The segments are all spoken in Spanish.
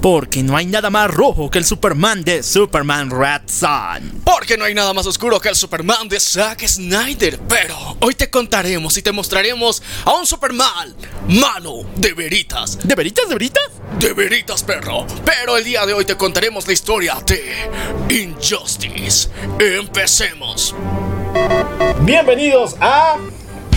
Porque no hay nada más rojo que el Superman de Superman Red Sun. Porque no hay nada más oscuro que el Superman de Zack Snyder. Pero hoy te contaremos y te mostraremos a un Superman malo de veritas. ¿De veritas, de veritas? De veritas, perro. Pero el día de hoy te contaremos la historia de Injustice. Empecemos. Bienvenidos a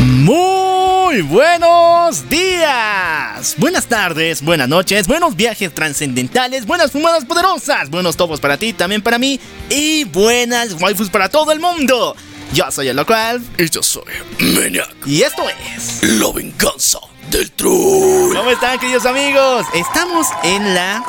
Muy buenos días, buenas tardes, buenas noches, buenos viajes trascendentales, buenas fumadas poderosas, buenos topos para ti, también para mí y buenas waifus para todo el mundo. Yo soy el local Y yo soy Maniac. y esto es. La venganza del troll. ¿Cómo están, queridos amigos? Estamos en la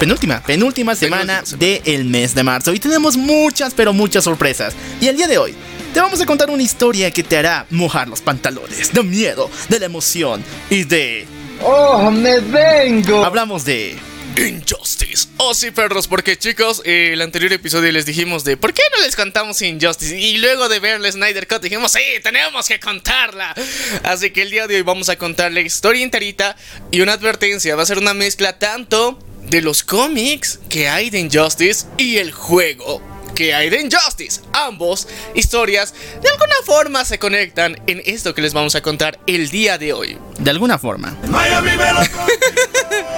penúltima, penúltima semana del mes de marzo y tenemos muchas, pero muchas sorpresas. Y el día de hoy te vamos a contar una historia que te hará mojar los pantalones de miedo, de la emoción y de. ¡Oh, me vengo! Hablamos de. Injustice. Oh, sí, perros, porque chicos, eh, el anterior episodio les dijimos de ¿por qué no les contamos Injustice? Y luego de ver Snyder Cut dijimos, sí, tenemos que contarla. Así que el día de hoy vamos a contar la historia enterita y una advertencia. Va a ser una mezcla tanto de los cómics que hay de Injustice y el juego que hay de Injustice. Ambos historias de alguna forma se conectan en esto que les vamos a contar el día de hoy. De alguna forma.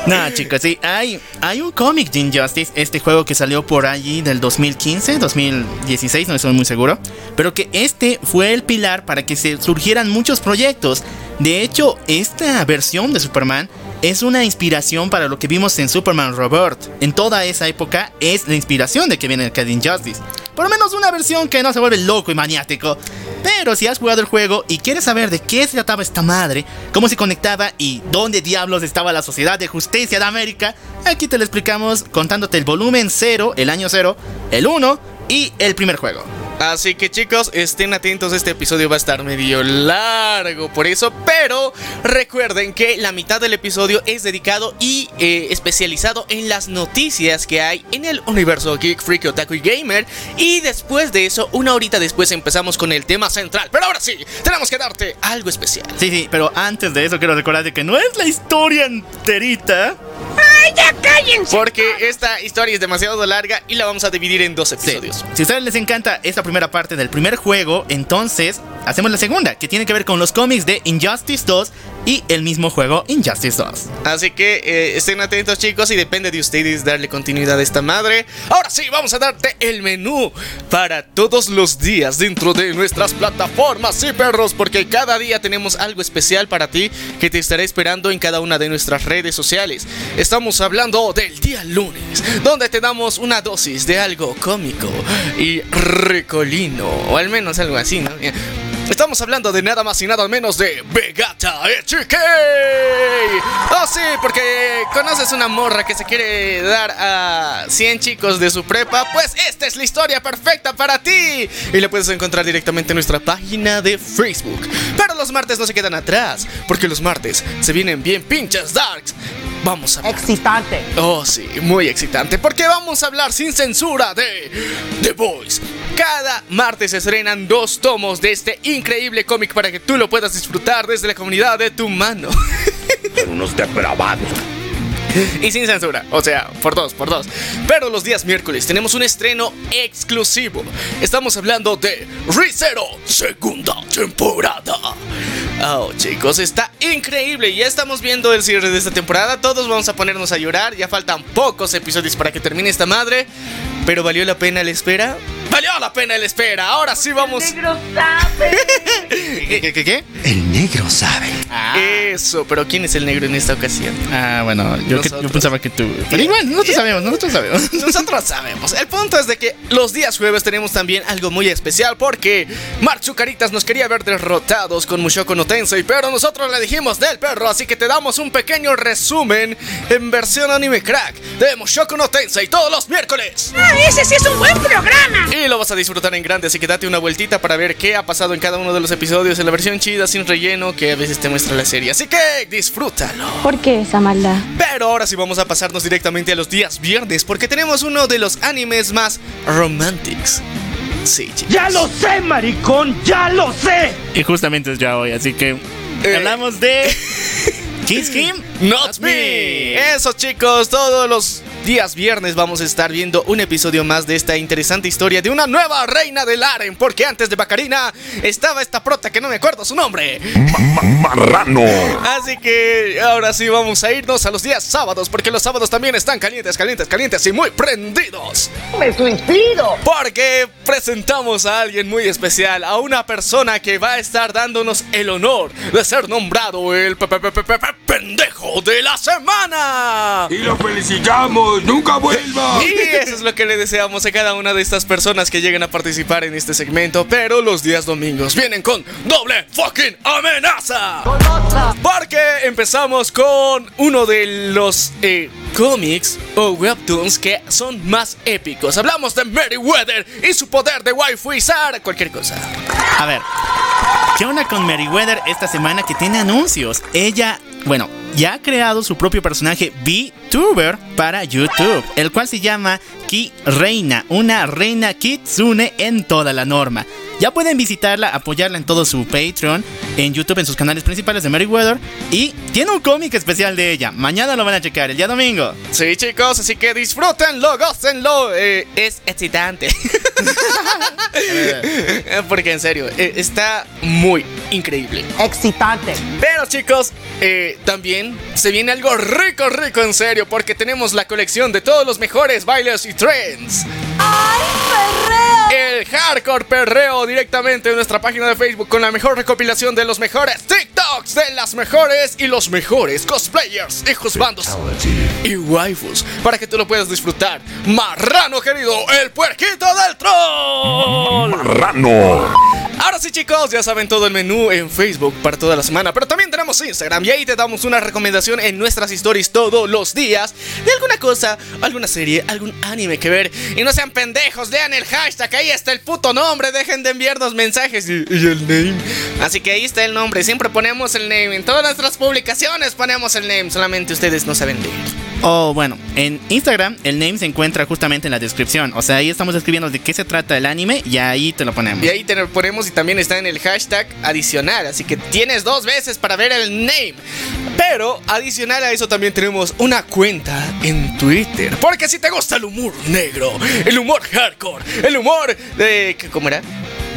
Nada, chicos, sí, hay, hay un cómic de Injustice, este juego que salió por allí del 2015, 2016, no estoy muy seguro, pero que este fue el pilar para que se surgieran muchos proyectos. De hecho, esta versión de Superman es una inspiración para lo que vimos en Superman Robert. En toda esa época es la inspiración de que viene el de Injustice. Por lo menos una versión que no se vuelve loco y maniático. Pero si has jugado el juego y quieres saber de qué se trataba esta madre, cómo se conectaba y dónde diablos estaba la Sociedad de Justicia de América, aquí te lo explicamos contándote el volumen 0, el año 0, el 1 y el primer juego. Así que chicos, estén atentos, este episodio va a estar medio largo por eso, pero recuerden que la mitad del episodio es dedicado y eh, especializado en las noticias que hay en el universo Geek, Freak, Otaku y Gamer. Y después de eso, una horita después empezamos con el tema central. Pero ahora sí, tenemos que darte algo especial. Sí, sí, pero antes de eso quiero recordarte que no es la historia enterita. Porque esta historia es demasiado larga y la vamos a dividir en dos Sí. episodios. Si a ustedes les encanta esta primera parte del primer juego, entonces hacemos la segunda, que tiene que ver con los cómics de Injustice 2 y el mismo juego Injustice 2. Así que eh, estén atentos chicos y depende de ustedes darle continuidad a esta madre. Ahora sí, vamos a darte el menú para todos los días dentro de nuestras plataformas, sí perros, porque cada día tenemos algo especial para ti que te estará esperando en cada una de nuestras redes sociales. Estamos hablando del día lunes, donde te damos una dosis de algo cómico y ricolino, o al menos algo así, ¿no? Estamos hablando de nada más y nada menos de Vegata HK. Oh, sí, porque conoces una morra que se quiere dar a 100 chicos de su prepa. Pues esta es la historia perfecta para ti. Y la puedes encontrar directamente en nuestra página de Facebook. Pero los martes no se quedan atrás, porque los martes se vienen bien pinches darks. Vamos a hablar. Excitante. Oh, sí, muy excitante, porque vamos a hablar sin censura de The Boys. Cada martes se estrenan dos tomos de este increíble cómic para que tú lo puedas disfrutar desde la comunidad de tu mano. Son unos depravados. y sin censura, o sea, por dos, por dos. Pero los días miércoles tenemos un estreno exclusivo. Estamos hablando de ReZero, segunda temporada. Oh, chicos, está increíble. Ya estamos viendo el cierre de esta temporada. Todos vamos a ponernos a llorar. Ya faltan pocos episodios para que termine esta madre. Pero ¿valió la pena la espera? ¡Valió la pena la espera! Ahora sí vamos. ¿Qué, qué, qué, qué? El negro sabe. Ah, Eso, pero ¿quién es el negro en esta ocasión? ah, bueno, yo, que- yo pensaba que tú. Pero igual, nosotros sabemos, nosotros sabemos. Nosotros sabemos. El punto es de que los días jueves tenemos también algo muy especial porque Mark Zucaritas nos quería ver derrotados con Mushoku no Tensei, pero nosotros le dijimos del perro, así que te damos un pequeño resumen en versión anime crack de Mushoku no Tensei todos los miércoles. Ah, ese sí es un buen programa. Y lo vas a disfrutar en grande, así que date una vueltita para ver qué ha pasado en cada uno de los episodios en la versión chida, sin relleno, que a veces te muestra la serie. Así que disfrútalo. ¿Por qué esa maldad? Pero ahora sí vamos a pasarnos directamente a los días viernes, porque tenemos uno de los animes más romantics. Sí, chicos. ¡Ya lo sé, maricón! ¡Ya lo sé! Y justamente es ya hoy, así que Eh. hablamos de Kiss Kim, Not me. Eso chicos, todos los días viernes vamos a estar viendo un episodio más de esta interesante historia de una nueva reina del harem, porque antes de Bacarina estaba esta prota que no me acuerdo su nombre. Marrano. Así que ahora sí vamos a irnos a los días sábados, porque los sábados también están calientes, calientes, calientes y muy prendidos. ¡Me suicido! Porque presentamos a alguien muy especial, a una persona que va a estar dándonos el honor de ser nombrado el pe- pe- pe- pendejo de la semana. Y lo felicitamos. Nunca vuelva. Y eso es lo que le deseamos a cada una de estas personas que lleguen a participar en este segmento. Pero los días domingos vienen con doble fucking amenaza. Porque empezamos con uno de los eh, cómics o webtoons que son más épicos. Hablamos de Meriwether y su poder de waifuizar cualquier cosa. A ver, ¿qué onda con Meriwether esta semana que tiene anuncios? Ella, bueno, ya ha creado su propio personaje VTuber para YouTube, el cual se llama Ki Reina, una reina kitsune en toda la norma. Ya pueden visitarla, apoyarla en todo su Patreon, en YouTube, en sus canales principales de Meriwether. Y tiene un cómic especial de ella. Mañana lo van a checar, el día domingo. Sí, chicos, así que disfrútenlo, gócenlo. eh, es excitante. Porque en serio, eh, está muy increíble. Excitante. Pero chicos, eh, también se viene algo rico, rico en serio, porque tenemos la colección de todos los mejores bailes y trends. El hardcore perreo directamente en nuestra página de Facebook con la mejor recopilación de los mejores TikToks, de las mejores y los mejores cosplayers, hijos bandos y waifus, para que tú lo puedas disfrutar. Marrano querido, el puerquito del troll. Marrano. Ahora sí chicos, ya saben todo el menú en Facebook para toda la semana, pero también tenemos Instagram y ahí te damos una recomendación en nuestras stories todos los días de alguna cosa, alguna serie, algún anime que ver. Y no sean pendejos, lean el hashtag, ahí está el puto nombre, dejen de enviarnos mensajes y, el name. Así que ahí está el nombre, siempre ponemos el name, en todas nuestras publicaciones ponemos el name, solamente ustedes no saben leer. O bueno, en Instagram el name se encuentra justamente en la descripción. O sea, ahí estamos escribiendo de qué se trata el anime y ahí te lo ponemos. Y ahí te lo ponemos y también está en el hashtag adicional. Así que tienes dos veces para ver el name. Pero adicional a eso también tenemos una cuenta en Twitter. Porque si te gusta el humor negro, el humor hardcore, el humor de... ¿qué- ¿Cómo era?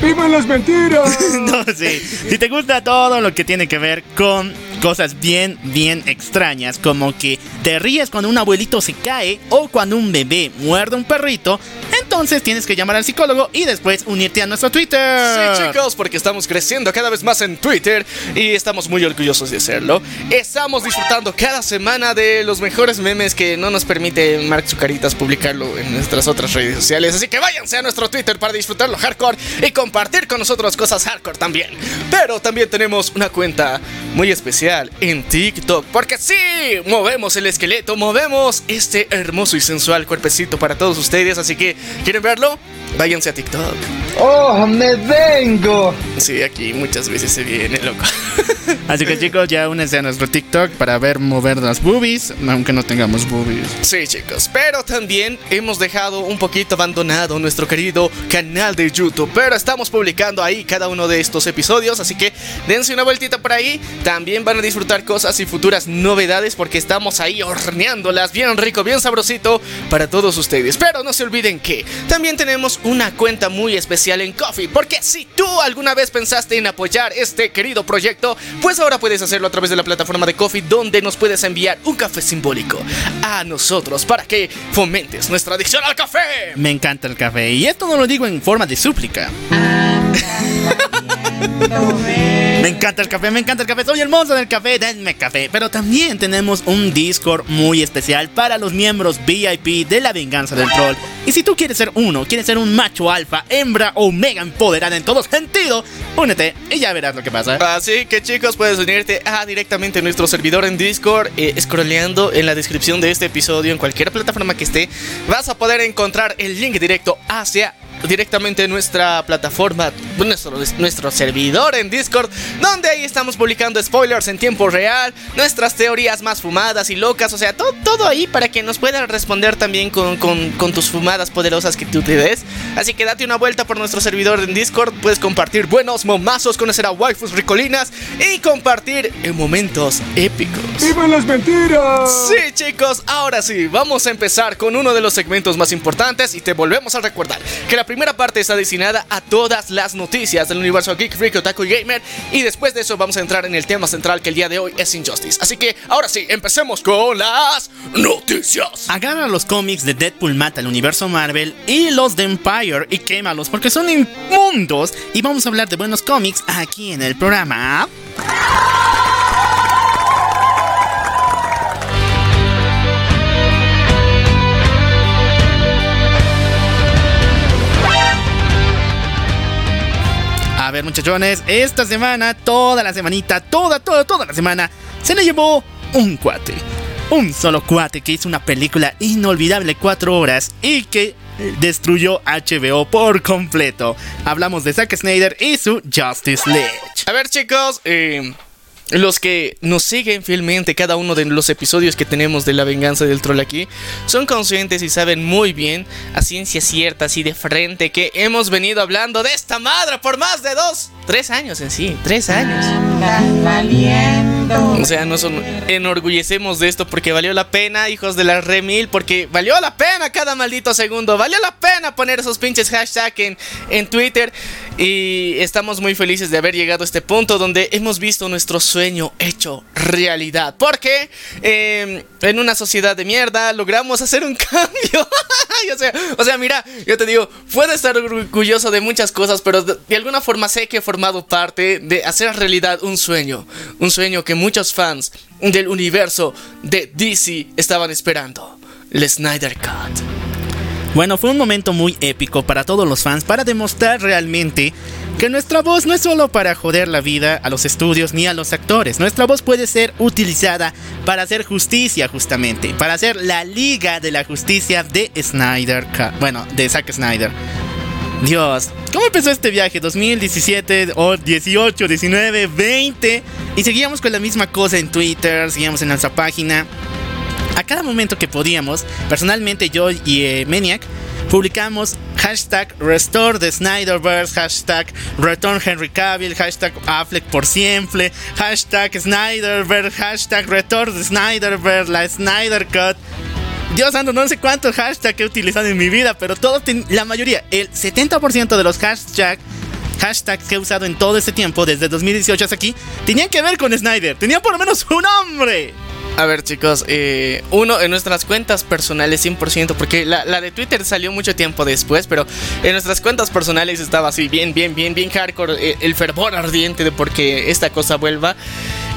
¡Vivan las mentiras! No, sí. Si te gusta todo lo que tiene que ver con cosas bien, bien extrañas, como que te ríes cuando un abuelito se cae o cuando un bebé muerde un perrito, entonces tienes que llamar al psicólogo y después unirte a nuestro Twitter. Sí, chicos, porque estamos creciendo cada vez más en Twitter y estamos muy orgullosos de hacerlo. Estamos disfrutando cada semana de los mejores memes que no nos permite Mark Zucaritas publicarlo en nuestras otras redes sociales. Así que váyanse a nuestro Twitter para disfrutarlo hardcore y compartir con nosotros cosas hardcore también. Pero también tenemos una cuenta muy especial en TikTok, porque sí, movemos el esqueleto, movemos este hermoso y sensual cuerpecito para todos ustedes. Así que, ¿quieren verlo? Váyanse a TikTok. ¡Oh, me vengo! Sí, aquí muchas veces se viene, loco. Así que chicos, ya únense a nuestro TikTok para ver mover las boobies, aunque no tengamos boobies. Sí, chicos, pero también hemos dejado un poquito abandonado nuestro querido canal de YouTube, pero estamos publicando ahí cada uno de estos episodios, así que dense una vueltita por ahí. También van a disfrutar cosas y futuras novedades porque estamos ahí horneándolas bien rico, bien sabrosito para todos ustedes. Pero no se olviden que también tenemos una cuenta muy especial en Coffee, porque si tú alguna vez pensaste en apoyar este querido proyecto, pues ahora puedes hacerlo a través de la plataforma de Coffee donde nos puedes enviar un café simbólico a nosotros para que fomentes nuestra adicción al café. Me encanta el café y esto no lo digo en forma de súplica. No Me encanta el café, me encanta el café. Soy el monstruo del café, denme café. Pero también tenemos un Discord muy especial para los miembros VIP de la venganza del troll. Y si tú quieres ser uno, quieres ser un macho alfa, hembra o mega empoderada en todo sentido, únete y ya verás lo que pasa. Así que chicos, puedes unirte a directamente a nuestro servidor en Discord, eh, scrolleando en la descripción de este episodio, en cualquier plataforma que esté, vas a poder encontrar el link directo hacia directamente nuestra plataforma, nuestro, nuestro servidor en Discord, donde ahí estamos publicando spoilers en tiempo real, nuestras teorías más fumadas y locas, o sea, todo, todo ahí para que nos puedan responder también con, con, con tus fumadas poderosas que tú te des. Así que date una vuelta por nuestro servidor en Discord, puedes compartir buenos momazos, conocer a waifus ricolinas y compartir en momentos épicos. ¡Vivan las mentiras! Sí, chicos, ahora sí, vamos a empezar con uno de los segmentos más importantes y te volvemos a recordar que la primera parte está destinada a todas las noticias del universo Geek, Freak, Otaku y Gamer y después de eso vamos a entrar en el tema central que el día de hoy es Injustice. Así que ahora sí, empecemos con las noticias. Agarra los cómics de Deadpool mata al universo Marvel y los de Empire y quémalos porque son inmundos y vamos a hablar de buenos cómics aquí en el programa. Ver, muchachones, esta semana, toda la semanita, toda, toda, toda la semana, se le llevó un cuate. Un solo cuate que hizo una película inolvidable cuatro horas y que destruyó HBO por completo. Hablamos de Zack Snyder y su Justice League. A ver, chicos, eh, los que nos siguen fielmente cada uno de los episodios que tenemos de la venganza del troll aquí son conscientes y saben muy bien, a ciencia cierta, así de frente, que hemos venido hablando de esta madre por más de dos, tres años en sí, tres años. O sea, nos enorgullecemos de esto porque valió la pena, hijos de la remil, porque valió la pena cada maldito segundo, valió la pena poner esos pinches hashtags en, en Twitter y estamos muy felices de haber llegado a este punto donde hemos visto nuestro sueño hecho realidad. Porque eh, en una sociedad de mierda logramos hacer un cambio. o, sea, o sea, mira, yo te digo, puedo estar orgulloso de muchas cosas, pero de, alguna forma sé que formado parte de hacer realidad un sueño. Un sueño que muchos fans del universo de DC estaban esperando. El Snyder Cut. Bueno, fue un momento muy épico para todos los fans para demostrar realmente que nuestra voz no es solo para joder la vida a los estudios ni a los actores. Nuestra voz puede ser utilizada para hacer justicia justamente, para hacer la Liga de la Justicia de Snyder, bueno, de Zack Snyder. Dios, ¿cómo empezó este viaje? 2017, o 18, 19, 20 y seguíamos con la misma cosa en Twitter, seguíamos en nuestra página a cada momento que podíamos, personalmente yo y eh, Maniac publicamos hashtag Restore the Snyderverse, hashtag Return Henry Cavill, hashtag Affleck hashtag Snyderverse, hashtag Return the Snyderverse, la Snyder Cut. Dios santo, no sé cuántos hashtags he utilizado en mi vida, pero todos, la mayoría, el 70% de los hashtags hashtags que he usado en todo este tiempo, desde 2018 hasta aquí, tenían que ver con Snyder. Tenían por lo menos un nombre. A ver, chicos, eh, uno en nuestras cuentas personales 100%, porque la, de Twitter salió mucho tiempo después, pero en nuestras cuentas personales estaba así, bien, bien, bien, bien hardcore, el, el fervor ardiente de porque esta cosa vuelva.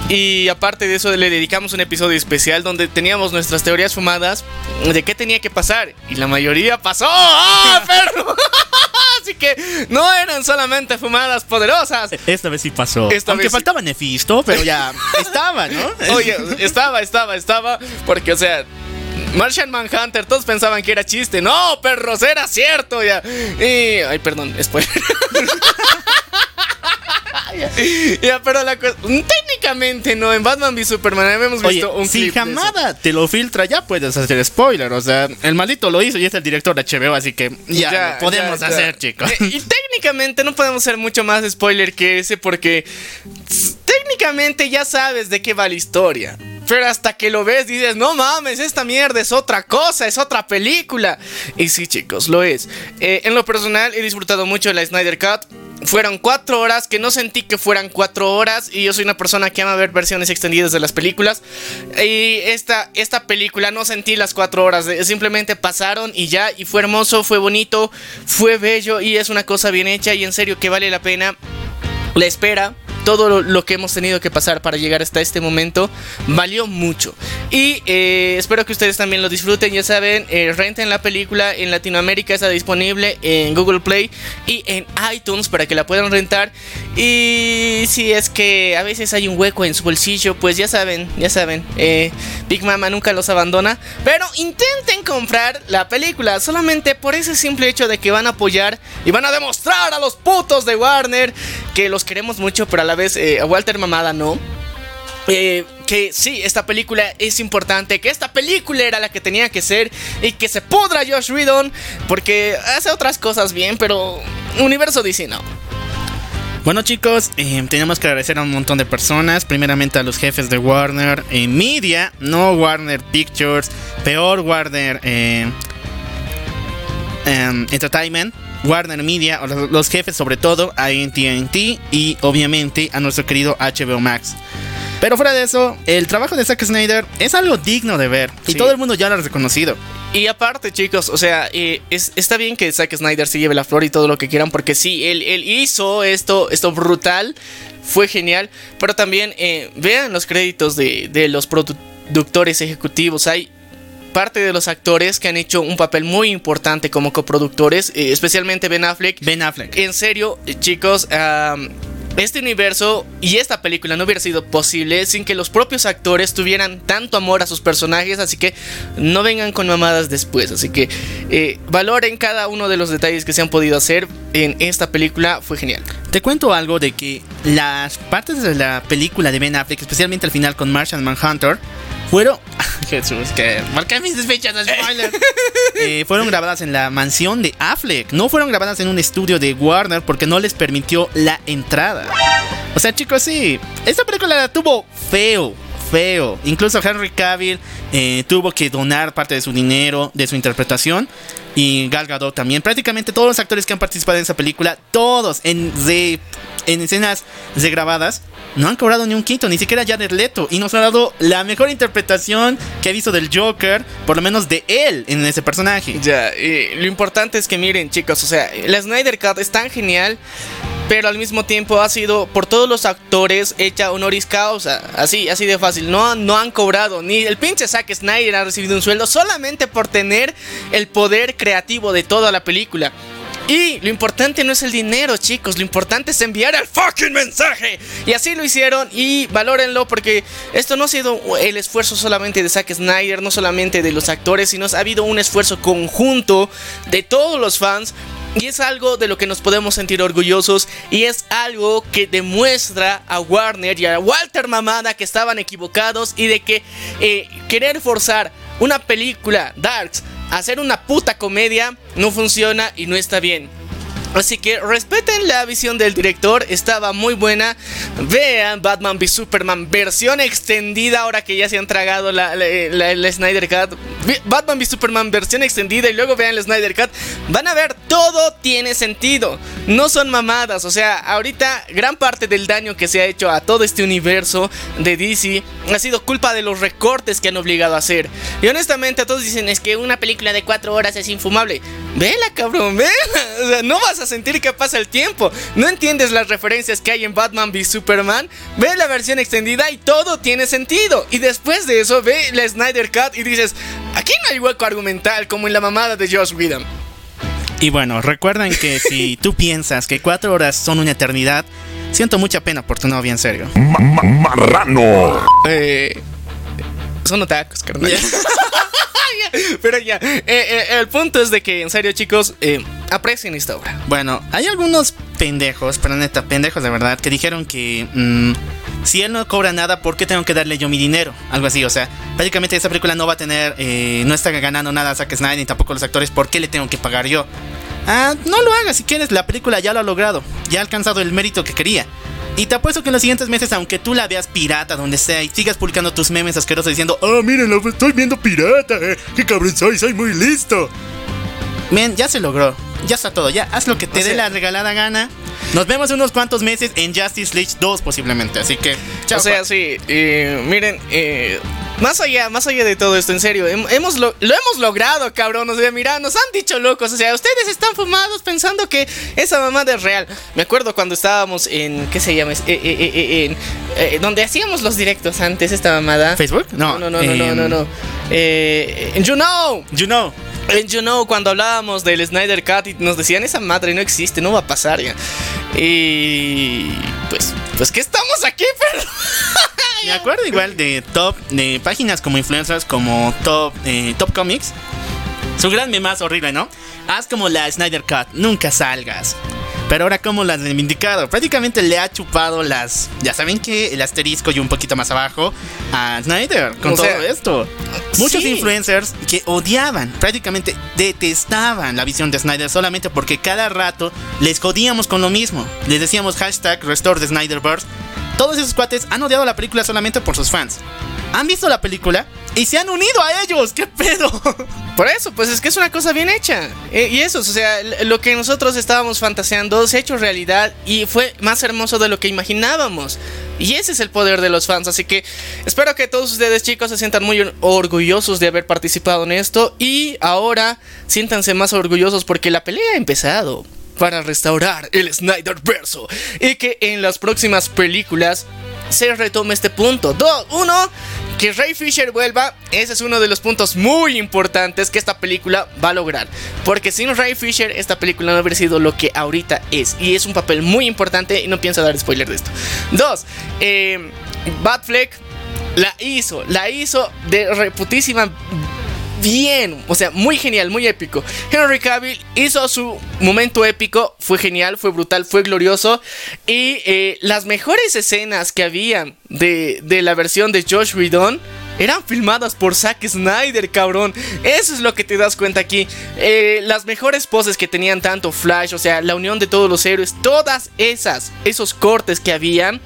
Y aparte de eso, le dedicamos un episodio especial donde teníamos nuestras teorías fumadas de qué tenía que pasar. Y la mayoría pasó. ¡Ah, perro! Así que no eran solamente fumadas poderosas. Esta vez sí pasó. Esta Aunque vez faltaba sí. Nefisto, pero ya estaba, ¿no? Oye, estaba, estaba, estaba. Porque, o sea. Martian Manhunter, todos pensaban que era chiste. No, perros, era cierto ya. Y. Ay, perdón, spoiler. ya, pero la cosa. Técnicamente no, en Batman v Superman hemos visto Oye, un si clip. Jamada te lo filtra, ya puedes hacer spoiler. O sea, el maldito lo hizo y es el director de HBO, así que ya, ya lo podemos ya, hacer, chicos. Y técnicamente no podemos hacer mucho más spoiler que ese porque técnicamente ya sabes de qué va la historia. Pero hasta que lo ves dices, no mames, esta mierda es otra cosa, es otra película. Y sí, chicos, lo es. Eh, en lo personal he disfrutado mucho de la Snyder Cut. Fueron cuatro horas que no sentí que fueran cuatro horas. Y yo soy una persona que ama ver versiones extendidas de las películas. Y esta, esta película no sentí las cuatro horas. Simplemente pasaron y ya. Y fue hermoso, fue bonito, fue bello. Y es una cosa bien hecha. Y en serio que vale la pena la espera todo lo, que hemos tenido que pasar para llegar hasta este momento valió mucho. Y eh, espero que ustedes también lo disfruten. Ya saben, eh, renten la película en Latinoamérica, está disponible en Google Play y en iTunes para que la puedan rentar. Y si es que a veces hay un hueco en su bolsillo, pues ya saben, ya saben, eh, Big Mama nunca los abandona. Pero intenten comprar la película solamente por ese simple hecho de que van a apoyar y van a demostrar a los putos de Warner que los queremos mucho, pero a la vez eh, Walter Mamada no. Eh, que sí, esta película es importante, que esta película era la que tenía que ser y que se pudra Josh Whedon porque hace otras cosas bien, pero universo DC no. Bueno chicos, eh, tenemos que agradecer a un montón de personas. Primeramente a los jefes de Warner eh, Media, no Warner Pictures, peor Warner em, Entertainment. Warner Media, o los, jefes sobre todo, a AT&T y obviamente a nuestro querido HBO Max. Pero fuera de eso, el trabajo de Zack Snyder es algo digno de ver y todo el mundo ya lo ha reconocido. Y aparte, chicos, o sea, eh, es- está bien que Zack Snyder se lleve la flor y todo lo que quieran, porque sí, él, él hizo esto, esto brutal, fue genial, pero también eh, vean los créditos de, de los productores ejecutivos, hay parte de los actores que han hecho un papel muy importante como coproductores, eh, especialmente Ben Affleck. Ben Affleck. En serio, eh, chicos, este universo y esta película no hubiera sido posible sin que los propios actores tuvieran tanto amor a sus personajes, así que no vengan con mamadas después, así que eh, valoren cada uno de los detalles que se han podido hacer en esta película, fue genial. Te cuento algo de que las partes de la película de Ben Affleck, especialmente al final con Martian Manhunter, fueron. Jesús, que marca mis de spoiler. Eh, fueron grabadas en la mansión de Affleck. No fueron grabadas en un estudio de Warner porque no les permitió la entrada. O sea, chicos, sí. Esta película la tuvo feo. Feo. Incluso Henry Cavill eh, tuvo que donar parte de su dinero, de su interpretación. Y Gal Gadot también. Prácticamente todos los actores que han participado en esa película, todos en, de, en escenas regrabadas, no han cobrado ni un quinto, ni siquiera Jared Leto. Y nos ha dado la mejor interpretación que he visto del Joker, por lo menos de él en ese personaje. Ya, y lo importante es que miren, chicos, o sea, la Snyder Cut es tan genial, pero al mismo tiempo ha sido por todos los actores hecha honoris causa, así, así de fácil. No, no han cobrado, ni el pinche Zack Snyder ha recibido un sueldo solamente por tener el poder creativo de toda la película. Y lo importante no es el dinero, chicos. Lo importante es enviar el fucking mensaje. Y así lo hicieron. Y valórenlo porque esto no ha sido el esfuerzo solamente de Zack Snyder, no solamente de los actores, sino ha habido un esfuerzo conjunto de todos los fans. Y es algo de lo que nos podemos sentir orgullosos. Y es algo que demuestra a Warner y a Walter Mamada que estaban equivocados. Y de que eh, querer forzar una película Darks a hacer una puta comedia no funciona y no está bien. Así que respeten la visión del director, estaba muy buena. Vean Batman v Superman versión extendida ahora que ya se han tragado la, la- Snyder Cut. Batman v Superman versión extendida y luego vean la Snyder Cut. Van a ver, todo tiene sentido. No son mamadas, o sea, ahorita gran parte del daño que se ha hecho a todo este universo de DC ha sido culpa de los recortes que han obligado a hacer. Y honestamente todos dicen es que una película de cuatro horas es infumable. Vela, cabrón, vela. O sea, no vas a sentir que pasa el tiempo. No entiendes las referencias que hay en Batman v Superman. Ve la versión extendida y todo tiene sentido. Y después de eso, ve la Snyder Cut y dices, aquí no hay hueco argumental como en la mamada de Josh Whedon. Y bueno, recuerden que si tú piensas que cuatro horas son una eternidad, siento mucha pena por tu novia, en serio. Marrano. Eh, son otakus, carnal. Pero ya, eh, eh, el punto es de que, en serio, chicos, eh, aprecien esta obra. Bueno, hay algunos pendejos, pero neta, pendejos de verdad, que dijeron que mm, si él no cobra nada, ¿por qué tengo que darle yo mi dinero? Algo así, o sea, prácticamente esa película no va a tener, no está ganando nada Zack Snyder ni tampoco los actores, ¿por qué le tengo que pagar yo? Ah, no lo hagas si quieres, la película ya lo ha logrado, ya ha alcanzado el mérito que quería. Y te apuesto que en los siguientes meses, aunque tú la veas pirata, donde sea, y sigas publicando tus memes asquerosos diciendo, oh, miren, lo estoy viendo pirata, eh, qué cabrón soy, soy muy listo. Men, ya se logró. Ya está todo. Ya haz lo que te O dé sea- la regalada gana. Nos vemos en unos cuantos meses en Justice League 2 posiblemente. Así que, chao. o sea, sí, eh, miren, eh, Más allá, más allá de todo esto, en serio, hem- hemos lo, lo hemos logrado, cabrón. O sea, mira, nos han dicho locos. O sea, ustedes están fumados pensando que esa mamada es real. Me acuerdo cuando estábamos en, ¿qué se llama? Eh, eh, en, donde hacíamos los directos antes, esta mamada. ¿Facebook? No. No, no, no, no, em, no, no. Eh, en You Know. You know. En You Know, cuando hablábamos del Snyder Cut y nos decían esa madre no existe, no va a pasar ya. Y pues, pues que estamos aquí, pero. Me acuerdo igual de top, de páginas como influencers como Top, eh, top Comics. Su gran memazo horrible, ¿no? Haz como la Snyder Cut, nunca salgas. Pero ahora como la han reivindicado, prácticamente le ha chupado las, ya saben que el asterisco y un poquito más abajo a Snyder con O todo sea, esto. Muchos sí. influencers que odiaban, prácticamente detestaban la visión de Snyder solamente porque cada rato les jodíamos con lo mismo. Les decíamos hashtag Restore the Snyderverse. Todos esos cuates han odiado la película solamente por sus fans. Han visto la película y se han unido a ellos. ¿Qué pedo? Por eso, pues es que es una cosa bien hecha. Eh, y eso, o sea, lo que nosotros estábamos fantaseando se ha hecho realidad y fue más hermoso de lo que imaginábamos. Y ese es el poder de los fans. Así que espero que todos ustedes, chicos, se sientan muy or- orgullosos de haber participado en esto. Y ahora siéntanse más orgullosos porque la pelea ha empezado para restaurar el Snyder verso. Y que en las próximas películas se retome este punto. Dos, uno, que Ray Fisher vuelva. Ese es uno de los puntos muy importantes que esta película va a lograr. Porque sin Ray Fisher, esta película no habría sido lo que ahorita es. Y es un papel muy importante y no pienso dar spoiler de esto. Dos, eh, Batfleck la hizo, la hizo de reputísima bien, o sea, muy genial, muy épico. Henry Cavill hizo su momento épico, fue genial, fue brutal, fue glorioso. Y eh, las mejores escenas que había de, de la versión de Josh Whedon eran filmadas por Zack Snyder, cabrón. Eso es lo que te das cuenta aquí. Eh, las mejores poses que tenían tanto Flash, o sea, la unión de todos los héroes, todas esas, esos cortes que habían,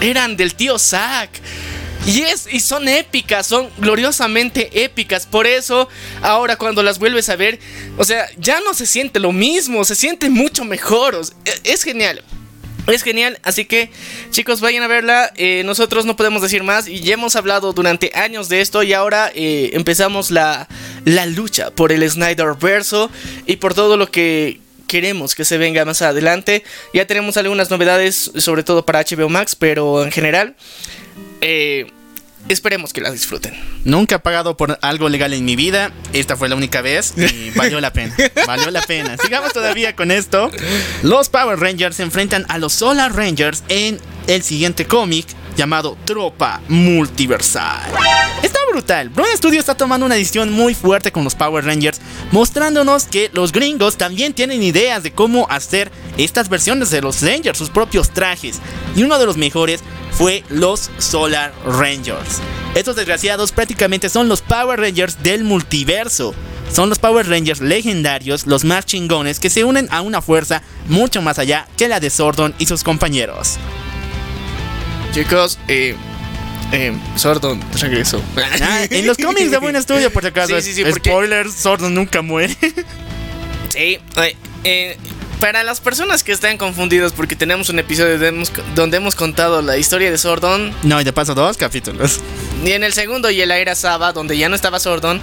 eran del tío Zack. Y, es, y son épicas, son gloriosamente épicas. Por eso, ahora cuando las vuelves a ver, o sea, ya no se siente lo mismo, se siente mucho mejor. e- es genial. Es genial, así que chicos vayan a verla, eh, nosotros no podemos decir más y ya hemos hablado durante años de esto y ahora eh, empezamos la, la lucha por el Snyder verso y por todo lo que queremos que se venga más adelante. Ya tenemos algunas novedades, sobre todo para HBO Max, pero en general eh, esperemos que las disfruten. Nunca he pagado por algo legal en mi vida. Esta fue la única vez y valió la pena. Valió la pena. Sigamos todavía con esto. Los Power Rangers se enfrentan a los Solar Rangers en el siguiente cómic llamado Tropa Multiversal. Está brutal. Brown Studio está tomando una decisión muy fuerte con los Power Rangers, mostrándonos que los gringos también tienen ideas de cómo hacer estas versiones de los Rangers, sus propios trajes. Y uno de los mejores fue los Solar Rangers. Estos desgraciados prácticamente son los Power Rangers del multiverso. Son los Power Rangers legendarios, los más chingones, que se unen a una fuerza mucho más allá que la de Sordon y sus compañeros. Chicos, eh, eh, Sordon regresó. Ah, en los cómics de buen estudio, por si acaso. Sí, sí, sí, porque- Spoilers, Sordon nunca muere. Sí, eh, eh, para las personas que están confundidas porque tenemos un episodio donde hemos, donde hemos contado la historia de Sordon no, y de paso dos capítulos. y en el segundo y la era Saba donde ya no estaba Sordon.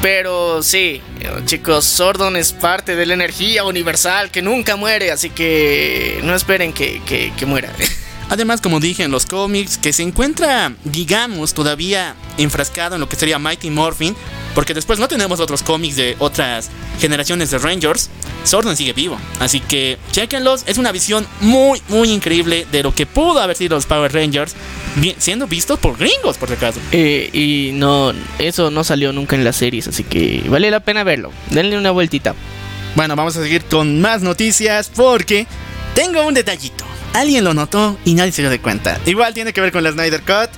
Pero sí, chicos, Sordon es parte de la energía universal que nunca muere, así que no esperen que, que- que muera. Además, como dije en los cómics, que se encuentra, digamos, todavía enfrascado en lo que sería Mighty Morphin, porque después no tenemos otros cómics de otras generaciones de Rangers, Sordon sigue vivo. Así que chequenlos, es una visión muy, muy increíble de lo que pudo haber sido los Power Rangers, siendo vistos por gringos, por si acaso. Eh, y no, eso no salió nunca en las series, así que vale la pena verlo. Denle una vueltita. Bueno, vamos a seguir con más noticias porque tengo un detallito. Alguien lo notó y nadie se dio de cuenta. Igual tiene que ver con la Snyder Cut.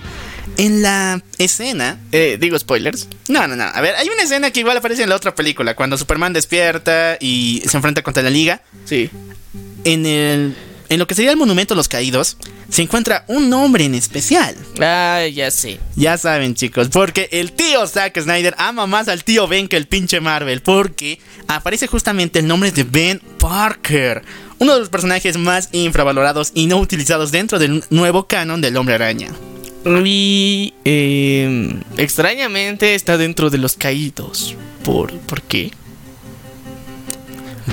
En la escena Eh, digo spoilers. No, no, no. A ver, hay una escena que igual aparece en la otra película, cuando Superman despierta y se enfrenta contra la Liga. Sí. En el en lo que sería el monumento a los caídos, se encuentra un nombre en especial. Ah, ya sé. Ya saben, chicos, porque el tío Zack Snyder ama más al tío Ben que el pinche Marvel, porque aparece justamente el nombre de Ben Parker, uno de los personajes más infravalorados y no utilizados dentro del nuevo canon del Hombre Araña. Y eh, extrañamente está dentro de los caídos. ¿Por, ¿Por qué?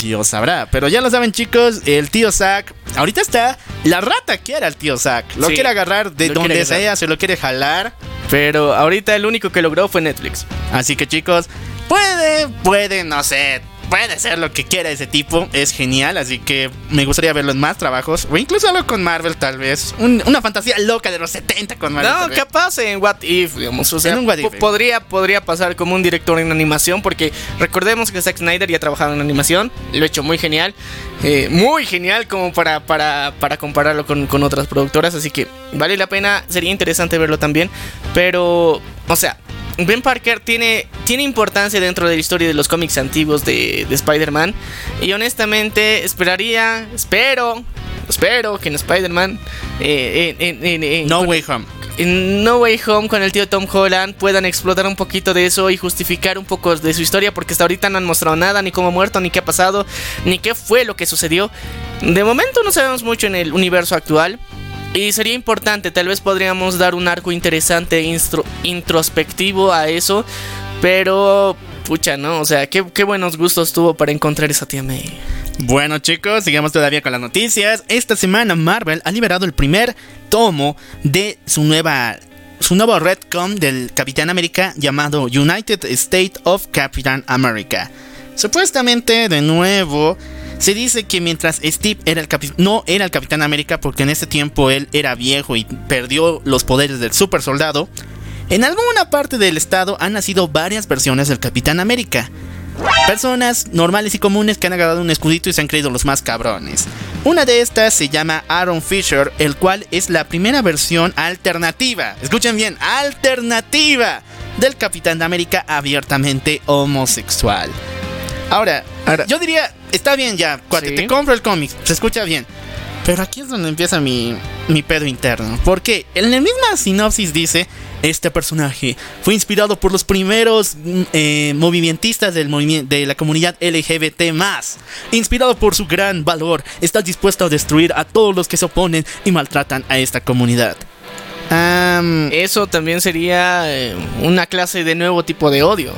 Dios sabrá. Pero ya lo saben, chicos, el tío Zack. Ahorita está. La rata quiere al tío Zack. Lo Sí, quiere agarrar de donde agarrar. sea, se lo quiere jalar. Pero ahorita el único que logró fue Netflix. Así que, chicos, puede, puede, no sé. Puede ser lo que quiera ese tipo, es genial, así que me gustaría verlo en más trabajos, o incluso algo con Marvel tal vez, Un- una fantasía loca de los 70 con Marvel. No, capaz en What If, digamos. O sea, En un What If. po- podría, podría pasar como un director en animación, porque recordemos que Zack Snyder ya trabajaba en animación, lo ha hecho muy genial, eh, muy genial como para, para, para compararlo con, con otras productoras, así que vale la pena, sería interesante verlo también, pero, o sea... Ben Parker tiene, tiene importancia dentro de la historia de los cómics antiguos de, de Spider-Man. Y honestamente esperaría, espero, espero que en Spider-Man, eh, en- en- en- No Way Home. en No Way Home con el tío Tom Holland puedan explotar un poquito de eso y justificar un poco de su historia porque hasta ahorita no han mostrado nada, ni cómo ha muerto, ni qué ha pasado, ni qué fue lo que sucedió. De momento no sabemos mucho en el universo actual. Y sería importante, tal vez podríamos dar un arco interesante, introspectivo a eso. Pero, pucha, ¿no? O sea, qué, qué buenos gustos tuvo para encontrar esa tía May. Bueno chicos, sigamos todavía con las noticias. Esta semana Marvel ha liberado el primer tomo de su nueva su nuevo retcon del Capitán América llamado United State of Captain America. Supuestamente de nuevo se dice que mientras Steve era el no era el Capitán América porque en ese tiempo él era viejo y perdió los poderes del super soldado, en alguna parte del estado han nacido varias versiones del Capitán América. Personas normales y comunes que han agarrado un escudito y se han creído los más cabrones. Una de estas se llama Aaron Fisher, el cual es la primera versión alternativa. Escuchen bien, alternativa del Capitán de América abiertamente homosexual. Ahora, Ahora- yo diría, está bien ya, cuate, Sí. te compro el cómic, se escucha bien. Pero aquí es donde empieza mi, mi pedo interno. Porque en la misma sinopsis dice, este personaje fue inspirado por los primeros mm, eh, movimentistas del movimi- de la comunidad LGBT Inspirado por su gran valor, está dispuesto a destruir a todos los que se oponen y maltratan a esta comunidad. Eso también sería eh, una clase de nuevo tipo de odio.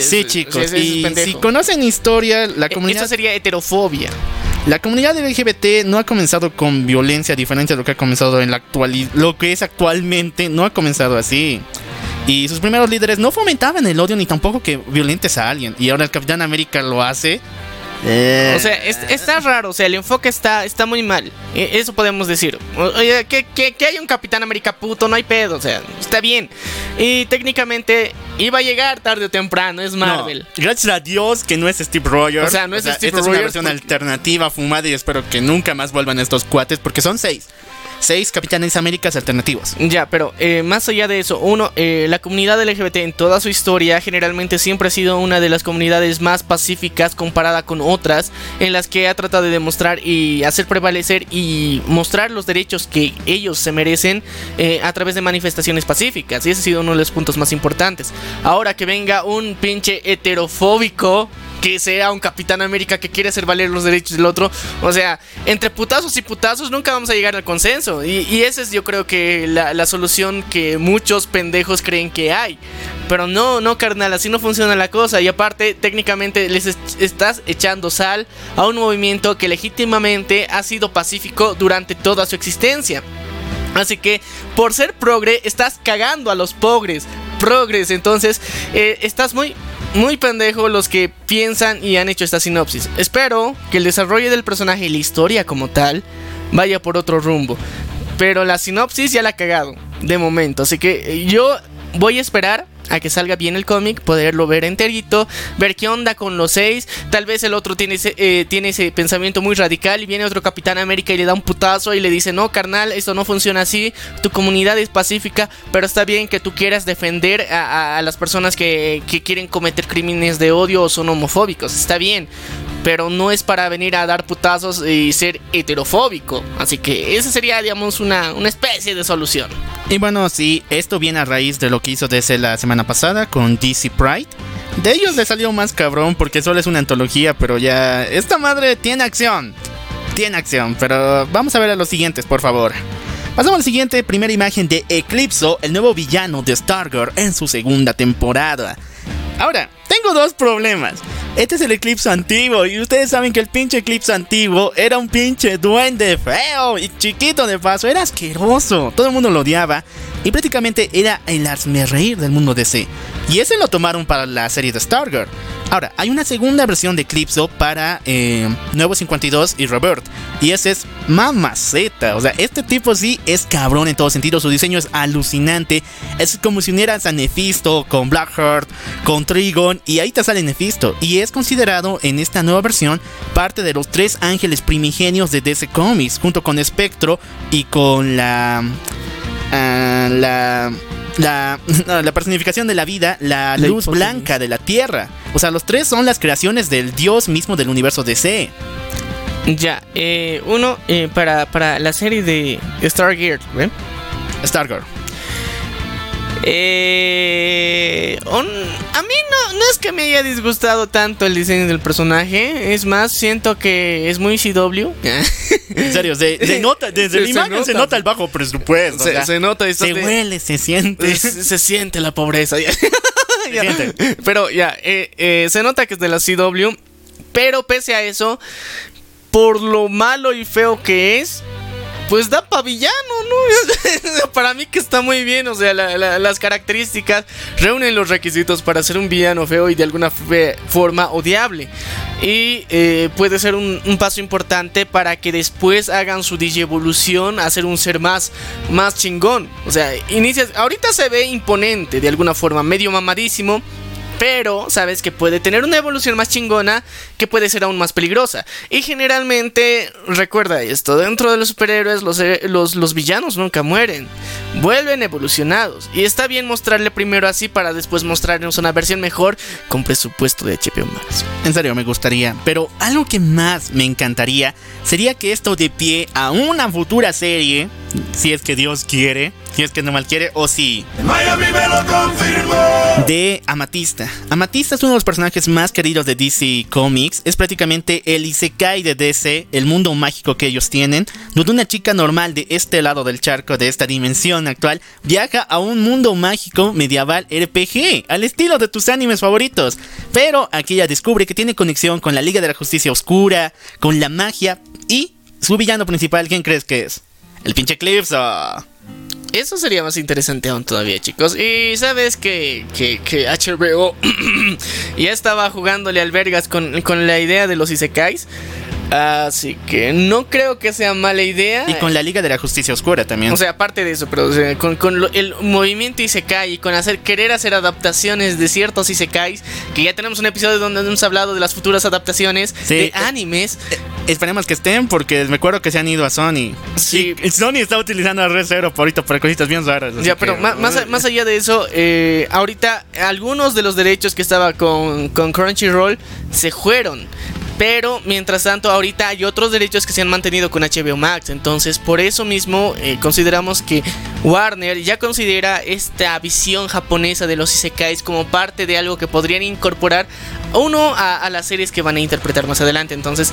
Sí, chicos. y si conocen historia, la Eh, comunidad... Eso sería heterofobia. La comunidad LGBT no ha comenzado con violencia diferente a lo que ha comenzado en la actualidad. Lo que es actualmente no ha comenzado así. Y sus primeros líderes no fomentaban el odio ni tampoco que violentes a alguien. Y ahora el Capitán América lo hace. Eh, O sea, es- está raro, o sea, el enfoque está, está muy mal. Eh, Eso podemos decir. O- Oye, que, que, que haya un Capitán América puto, no hay pedo, o sea, está bien. Y técnicamente iba a llegar tarde o temprano, es no, Marvel. gracias a Dios que no es Steve Rogers. O sea, no es Steve esta es una Rogers versión porque- alternativa fumada y espero que nunca más vuelvan estos cuates porque son seis. Seis Capitanes Américas alternativos. Ya, pero eh, más allá de eso, uno, eh, la comunidad LGBT en toda su historia generalmente siempre ha sido una de las comunidades más pacíficas comparada con otras, en las que ha tratado de demostrar y hacer prevalecer y mostrar los derechos que ellos se merecen eh, a través de manifestaciones pacíficas. Y ese ha sido uno de los puntos más importantes. Ahora que venga un pinche heterofóbico que sea un Capitán América que quiere hacer valer los derechos del otro. O sea, entre putazos y putazos nunca vamos a llegar al consenso. Y, y esa es yo creo que la, solución que muchos pendejos creen que hay. Pero no, no, carnal, así no funciona la cosa. Y aparte, técnicamente les est- estás echando sal a un movimiento que legítimamente ha sido pacífico durante toda su existencia. Así que por ser progre estás cagando a los progres. Progres, entonces eh, estás muy, muy pendejo los que piensan y han hecho esta sinopsis. Espero que el desarrollo del personaje y la historia como tal vaya por otro rumbo. Pero la sinopsis ya la ha cagado, de momento. Así que eh, yo voy a esperar a que salga bien el cómic, poderlo ver enterito, ver qué onda con los seis. Tal vez el otro tiene ese, eh, pensamiento muy radical y viene otro Capitán América y le da un putazo y le dice, no, carnal, esto no funciona así, tu comunidad es pacífica, pero está bien que tú quieras defender a las personas que, que quieren cometer crímenes de odio o son homofóbicos, está bien. Pero no es para venir a dar putazos y ser heterofóbico. Así que esa sería, digamos, una, una especie de solución. Y bueno, sí, esto viene a raíz de lo que hizo DC la semana pasada con DC Pride. De ellos le salió más cabrón porque solo es una antología, pero ya... Esta madre tiene acción. Tiene acción, pero vamos a ver a los siguientes, por favor. Pasamos a la siguiente primera imagen de Eclipso, el nuevo villano de Stargirl en su segunda temporada. Ahora, tengo dos problemas. Este es el Eclipse antiguo y ustedes saben que el pinche Eclipse antiguo era un pinche duende feo y chiquito de paso, era asqueroso. Todo el mundo lo odiaba y prácticamente era el reír del mundo DC. Y ese lo tomaron para la serie de Stargirl. Ahora, hay una segunda versión de Eclipso para eh, Nuevo 52 y Rebirth. Y ese es mamaceta. O sea, este tipo sí es cabrón en todo sentido. Su diseño es alucinante. Es como si unieras a Nefisto con Blackheart, con Trigon. Y ahí te sale Nefisto. Y es considerado en esta nueva versión parte de los tres ángeles primigenios de DC Comics. Junto con Spectro y con la... Ah, la la, la personificación de la vida, la luz blanca de la tierra. O sea, los tres son las creaciones del dios mismo del universo DC. Ya, eh, uno, eh, para, para la serie de Stargirl, ¿eh? Stargirl. Eh, a mí no, no es que me haya disgustado tanto el diseño del personaje. Es más, siento que es muy CW. en serio, se, nota, desde la imagen se nota el bajo presupuesto. Se, nota, se huele, se siente. Se, siente la pobreza. Pero ya, eh, eh, se nota que es de la CW. Pero pese a eso, por lo malo y feo que es, pues da pavillano, ¿no? para mí que está muy bien, o sea, las características reúnen los requisitos para ser un villano feo y de alguna forma odiable. Y eh, puede ser un, paso importante para que después hagan su digievolución a un ser más, más chingón. O sea, inicias, ahorita se ve imponente de alguna forma, medio mamadísimo pero sabes que puede tener una evolución más chingona que puede ser aún más peligrosa. Y generalmente, recuerda esto, dentro de los superhéroes los, eh, los, villanos nunca mueren, vuelven evolucionados. Y está bien mostrarle primero así para después mostrarnos una versión mejor con presupuesto de HBO Max. En serio, me gustaría, pero algo que más me encantaría sería que esto de pie a una futura serie, si es que Dios quiere, es que no mal quiere, o si... Miami me lo confirmó. De Amatista. Amatista es uno de los personajes más queridos de DC Comics. Es prácticamente el Isekai de DC, el mundo mágico que ellos tienen, donde una chica normal de este lado del charco, de esta dimensión actual, viaja a un mundo mágico medieval RPG, al estilo de tus animes favoritos. Pero aquí ella descubre que tiene conexión con la Liga de la Justicia Oscura, con la magia y su villano principal, ¿quién crees que es? El pinche Eclipse. Eso sería más interesante aún todavía, chicos. Y sabes que, que, que HBO ya estaba jugándole albergas con, con la idea de los Isekais. Así que no creo que sea mala idea. Y con la Liga de la Justicia Oscura también. O sea, aparte de eso, pero con, con el movimiento Isekai y con hacer querer hacer adaptaciones de ciertos Isekais, que ya tenemos un episodio donde hemos hablado de las futuras adaptaciones de eh, animes. Eh, esperemos que estén porque me acuerdo que se han ido a Sony. Sí. Sony está utilizando a Red Zero por ahorita para cositas bien raras. Ya, pero más, más, allá de eso, eh, ahorita algunos de los derechos que estaba con, con Crunchyroll se fueron. Pero mientras tanto, ahorita hay otros derechos que se han mantenido con HBO Max. Entonces, por eso mismo eh, consideramos que Warner ya considera esta visión japonesa de los isekais como parte de algo que podrían incorporar uno a, las series que van a interpretar más adelante. Entonces,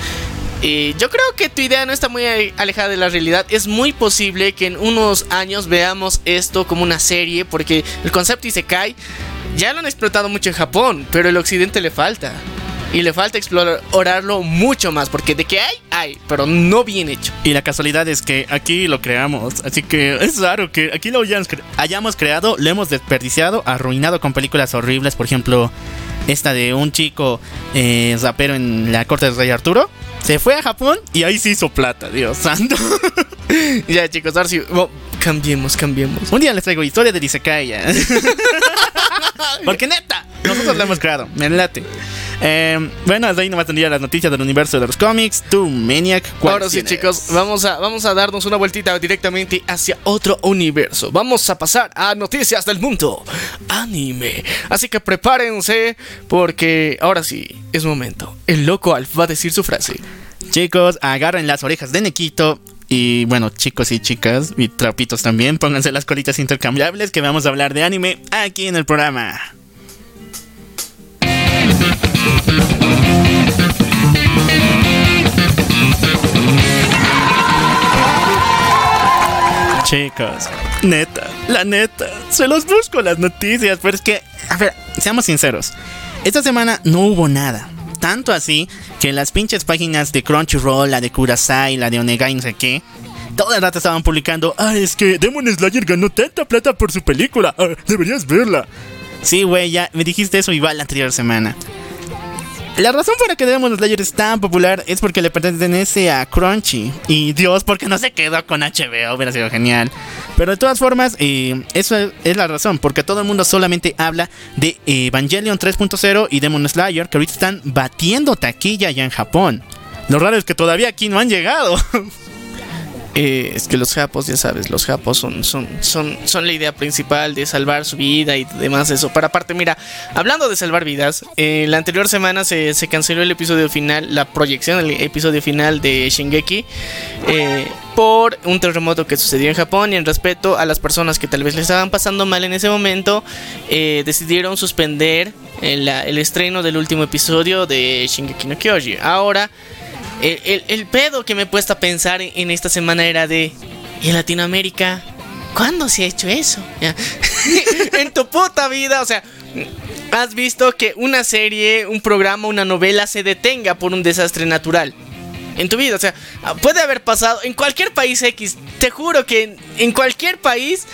eh, yo creo que tu idea no está muy alejada de la realidad. Es muy posible que en unos años veamos esto como una serie, porque el concepto Isekai ya lo han explotado mucho en Japón, pero el occidente le falta. Y le falta explorarlo mucho más, porque de que hay, hay, pero no bien hecho. Y la casualidad es que aquí lo creamos, así que es raro que aquí lo hayamos, creado, lo hemos desperdiciado, arruinado con películas horribles, por ejemplo, esta de un chico eh, rapero en la corte del rey Arturo. Se fue a Japón y ahí se hizo plata, Dios santo. ya, chicos, ahora sí, cambiemos, cambiemos. Un día les traigo historia de Isekai. Porque neta, nosotros la hemos creado, me late. Eh, bueno, hasta ahí nomás tendría las noticias del universo de los cómics. Tu Maniac. Ahora sí, chicos, vamos a, vamos a darnos una vueltita directamente hacia otro universo. Vamos a pasar a noticias del mundo anime. Así que prepárense, porque ahora sí, es momento. El loco Alf va a decir su frase. Chicos, agarren las orejas de Nequito. Y bueno, chicos y chicas, y trapitos también, pónganse las colitas intercambiables que vamos a hablar de anime aquí en el programa. Chicos, neta, la neta, se los busco las noticias, pero es que, a ver, seamos sinceros. Esta semana no hubo nada. Tanto así que las pinches páginas de Crunchyroll, la de Kurasai, la de Onegai, no sé qué, todo el rato estaban publicando, ah, es que Demon Slayer ganó tanta plata por su película, ah, deberías verla. Sí, güey, ya me dijiste eso igual la anterior semana. La razón por la que Demon Slayer es tan popular es porque le pertenece a Crunchy. Y Dios, porque no se quedó con HBO, hubiera sido genial. Pero de todas formas, eh, eso es la razón, porque todo el mundo solamente habla de Evangelion 3.0 y Demon Slayer, que ahorita están batiendo taquilla ya en Japón. Lo raro es que todavía aquí no han llegado. Eh, es que los japos, ya sabes, los japos son, son, son, son la idea principal de salvar su vida y demás eso. Para aparte, mira, hablando de salvar vidas, eh, la anterior semana se, canceló el episodio final, la proyección del episodio final de Shingeki. Eh, por un terremoto que sucedió en Japón y en respeto a las personas que tal vez le estaban pasando mal en ese momento, decidieron suspender el, el, estreno del último episodio de Shingeki no Kyoji. Ahora el, pedo que me he puesto a pensar en, esta semana era de. ¿Y en Latinoamérica? ¿Cuándo se ha hecho eso? en tu puta vida, o sea. Has visto que una serie, un programa, una novela se detenga por un desastre natural en tu vida. O sea, puede haber pasado en cualquier país X. Te juro que en, cualquier país,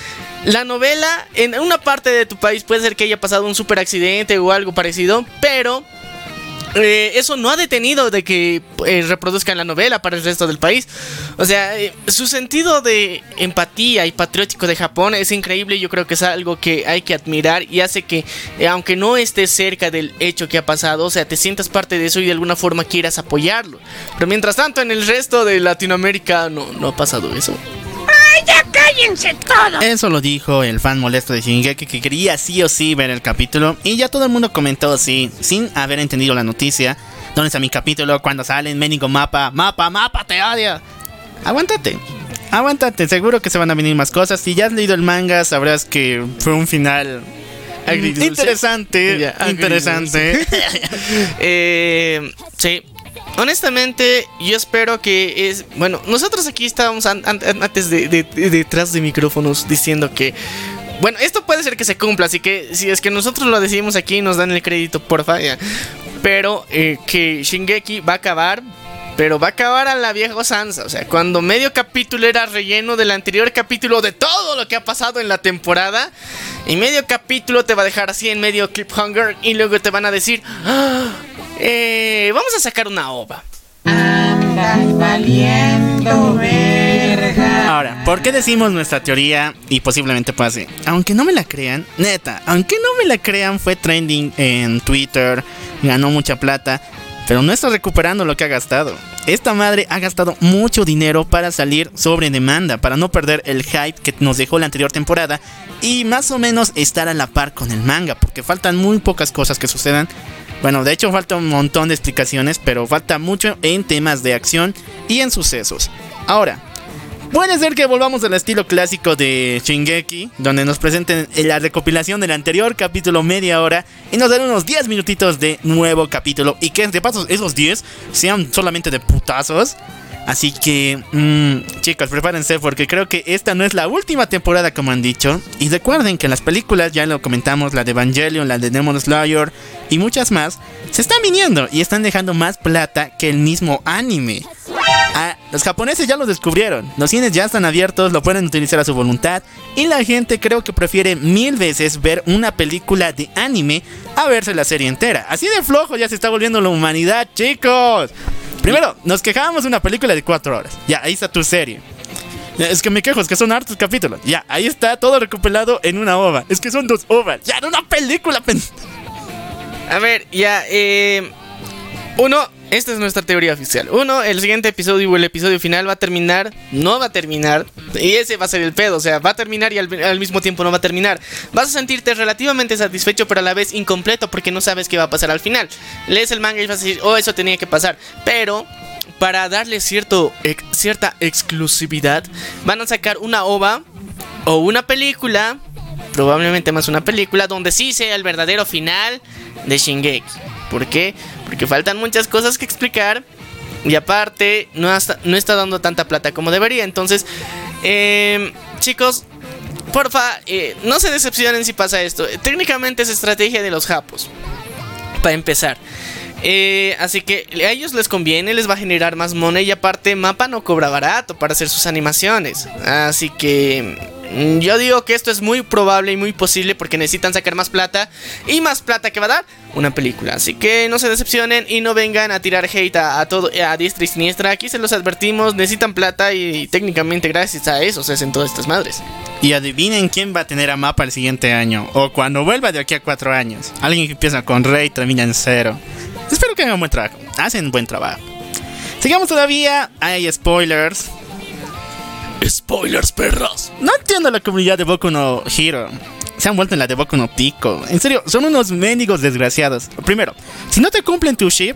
la novela, en una parte de tu país puede ser que haya pasado un super accidente o algo parecido, pero eh, eso no ha detenido de que eh, reproduzcan la novela para el resto del país. O sea, eh, su sentido de empatía y patriótico de Japón es increíble. Yo creo que es algo que hay que admirar y hace que, aunque no estés cerca del hecho que ha pasado, o sea, te sientas parte de eso y de alguna forma quieras apoyarlo. Pero mientras tanto, en el resto de Latinoamérica no, no ha pasado eso. ¡Ay, ya cállense todos! Eso lo dijo el fan molesto de Shingeki que quería sí o sí ver el capítulo. Y ya todo el mundo comentó así, sin haber entendido la noticia. ¿Dónde está mi capítulo? Cuando sale Ménico Mapa, Mapa, Mapa, te odio. Aguántate. Aguántate, seguro que se van a venir más cosas. Si ya has leído el manga, sabrás que fue un final Interesante, interesante. eh, sí, honestamente, yo espero que es. Bueno, nosotros aquí estábamos antes de, detrás de micrófonos diciendo que. Bueno, esto puede ser que se cumpla, así que si es que nosotros lo decimos aquí, nos dan el crédito, por favor. Pero eh, que Shingeki va a acabar, pero va a acabar a la vieja Sansa. O sea, cuando medio capítulo era relleno del anterior capítulo de todo lo que ha pasado en la temporada. Y medio capítulo te va a dejar así en medio cliffhanger. Y luego te van a decir. ¡Ah! Eh, vamos a sacar una ova. valiendo Ahora, ¿por qué decimos nuestra teoría y posiblemente pase? Aunque no me la crean, neta, aunque no me la crean, fue trending en Twitter, ganó mucha plata, pero no está recuperando lo que ha gastado. Esta madre ha gastado mucho dinero para salir sobre demanda, para no perder el hype que nos dejó la anterior temporada y más o menos estar a la par con el manga, porque faltan muy pocas cosas que sucedan bueno, de hecho falta un montón de explicaciones, pero falta mucho en temas de acción y en sucesos. Ahora, puede ser que volvamos al estilo clásico de Shingeki, donde nos presenten la recopilación del anterior capítulo media hora y nos den unos 10 minutitos de nuevo capítulo y que de paso esos 10 sean solamente de putazos. Así que, mmm, chicos, prepárense porque creo que esta no es la última temporada como han dicho. Y recuerden que las películas, ya lo comentamos, la de Evangelion, la de Demon Slayer y muchas más, se están viniendo y están dejando más plata que el mismo anime. Ah, los japoneses ya lo descubrieron, los cines ya están abiertos, lo pueden utilizar a su voluntad y la gente creo que prefiere mil veces ver una película de anime a verse la serie entera. Así de flojo ya se está volviendo la humanidad, chicos. Primero, nos quejábamos de una película de cuatro horas. Ya, ahí está tu serie. Es que me quejo, es que son hartos capítulos. Ya, ahí está todo recopilado en una ova. Es que son dos ovas. Ya, en una película. A ver, ya, eh. Uno, esta es nuestra teoría oficial. Uno, el siguiente episodio o el episodio final va a terminar, no va a terminar. Y ese va a ser el pedo. O sea, va a terminar y al, mismo tiempo no va a terminar. Vas a sentirte relativamente satisfecho, pero a la vez incompleto porque no sabes qué va a pasar al final. Lees el manga y vas a decir, oh, eso tenía que pasar. Pero para darle cierta exclusividad, van a sacar una ova o una película, probablemente más una película, donde sí sea el verdadero final de Shingeki. ¿Por qué? Porque faltan muchas cosas que explicar. Y aparte, no, no está dando tanta plata como debería. Entonces, em, chicos, porfa, eh, no se decepcionen si pasa esto. Técnicamente es estrategia de los japos. Para empezar. Eh, así que a ellos les conviene, les va a generar más money y aparte Mapa no cobra barato para hacer sus animaciones. Así que mm, yo digo que esto es muy probable y muy posible porque necesitan sacar más plata y más plata que va a dar una película. Así que no se decepcionen y no vengan a tirar hate a, todo a diestra y siniestra. Aquí se los advertimos, necesitan plata y, técnicamente gracias a eso se hacen todas estas madres. Y adivinen quién va a tener a Mapa el siguiente año o cuando vuelva de aquí a cuatro años. Alguien que empieza con Rey y termina en cero. Espero que hagan buen trabajo. Hacen buen trabajo. Sigamos todavía. Hay spoilers. Spoilers, perros. No entiendo la comunidad de Boku no Hero. Se han vuelto en la de Boku no Pico. En serio, son unos mendigos desgraciados. Primero, si no te cumplen tu ship,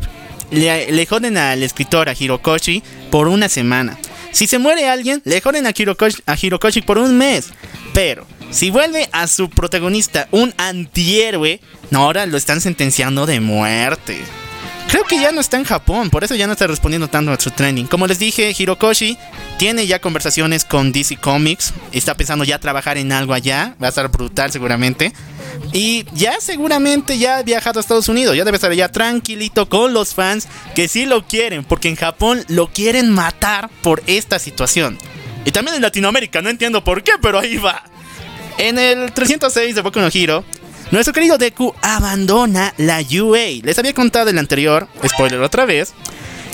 le, joden al escritor, a Hirokoshi, por una semana. Si se muere alguien, le joden a Hirokoshi, a Hirokoshi por un mes. Pero, si vuelve a su protagonista un antihéroe, ahora lo están sentenciando de muerte. Creo que ya no está en Japón, por eso ya no está respondiendo tanto a su training. Como les dije, Hirokoshi tiene ya conversaciones con DC Comics, está pensando ya trabajar en algo allá, va a estar brutal seguramente. Y ya seguramente ya ha viajado a Estados Unidos, ya debe estar ya tranquilito con los fans que sí lo quieren, porque en Japón lo quieren matar por esta situación. Y también en Latinoamérica, no entiendo por qué, pero ahí va. En el 306 de Boku no Hero, nuestro querido Deku abandona la UA. Les había contado el anterior, spoiler otra vez,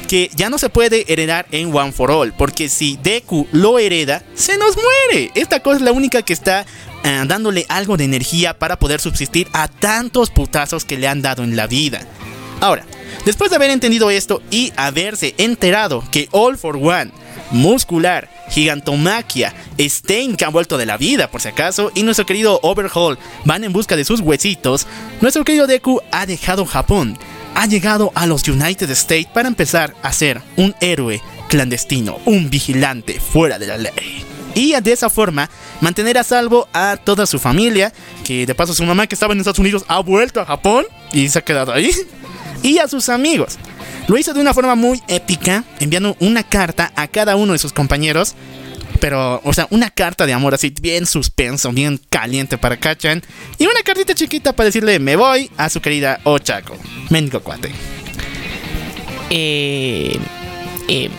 que ya no se puede heredar en One for All, porque si Deku lo hereda, se nos muere. Esta cosa es la única que está eh, dándole algo de energía para poder subsistir a tantos putazos que le han dado en la vida. Ahora, después de haber entendido esto y haberse enterado que All for One, Muscular, Gigantomaquia, Stein que han vuelto de la vida por si acaso y nuestro querido Overhaul van en busca de sus huesitos, nuestro querido Deku ha dejado Japón, ha llegado a los United States para empezar a ser un héroe clandestino, un vigilante fuera de la ley. Y de esa forma mantener a salvo a toda su familia, que de paso su mamá que estaba en Estados Unidos ha vuelto a Japón y se ha quedado ahí, y a sus amigos. Lo hizo de una forma muy épica, enviando una carta a cada uno de sus compañeros. Pero, o sea, una carta de amor así, bien suspenso, bien caliente para Kachan. Y una cartita chiquita para decirle, me voy a su querida Ochako. Mendigo cuate. Eh, eh,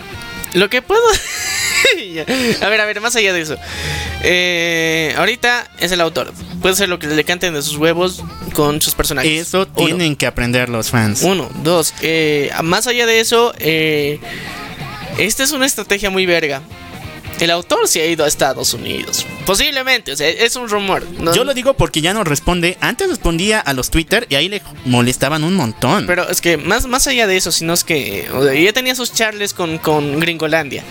lo que puedo... a ver, a ver, más allá de eso. Eh, ahorita es el autor. Puede ser lo que le canten de sus huevos con sus personajes. Eso tienen que aprender los fans. Uno, dos. Eh, más allá de eso, eh, esta es una estrategia muy verga. El autor se ha ido a Estados Unidos. Posiblemente, o sea, es un rumor. Yo lo digo porque ya no responde. Antes respondía a los Twitter y ahí le molestaban un montón. Pero es que más, más allá de eso, sino es que ya tenía sus charles con, con Gringolandia.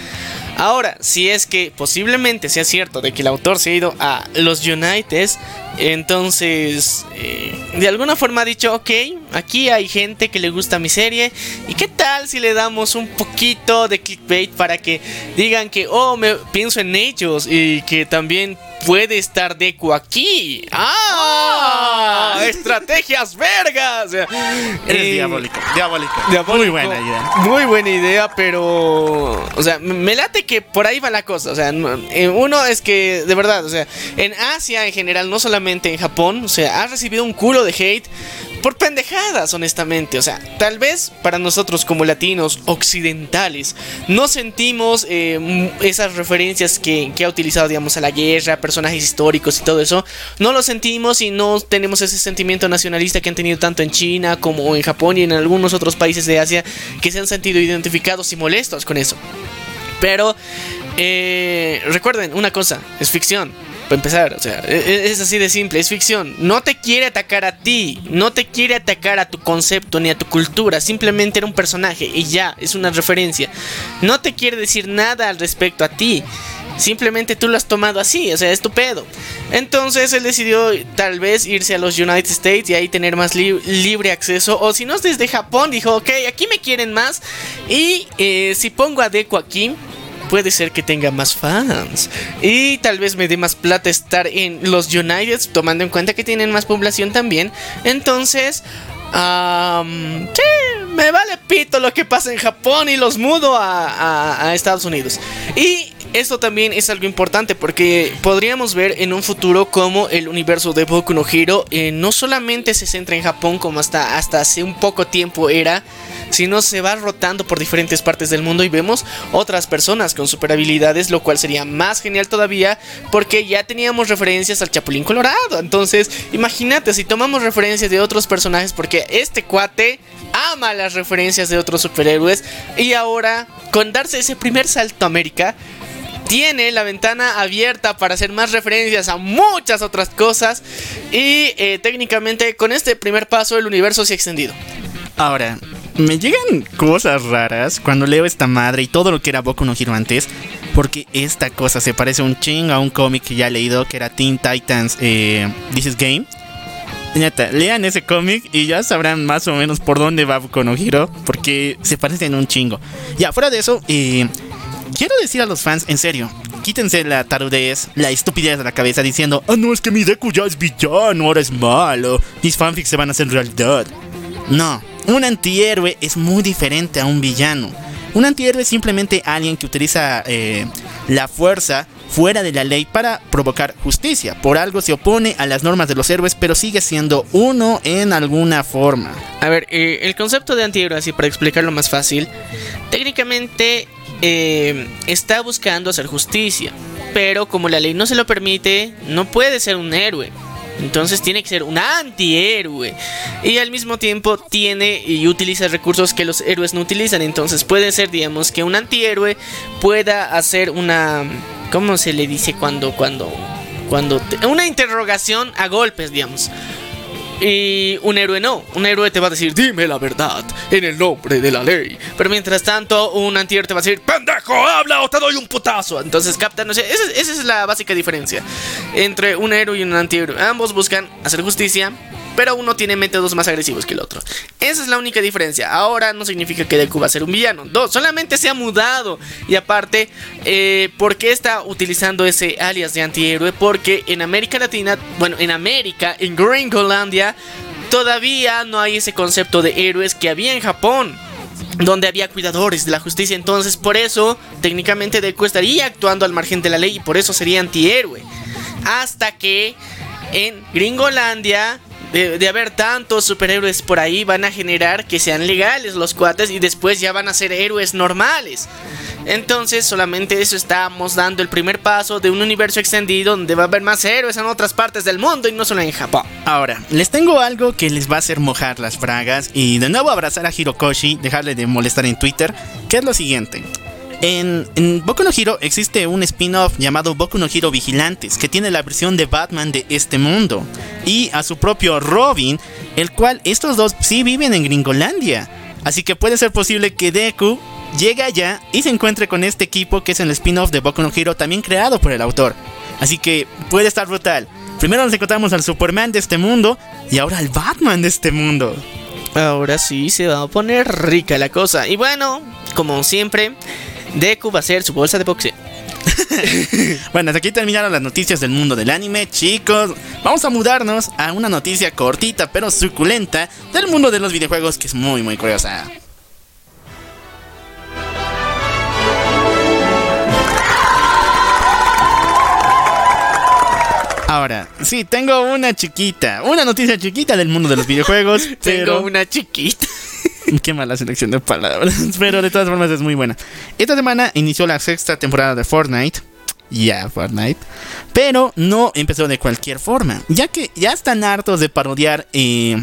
Ahora, si es que posiblemente sea cierto de que el autor se ha ido a los United, entonces eh, de alguna forma ha dicho, ok, aquí hay gente que le gusta mi serie, ¿y qué tal si le damos un poquito de clickbait para que digan que, oh, me pienso en ellos y que también puede estar Deku aquí. ¡Ah! ah. ¡Estrategias vergas! Es eh, diabólico, diabólico, Muy buena idea. Muy buena idea, pero. O sea, me late que por ahí va la cosa. O sea, eh, uno es que, de verdad, o sea, en Asia en general, no solamente en Japón, o sea, ha recibido un culo de hate por pendejadas, honestamente. O sea, tal vez para nosotros como latinos occidentales no sentimos eh, esas referencias que, ha utilizado, digamos, a la guerra, personajes históricos y todo eso. No lo sentimos y no tenemos ese sentimiento nacionalista que han tenido tanto en China como en Japón y en algunos otros países de Asia que se han sentido identificados y molestos con eso. Pero eh, recuerden una cosa, es ficción empezar, o sea, e, e, es así de simple, es ficción. No te quiere atacar a ti, no te quiere atacar a tu concepto ni a tu cultura, simplemente era un personaje y ya, es una referencia. No te quiere decir nada al respecto a ti. Simplemente tú lo has tomado así, o sea, es tu pedo. Entonces él decidió tal vez irse a los United States y ahí tener más libre acceso. O si no es desde Japón, dijo, ok, aquí me quieren más. Y eh, si pongo a Deku aquí, puede ser que tenga más fans. Y tal vez me dé más plata estar en los United, tomando en cuenta que tienen más población también. Entonces, sí, me vale pito lo que pasa en Japón y los mudo a, Estados Unidos. Y esto también es algo importante porque podríamos ver en un futuro cómo el universo de Boku no Hero eh, no solamente se centra en Japón como hasta, hasta hace un poco tiempo era, sino se va rotando por diferentes partes del mundo y vemos otras personas con super habilidades, lo cual sería más genial todavía porque ya teníamos referencias al Chapulín Colorado. Entonces, imagínate si tomamos referencias de otros personajes porque este cuate ama las referencias de otros superhéroes y ahora con darse ese primer salto a América tiene la ventana abierta para hacer más referencias a muchas otras cosas. Y eh, técnicamente con este primer paso el universo se ha extendido. Ahora, me llegan cosas raras cuando leo esta madre y todo lo que era Boku no Hero antes. Porque esta cosa se parece un ching a un cómic que ya he leído que era Teen Titans eh, This is Game. Neta, lean ese cómic y ya sabrán más o menos por dónde va Boku no Hero. Porque se parecen un chingo. Ya, fuera de eso, eh, quiero decir a los fans, en serio, quítense la tarudez, la estupidez de la cabeza diciendo, ah, no, es que mi Deku ya es villano, ahora es malo, mis fanfics se van a hacer realidad. No, un antihéroe es muy diferente a un villano. Un antihéroe es simplemente alguien que utiliza eh, la fuerza fuera de la ley para provocar justicia. Por algo se opone a las normas de los héroes, pero sigue siendo uno en alguna forma. A ver, eh, el concepto de antihéroe, así para explicarlo más fácil, técnicamente eh, está buscando hacer justicia, pero como la ley no se lo permite, no puede ser un héroe. Entonces tiene que ser un antihéroe. Y al mismo tiempo tiene y utiliza recursos que los héroes no utilizan. Entonces puede ser, digamos, que un antihéroe pueda hacer una... ¿Cómo se le dice cuando... cuando... cuando... una interrogación a golpes, digamos. Y un héroe no. Un héroe te va a decir, dime la verdad, en el nombre de la ley. Pero mientras tanto, un antihéroe te va a decir, pendejo, habla o te doy un putazo. Entonces capta, no sé, esa, esa es la básica diferencia entre un héroe y un antihéroe. Ambos buscan hacer justicia, pero uno tiene métodos más agresivos que el otro. Esa es la única diferencia. Ahora no significa que Deku va a ser un villano. Dos, solamente se ha mudado. Y aparte, eh, ¿por qué está utilizando ese alias de antihéroe? Porque en América Latina, bueno, en América, en Gringolandia, todavía no hay ese concepto de héroes que había en Japón donde había cuidadores de la justicia. Entonces, por eso, técnicamente Deku estaría actuando al margen de la ley y por eso sería antihéroe. Hasta que en Gringolandia de, haber tantos superhéroes por ahí, van a generar que sean legales los cuates y después ya van a ser héroes normales. Entonces solamente eso estamos dando el primer paso de un universo extendido donde va a haber más héroes en otras partes del mundo y no solo en Japón. Ahora, les tengo algo que les va a hacer mojar las bragas y de nuevo abrazar a Hirokoshi, dejarle de molestar en Twitter, que es lo siguiente. En, Boku no Hero existe un spin-off llamado Boku no Hero Vigilantes, que tiene la versión de Batman de este mundo, y a su propio Robin, el cual estos dos sí viven en Gringolandia. Así que puede ser posible que Deku llegue allá y se encuentre con este equipo que es el spin-off de Boku no Hero, también creado por el autor. Así que puede estar brutal. Primero nos encontramos al Superman de este mundo y ahora al Batman de este mundo. Ahora sí se va a poner rica la cosa. Y bueno, como siempre, Deku va a ser su bolsa de boxeo. bueno, hasta aquí terminaron las noticias del mundo del anime, chicos. Vamos a mudarnos a una noticia cortita pero suculenta del mundo de los videojuegos que es muy muy curiosa. Ahora, sí, tengo una chiquita, una noticia chiquita del mundo de los videojuegos. tengo una chiquita. Qué mala selección de palabras. Pero de todas formas es muy buena. Esta semana inició la sexta temporada de Fortnite. Ya, Fortnite. Pero no empezó de cualquier forma. Ya que ya están hartos de parodiar eh,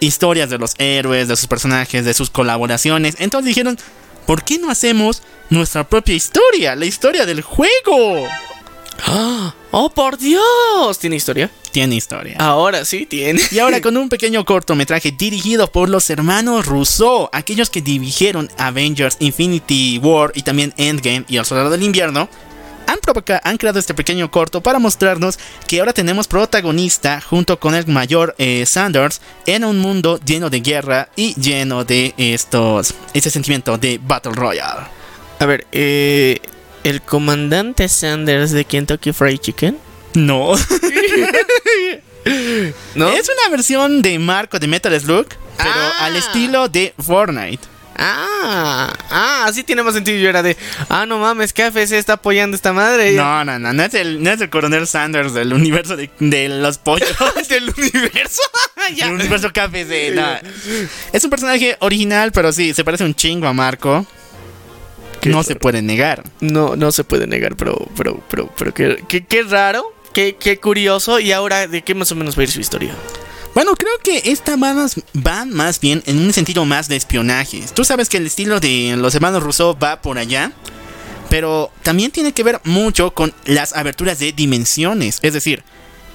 historias de los héroes, de sus personajes, de sus colaboraciones. Entonces dijeron, ¿por qué no hacemos nuestra propia historia? La historia del juego. ¡Oh, por Dios! ¿Tiene historia? Tiene historia. Ahora sí tiene. Y ahora con un pequeño cortometraje dirigido por los hermanos Rousseau, aquellos que dirigieron Avengers Infinity War y también Endgame y El Soldado del Invierno, han, han, creado este pequeño corto para mostrarnos que ahora tenemos protagonista junto con el mayor eh, Sanders en un mundo lleno de guerra y lleno de estos ese sentimiento de Battle Royale. A ver, eh, ¿El comandante Sanders de Kentucky Fried Chicken? No. ¿No? Es una versión de Marco de Metal Slug, pero ah. al estilo de Fortnite. Ah, ah, así tiene más sentido. Yo era de, ah, no mames, KFC está apoyando esta madre. No, no, no, no es el, no es el coronel Sanders del universo de, de los pollos. del universo. Ya. del universo KFC. no. Es un personaje original, pero sí, se parece un chingo a Marco. No se puede negar. No, no se puede negar, pero, pero, pero, pero qué, qué, qué raro, qué, curioso. Y ahora, ¿de qué más o menos va a ir su historia? Bueno, creo que esta más, va más bien en un sentido más de espionaje. Tú sabes que el estilo de los hermanos Rousseau va por allá, pero también tiene que ver mucho con las aberturas de dimensiones. Es decir,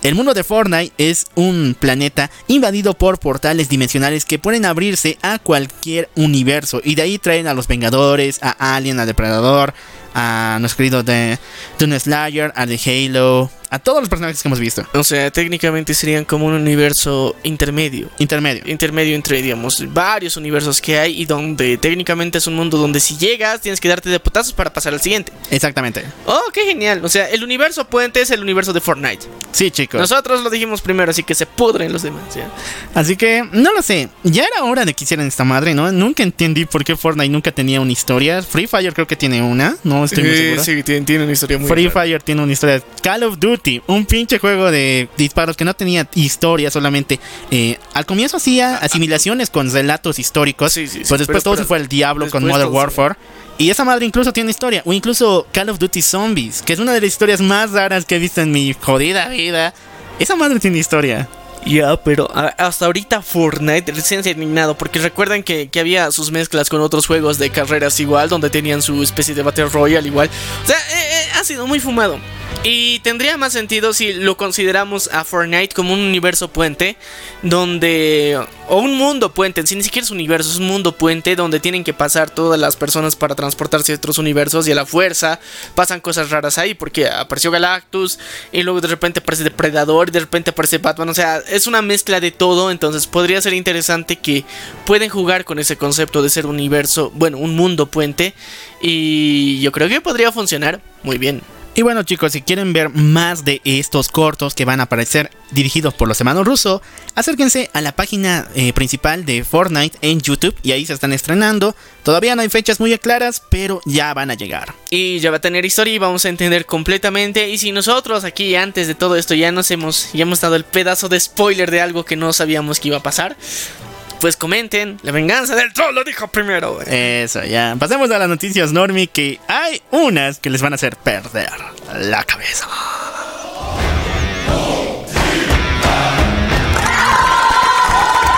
el mundo de Fortnite es un planeta invadido por portales dimensionales que pueden abrirse a cualquier universo. Y de ahí traen a los Vengadores, a Alien, a Depredador, a nuestro querido de Dune Slayer, a The Halo, a todos los personajes que hemos visto. O sea, técnicamente serían como un universo intermedio. Intermedio. Intermedio entre, digamos, varios universos que hay y donde técnicamente es un mundo donde si llegas tienes que darte de putazos para pasar al siguiente. Exactamente. Oh, qué genial. O sea, el universo puente es el universo de Fortnite. Sí, chicos. Nosotros lo dijimos primero, así que se pudren los demás. ¿ya? Así que, no lo sé. Ya era hora de que hicieran esta madre, ¿no? Nunca entendí por qué Fortnite nunca tenía una historia. Free Fire creo que tiene una. No estoy muy seguro. sí, tiene, tiene una historia muy Free rara. Fire tiene una historia. Call of Duty, un pinche juego de disparos que no tenía historia, solamente. eh, al comienzo hacía asimilaciones con relatos históricos. Sí, sí, sí, pues después pero- todo pero se fue al diablo con Modern Warfare. Y esa madre incluso tiene historia. O incluso Call of Duty Zombies, que es una de las historias más raras que he visto en mi jodida vida. Esa madre tiene historia. Ya, pero a- hasta ahorita Fortnite recién se ha eliminado porque recuerdan que, que había sus mezclas con otros juegos de carreras igual, donde tenían su especie de Battle Royale igual. O sea, eh, eh, ha sido muy fumado. Y tendría más sentido si lo consideramos a Fortnite como un universo puente, donde... O un mundo puente, si ni siquiera es universo, es un mundo puente donde tienen que pasar todas las personas para transportarse a otros universos y a la fuerza pasan cosas raras ahí, porque apareció Galactus y luego de repente aparece Depredador y de repente aparece Batman, o sea, es una mezcla de todo, entonces podría ser interesante que pueden jugar con ese concepto de ser un universo, bueno, un mundo puente y yo creo que podría funcionar muy bien. Y bueno chicos, si quieren ver más de estos cortos que van a aparecer dirigidos por los hermanos Russo, acérquense a la página eh, principal de Fortnite en YouTube y ahí se están estrenando. Todavía no hay fechas muy claras, pero ya van a llegar. Y ya va a tener historia y vamos a entender completamente. Y si nosotros aquí antes de todo esto ya nos hemos, ya hemos dado el pedazo de spoiler de algo que no sabíamos que iba a pasar, pues comenten. La venganza del troll lo dijo primero. güey. Eso, ya. Pasemos a las noticias Normie, que hay unas que les van a hacer perder la cabeza.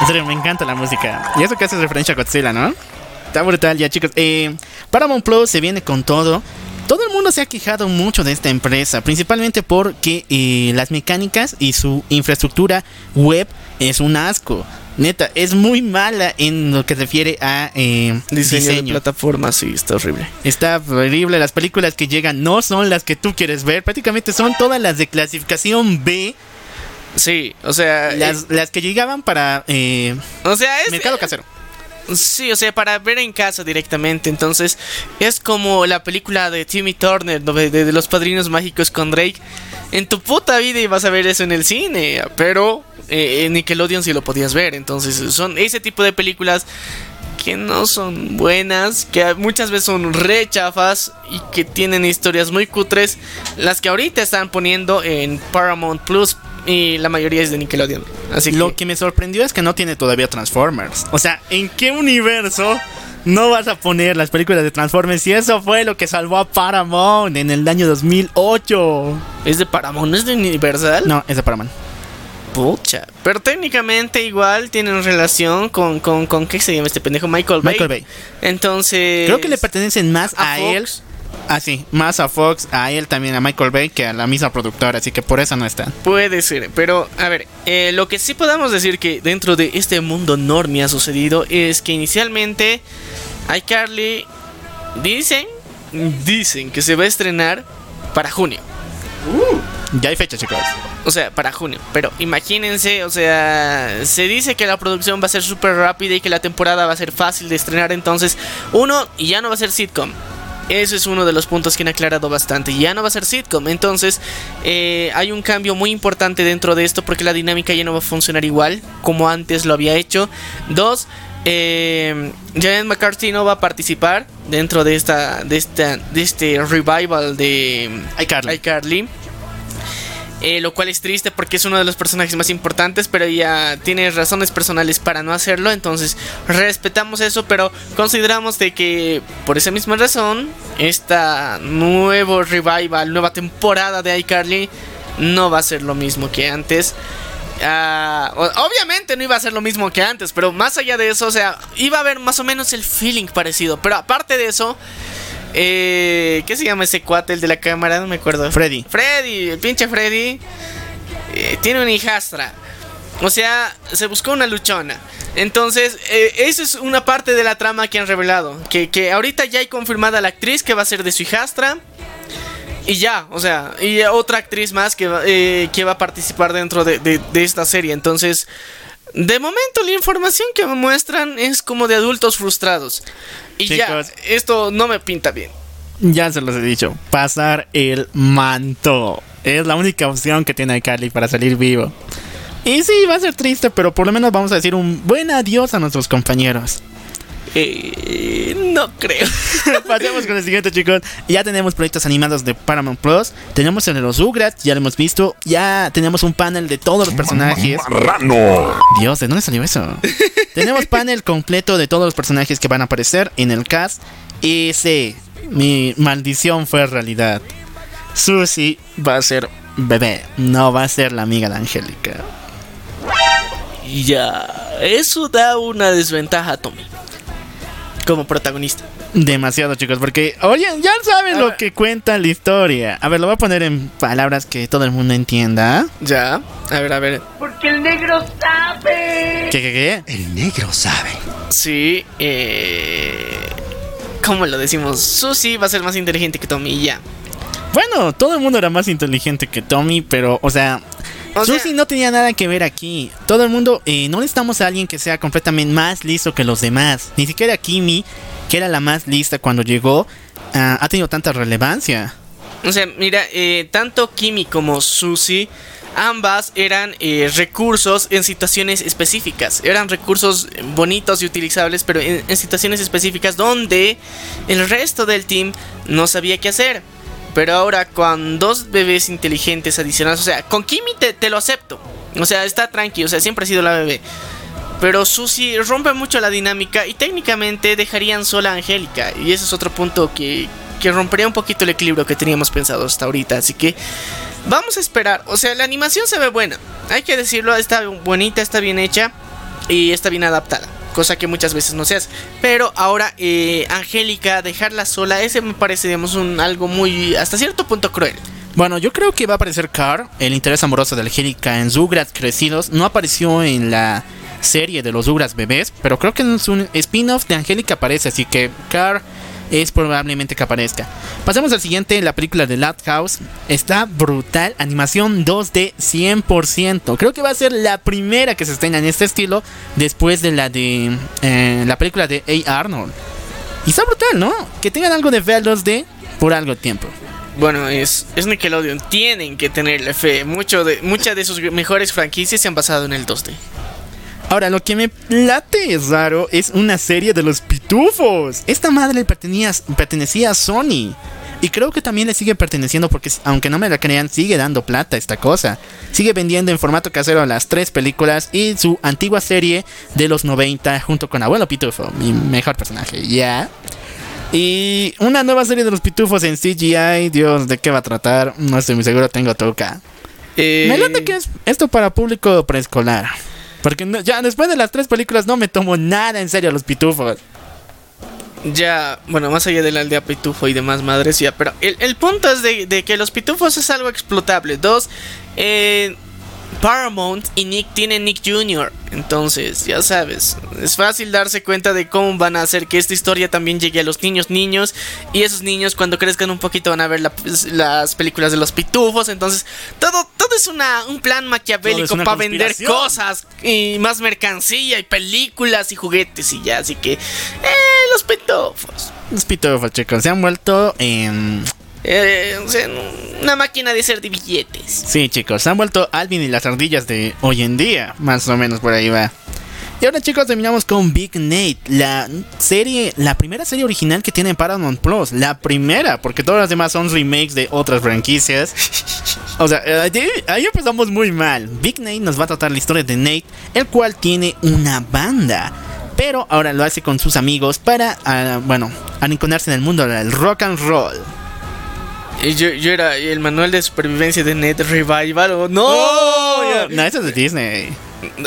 Serio, me encanta la música. Y eso que hace referencia a Godzilla, ¿no? Está brutal ya, chicos. Eh, Paramount se viene con todo. Todo el mundo se ha quejado mucho de esta empresa, principalmente porque eh, las mecánicas y su infraestructura web es un asco. Neta, es muy mala en lo que se refiere a eh, Diseño, de diseño. plataforma, sí, está horrible. Está horrible. Las películas que llegan no son las que tú quieres ver. Prácticamente son todas las de clasificación B. Sí, o sea, Las, las que llegaban para eh, eh, o sea, es mercado casero. Sí, o sea, para ver en casa directamente. Entonces, es como la película de Timmy Turner, de, de los padrinos mágicos con Drake. En tu puta vida ibas a ver eso en el cine, pero eh, en Nickelodeon sí lo podías ver. Entonces, son ese tipo de películas que no son buenas, que muchas veces son rechafas y que tienen historias muy cutres. Las que ahorita están poniendo en Paramount Plus y la mayoría es de Nickelodeon. Así Lo que que me sorprendió es que no tiene todavía Transformers. O sea, ¿en qué universo no vas a poner las películas de Transformers? Si eso fue lo que salvó a Paramount en el año 2008. es de Paramount, ¿no es de Universal? No, es de Paramount. Pucha. Pero técnicamente igual tienen relación con, con, con ¿qué se llama este pendejo? Michael Bay. Michael Bay. Entonces. Creo que le pertenecen más a, a él. Ah, sí, más a Fox, a él también, a Michael Bay, que a la misma productora. Así que por eso no están. Puede ser, pero a ver, eh, lo que sí podamos decir que dentro de este mundo normie ha sucedido es que inicialmente iCarly dicen, dicen que se va a estrenar para junio. Ya hay fecha, chicos. O sea, para junio. Pero imagínense, o sea, se dice que la producción va a ser súper rápida y que la temporada va a ser fácil de estrenar. Entonces, uno, y ya no va a ser sitcom. Eso es uno de los puntos que han aclarado bastante. Ya no va a ser sitcom. Entonces, eh, hay un cambio muy importante dentro de esto porque la dinámica ya no va a funcionar igual como antes lo había hecho. Dos, eh, Janet McCarthy no va a participar dentro de esta de esta de este revival de iCarly. iCarly. Eh, lo cual es triste porque es uno de los personajes más importantes, pero ella tiene razones personales para no hacerlo, entonces respetamos eso, pero consideramos de que por esa misma razón, esta nuevo revival, nueva temporada de iCarly no va a ser lo mismo que antes. Ah, obviamente no iba a ser lo mismo que antes, pero más allá de eso, o sea, iba a haber más o menos el feeling parecido, pero aparte de eso, eh, ¿qué se llama ese cuate, el de la cámara? No me acuerdo. Freddy. Freddy, el pinche Freddy, eh, tiene una hijastra. O sea, se buscó una luchona. Entonces, eh, esa es una parte de la trama que han revelado. Que, que ahorita ya hay confirmada la actriz que va a ser de su hijastra. Y ya, o sea, y otra actriz más que va, eh, que va a participar dentro de, de- de esta serie. Entonces, de momento la información que me muestran es como de adultos frustrados. Y ya, Chicos. esto no me pinta bien. Ya se los he dicho. Pasar el manto. Es la única opción que tiene iCarly para salir vivo. Y sí, va a ser triste, pero por lo menos vamos a decir un buen adiós a nuestros compañeros. Eh, no creo. Pasemos con el siguiente, chicos. Ya tenemos proyectos animados de Paramount Plus. Tenemos el de los Ugrats, ya lo hemos visto. Ya tenemos un panel de todos los personajes. Marrano. Dios, ¿de dónde salió eso? tenemos panel completo de todos los personajes que van a aparecer en el cast. Y sí, mi maldición fue realidad. Susie va a ser bebé, no va a ser la amiga de Angélica. Ya, eso da una desventaja a Tommy. Como protagonista. Demasiado, chicos, porque, oye, ya saben A lo ver. que cuenta la historia. A ver, lo voy a poner en palabras que todo el mundo entienda. Ya, a ver, a ver. Porque el negro sabe. ¿Qué, qué, qué? El negro sabe. Sí, eh. ¿Cómo lo decimos? Susie va a ser más inteligente que Tommy y ya. Bueno, todo el mundo era más inteligente que Tommy, pero, o sea, O sea- no tenía nada que ver aquí. Todo el mundo, eh, no necesitamos a alguien que sea completamente más listo que los demás. Ni siquiera Kimi, que era la más lista cuando llegó, ah, ha tenido tanta relevancia. O sea, mira, eh, tanto Kimi como Susie, ambas eran eh, recursos en situaciones específicas. Eran recursos bonitos y utilizables, pero en, en situaciones específicas donde el resto del team no sabía qué hacer. Pero ahora con dos bebés inteligentes adicionales, o sea, con Kimi te, lo acepto. O sea, está tranqui, o sea, siempre ha sido la bebé. Pero Susie rompe mucho la dinámica y técnicamente dejarían sola a Angélica. Y ese es otro punto que, que rompería un poquito el equilibrio que teníamos pensado hasta ahorita. Así que vamos a esperar. O sea, la animación se ve buena. Hay que decirlo, está bonita, está bien hecha y está bien adaptada. Cosa que muchas veces no se hace. Pero ahora, eh, Angélica, dejarla sola, ese me parece, digamos, un, algo muy, hasta cierto punto cruel. Bueno, yo creo que va a aparecer Carr, el interés amoroso de Angélica en Zugrats crecidos. No apareció en la serie de los Zugrats bebés, pero creo que en su spin-off de Angélica aparece, así que Carr es probablemente que aparezca. Pasemos al siguiente, la película de Loud House. Está brutal, animación 2D 100%. Creo que va a ser la primera que se estrena en este estilo después de la de eh, la película de A. Arnold. Y está brutal, ¿no? Que tengan algo de ver 2D por algo de tiempo. Bueno, es, es Nickelodeon. Tienen que tenerle fe. Mucho de, muchas de sus mejores franquicias se han basado en el 2D. Ahora, lo que me late es raro es una serie de los pitufos. Esta madre pertenecía, pertenecía a Sony. Y creo que también le sigue perteneciendo porque, aunque no me la crean, sigue dando plata esta cosa. Sigue vendiendo en formato casero las tres películas y su antigua serie de los 90 junto con Abuelo Pitufo, mi mejor personaje, ¿ya? Y una nueva serie de los pitufos en CGI, Dios, ¿de qué va a tratar? No estoy muy seguro, tengo toca. Eh, Me late que es esto para público preescolar. Porque no- ya después de las tres películas no me tomo nada en serio a los pitufos. Ya, bueno, más allá de la aldea pitufo y demás madres, ya, pero el, el punto es de, de que los pitufos es algo explotable. Dos, eh, Paramount y Nick tienen Nick Jr. Entonces, ya sabes, es fácil darse cuenta de cómo van a hacer que esta historia también llegue a los niños niños. Y esos niños cuando crezcan un poquito van a ver la- las películas de los pitufos. Entonces, todo, todo es una, un plan maquiavélico para vender cosas y más mercancía y películas y juguetes y ya. Así que, eh, los pitufos. Los pitufos, chicos, se han vuelto en... Eh, sea, una máquina de hacer de billetes. Sí, chicos, han vuelto Alvin y las ardillas de hoy en día. Más o menos por ahí va. Y ahora chicos terminamos con Big Nate, la serie, la primera serie original que tiene Paramount Plus, la primera, porque todas las demás son remakes de otras franquicias. O sea, eh, ahí empezamos muy mal. Big Nate nos va a tratar la historia de Nate, el cual tiene una banda. Pero ahora lo hace con sus amigos para, ah, bueno, arinconarse en el mundo del rock and roll. Yo, yo era el manual de supervivencia de Net Revival. ¿o no, oh, no, eso es de Disney.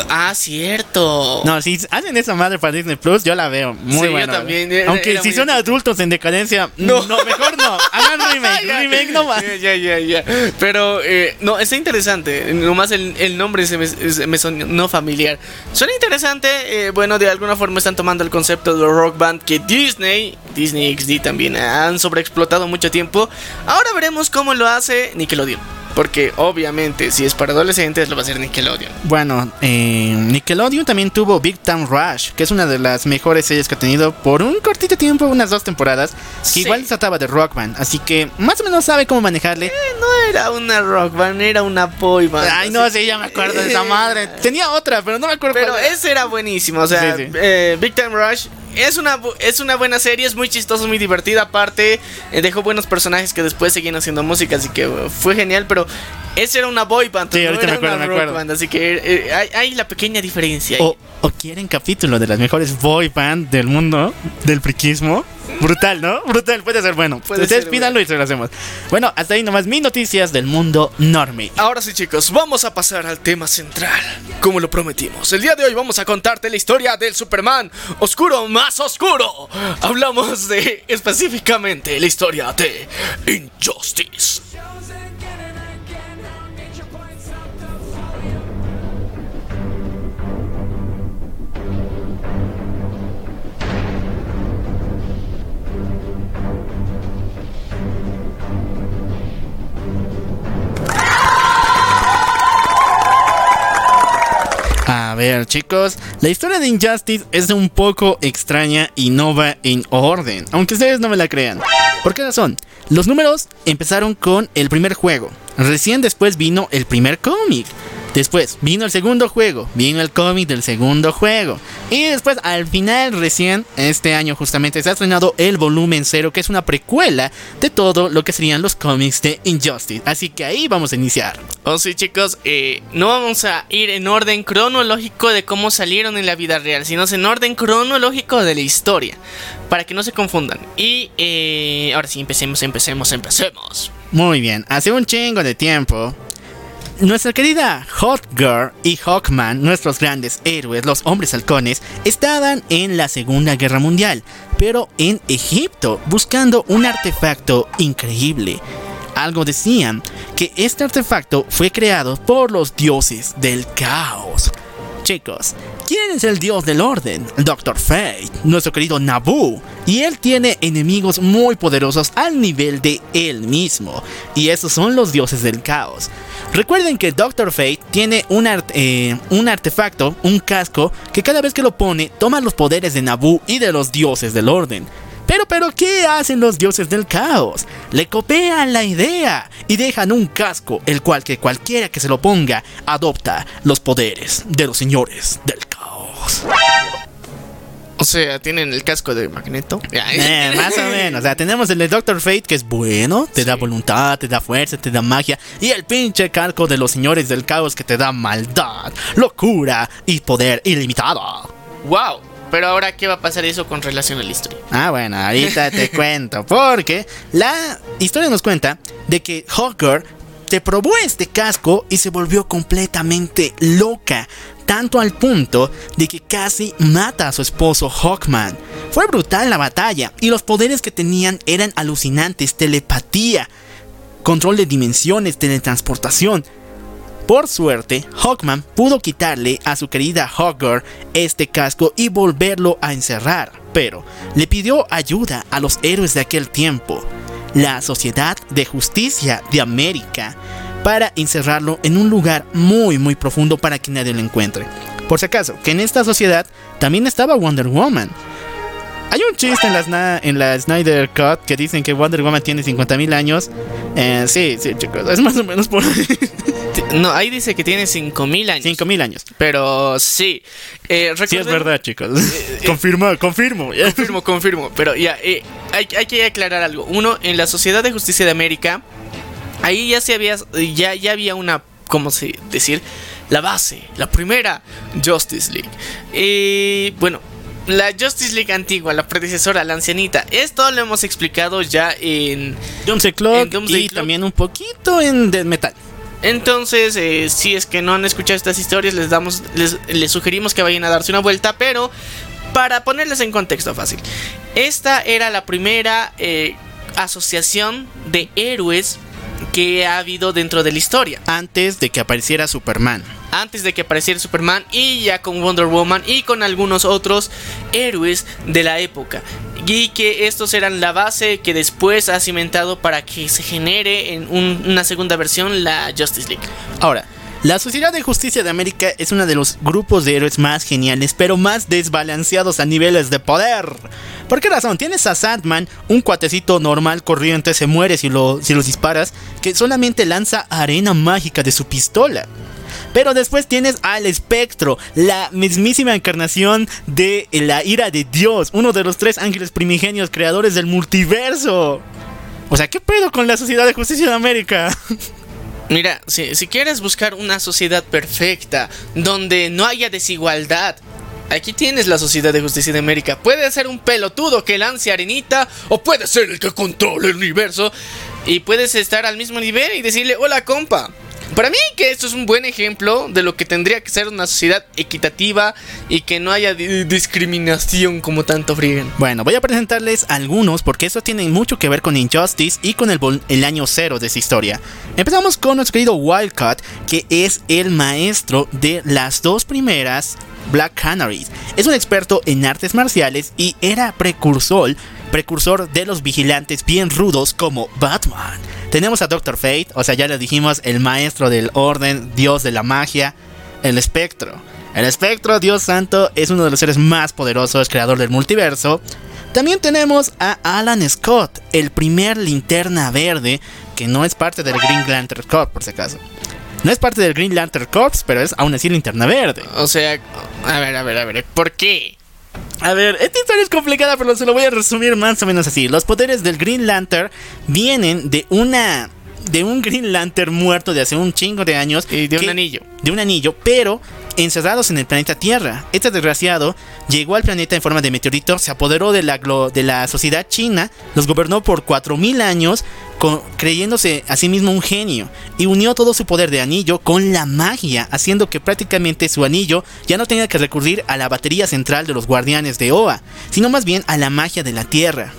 Ah, cierto. No, si hacen esa madre para Disney Plus, yo la veo. Muy sí, buena. también. Aunque si son adultos en decadencia, no. mejor no. Hagan remake. remake no más. Ya, ya, ya. Pero, eh, no, está interesante. Nomás el, el nombre se me, me sonó familiar. Suena interesante. Eh, bueno, de alguna forma están tomando el concepto de rock band que Disney, Disney XD también han sobreexplotado mucho tiempo. Ahora veremos cómo lo hace Nickelodeon. Porque obviamente si es para adolescentes lo va a hacer Nickelodeon. Bueno, eh, Nickelodeon también tuvo Big Time Rush, que es una de las mejores series que ha tenido por un cortito tiempo, unas dos temporadas, que igual se trataba de rock band, así que más o menos sabe cómo manejarle. Eh, no era una rock band, era una boy band. Ay, no, sí, ya me acuerdo de esa madre. Tenía otra, pero no me acuerdo. Pero ese era buenísimo, o sea, eh, Big Time Rush es una, es una buena serie, es muy chistosa, muy divertida. Aparte, eh, dejó buenos personajes que después seguían haciendo música, así que uh, fue genial. Pero ese era una boy band, sí, ahorita me acuerdo, me acuerdo. Band, así que eh, hay, hay, la pequeña diferencia. O, o, quieren capítulo de las mejores boy band del mundo, del friquismo. Brutal, ¿no? Brutal, puede ser bueno. Puede Ustedes pídanlo y se lo hacemos. Bueno, hasta ahí nomás mis noticias del mundo normie. Ahora sí, chicos, vamos a pasar al tema central. Como lo prometimos, el día de hoy vamos a contarte la historia del Superman oscuro más oscuro. Hablamos de específicamente la historia de Injustice. A ver, chicos, la historia de Injustice es un poco extraña y no va en orden, aunque ustedes no me la crean. ¿Por qué razón? Los números empezaron con el primer juego, recién después vino el primer cómic. Después vino el segundo juego, vino el cómic del segundo juego. Y después, al final, recién, este año justamente, se ha estrenado el volumen 0, que es una precuela de todo lo que serían los cómics de Injustice. Así que ahí vamos a iniciar. Oh, sí, chicos, eh, no vamos a ir en orden cronológico de cómo salieron en la vida real, sino en orden cronológico de la historia, para que no se confundan. Y eh, ahora sí, empecemos, empecemos, empecemos. Muy bien, hace un chingo de tiempo nuestra querida Hawkgirl y Hawkman, nuestros grandes héroes, los hombres halcones, estaban en la Segunda Guerra Mundial, pero en Egipto, buscando un artefacto increíble. Algo decían que este artefacto fue creado por los dioses del caos. Chicos, ¿quién es el dios del orden? Doctor Fate, nuestro querido Nabu. Y él tiene enemigos muy poderosos al nivel de él mismo. Y esos son los dioses del caos. Recuerden que Doctor Fate tiene un, eh, un artefacto, un casco, que cada vez que lo pone toma los poderes de Nabu y de los dioses del orden. Pero, pero, ¿qué hacen los dioses del caos? Le copian la idea y dejan un casco, el cual que cualquiera que se lo ponga adopta los poderes de los señores del caos. O sea, tienen el casco de Magneto. Eh, más o menos. O sea, tenemos el de Doctor Fate, que es bueno, te da voluntad, te da fuerza, te da magia. Y el pinche casco de los señores del caos, que te da maldad, locura y poder ilimitado. ¡Wow! Pero ahora, ¿qué va a pasar eso con relación a la historia? Ah, bueno, ahorita te cuento. Porque la historia nos cuenta de que Hawker te probó este casco y se volvió completamente loca. Tanto al punto de que casi mata a su esposo Hawkman. Fue brutal la batalla y los poderes que tenían eran alucinantes: telepatía, control de dimensiones, teletransportación. Por suerte, Hawkman pudo quitarle a su querida Hawkgirl este casco y volverlo a encerrar, pero le pidió ayuda a los héroes de aquel tiempo, la Sociedad de Justicia de América, para encerrarlo en un lugar muy muy profundo para que nadie lo encuentre. Por si acaso, que en esta sociedad también estaba Wonder Woman. Hay un chiste en la, en la Snyder Cut que dicen que Wonder Woman tiene 50.000 años. Eh, sí, sí, chicos, es más o menos por ahí. No, ahí dice que tiene 5000 años. 5000 años. Pero sí. Eh, sí, es verdad, chicos. confirmo, confirmo. Confirmo, confirmo. Pero ya, eh, hay, hay, que aclarar algo. Uno, en la Sociedad de Justicia de América, ahí ya se había, ya, ya había una, ¿cómo se decir? La base, la primera Justice League. Y bueno, la Justice League antigua, la predecesora, la ancianita. Esto lo hemos explicado ya en Doomsday Clock y también un poquito en Dead Metal. Entonces, eh, si es que no han escuchado estas historias, les damos, les, sugerimos que vayan a darse una vuelta, pero para ponerles en contexto fácil, esta era la primera eh, asociación de héroes que ha habido dentro de la historia. Antes de que apareciera Superman antes de que apareciera Superman y ya con Wonder Woman y con algunos otros héroes de la época. Y que estos eran la base que después ha cimentado para que se genere en una segunda versión la Justice League. Ahora, la Sociedad de Justicia de América es uno de los grupos de héroes más geniales, pero más desbalanceados a niveles de poder. ¿Por qué razón? Tienes a Sandman, un cuatecito normal corriente, se muere si, lo, si los disparas, que solamente lanza arena mágica de su pistola. Pero después tienes al espectro, la mismísima encarnación de la ira de Dios, uno de los tres ángeles primigenios creadores del multiverso. O sea, ¿qué pedo con la Sociedad de Justicia de América? Mira, si, quieres buscar una sociedad perfecta, donde no haya desigualdad, Aquí tienes la Sociedad de Justicia de América. Puede ser un pelotudo que lance arenita o puede ser el que controle el universo. Y puedes estar al mismo nivel y decirle, hola compa, para mí que esto es un buen ejemplo de lo que tendría que ser una sociedad equitativa y que no haya discriminación como tanto frieguen. Bueno, voy a presentarles algunos porque esto tiene mucho que ver con Injustice y con el, el año cero de esa historia. Empezamos con nuestro querido Wildcat, que es el maestro de las dos primeras Black Canaries. Es un experto en artes marciales y era precursor, precursor de los vigilantes bien rudos como Batman. Tenemos a Doctor Fate, o sea, ya le dijimos, el maestro del orden, dios de la magia, el espectro. El espectro, Dios santo, es uno de los seres más poderosos, creador del multiverso. También tenemos a Alan Scott, el primer linterna verde, que no es parte del Green Lantern Corps, por si acaso. No es parte del Green Lantern Corps, pero es aún así linterna verde. O sea, a ver, a ver, a ver, ¿por qué? A ver, esta historia es complicada, pero se lo voy a resumir más o menos así. Los poderes del Green Lantern vienen de una de un Green Lantern muerto de hace un chingo de años. Y de un anillo. De un anillo, pero encerrados en el planeta Tierra. Este desgraciado llegó al planeta en forma de meteorito, se apoderó de la, de la sociedad china, los gobernó por 4.000 años, creyéndose a sí mismo un genio, y unió todo su poder de anillo con la magia, haciendo que prácticamente su anillo ya no tenga que recurrir a la batería central de los guardianes de Oa, sino más bien a la magia de la Tierra.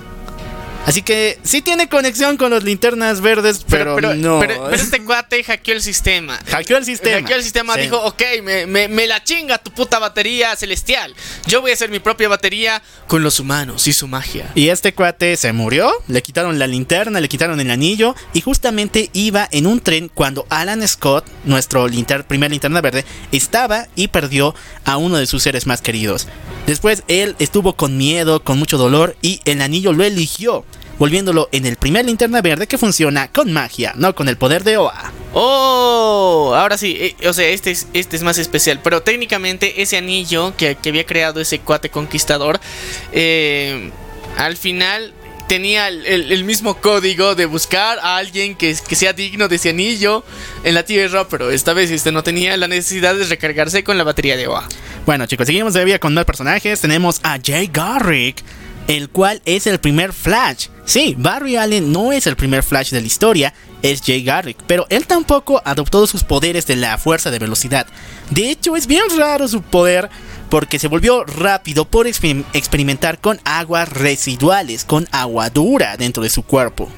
Así que sí tiene conexión con las linternas verdes, pero, no. Pero, este cuate hackeó el sistema. Hackeó el sistema. Hackeó el sistema, dijo, ok, me, la chinga tu puta batería celestial. Yo voy a hacer mi propia batería con los humanos y su magia. Y este cuate se murió, le quitaron la linterna, le quitaron el anillo y justamente iba en un tren cuando Alan Scott, nuestro primer linterna verde, estaba y perdió a uno de sus seres más queridos. Después él estuvo con miedo, con mucho dolor y el anillo lo eligió volviéndolo en el primer linterna verde que funciona con magia, no con el poder de Oa. Oh, ahora sí, eh, o sea, este es, este es más especial, pero técnicamente ese anillo que, había creado ese cuate conquistador, eh, al final tenía el, mismo código de buscar a alguien que, que, sea digno de ese anillo en la Tierra, pero esta vez este no tenía la necesidad de recargarse con la batería de Oa. Bueno chicos, seguimos todavía con más personajes. Tenemos a Jay Garrick, el cual es el primer Flash. Sí, Barry Allen no es el primer Flash de la historia, es Jay Garrick, pero él tampoco adoptó sus poderes de la fuerza de velocidad. De hecho, es bien raro su poder porque se volvió rápido por experimentar con aguas residuales, con agua dura dentro de su cuerpo.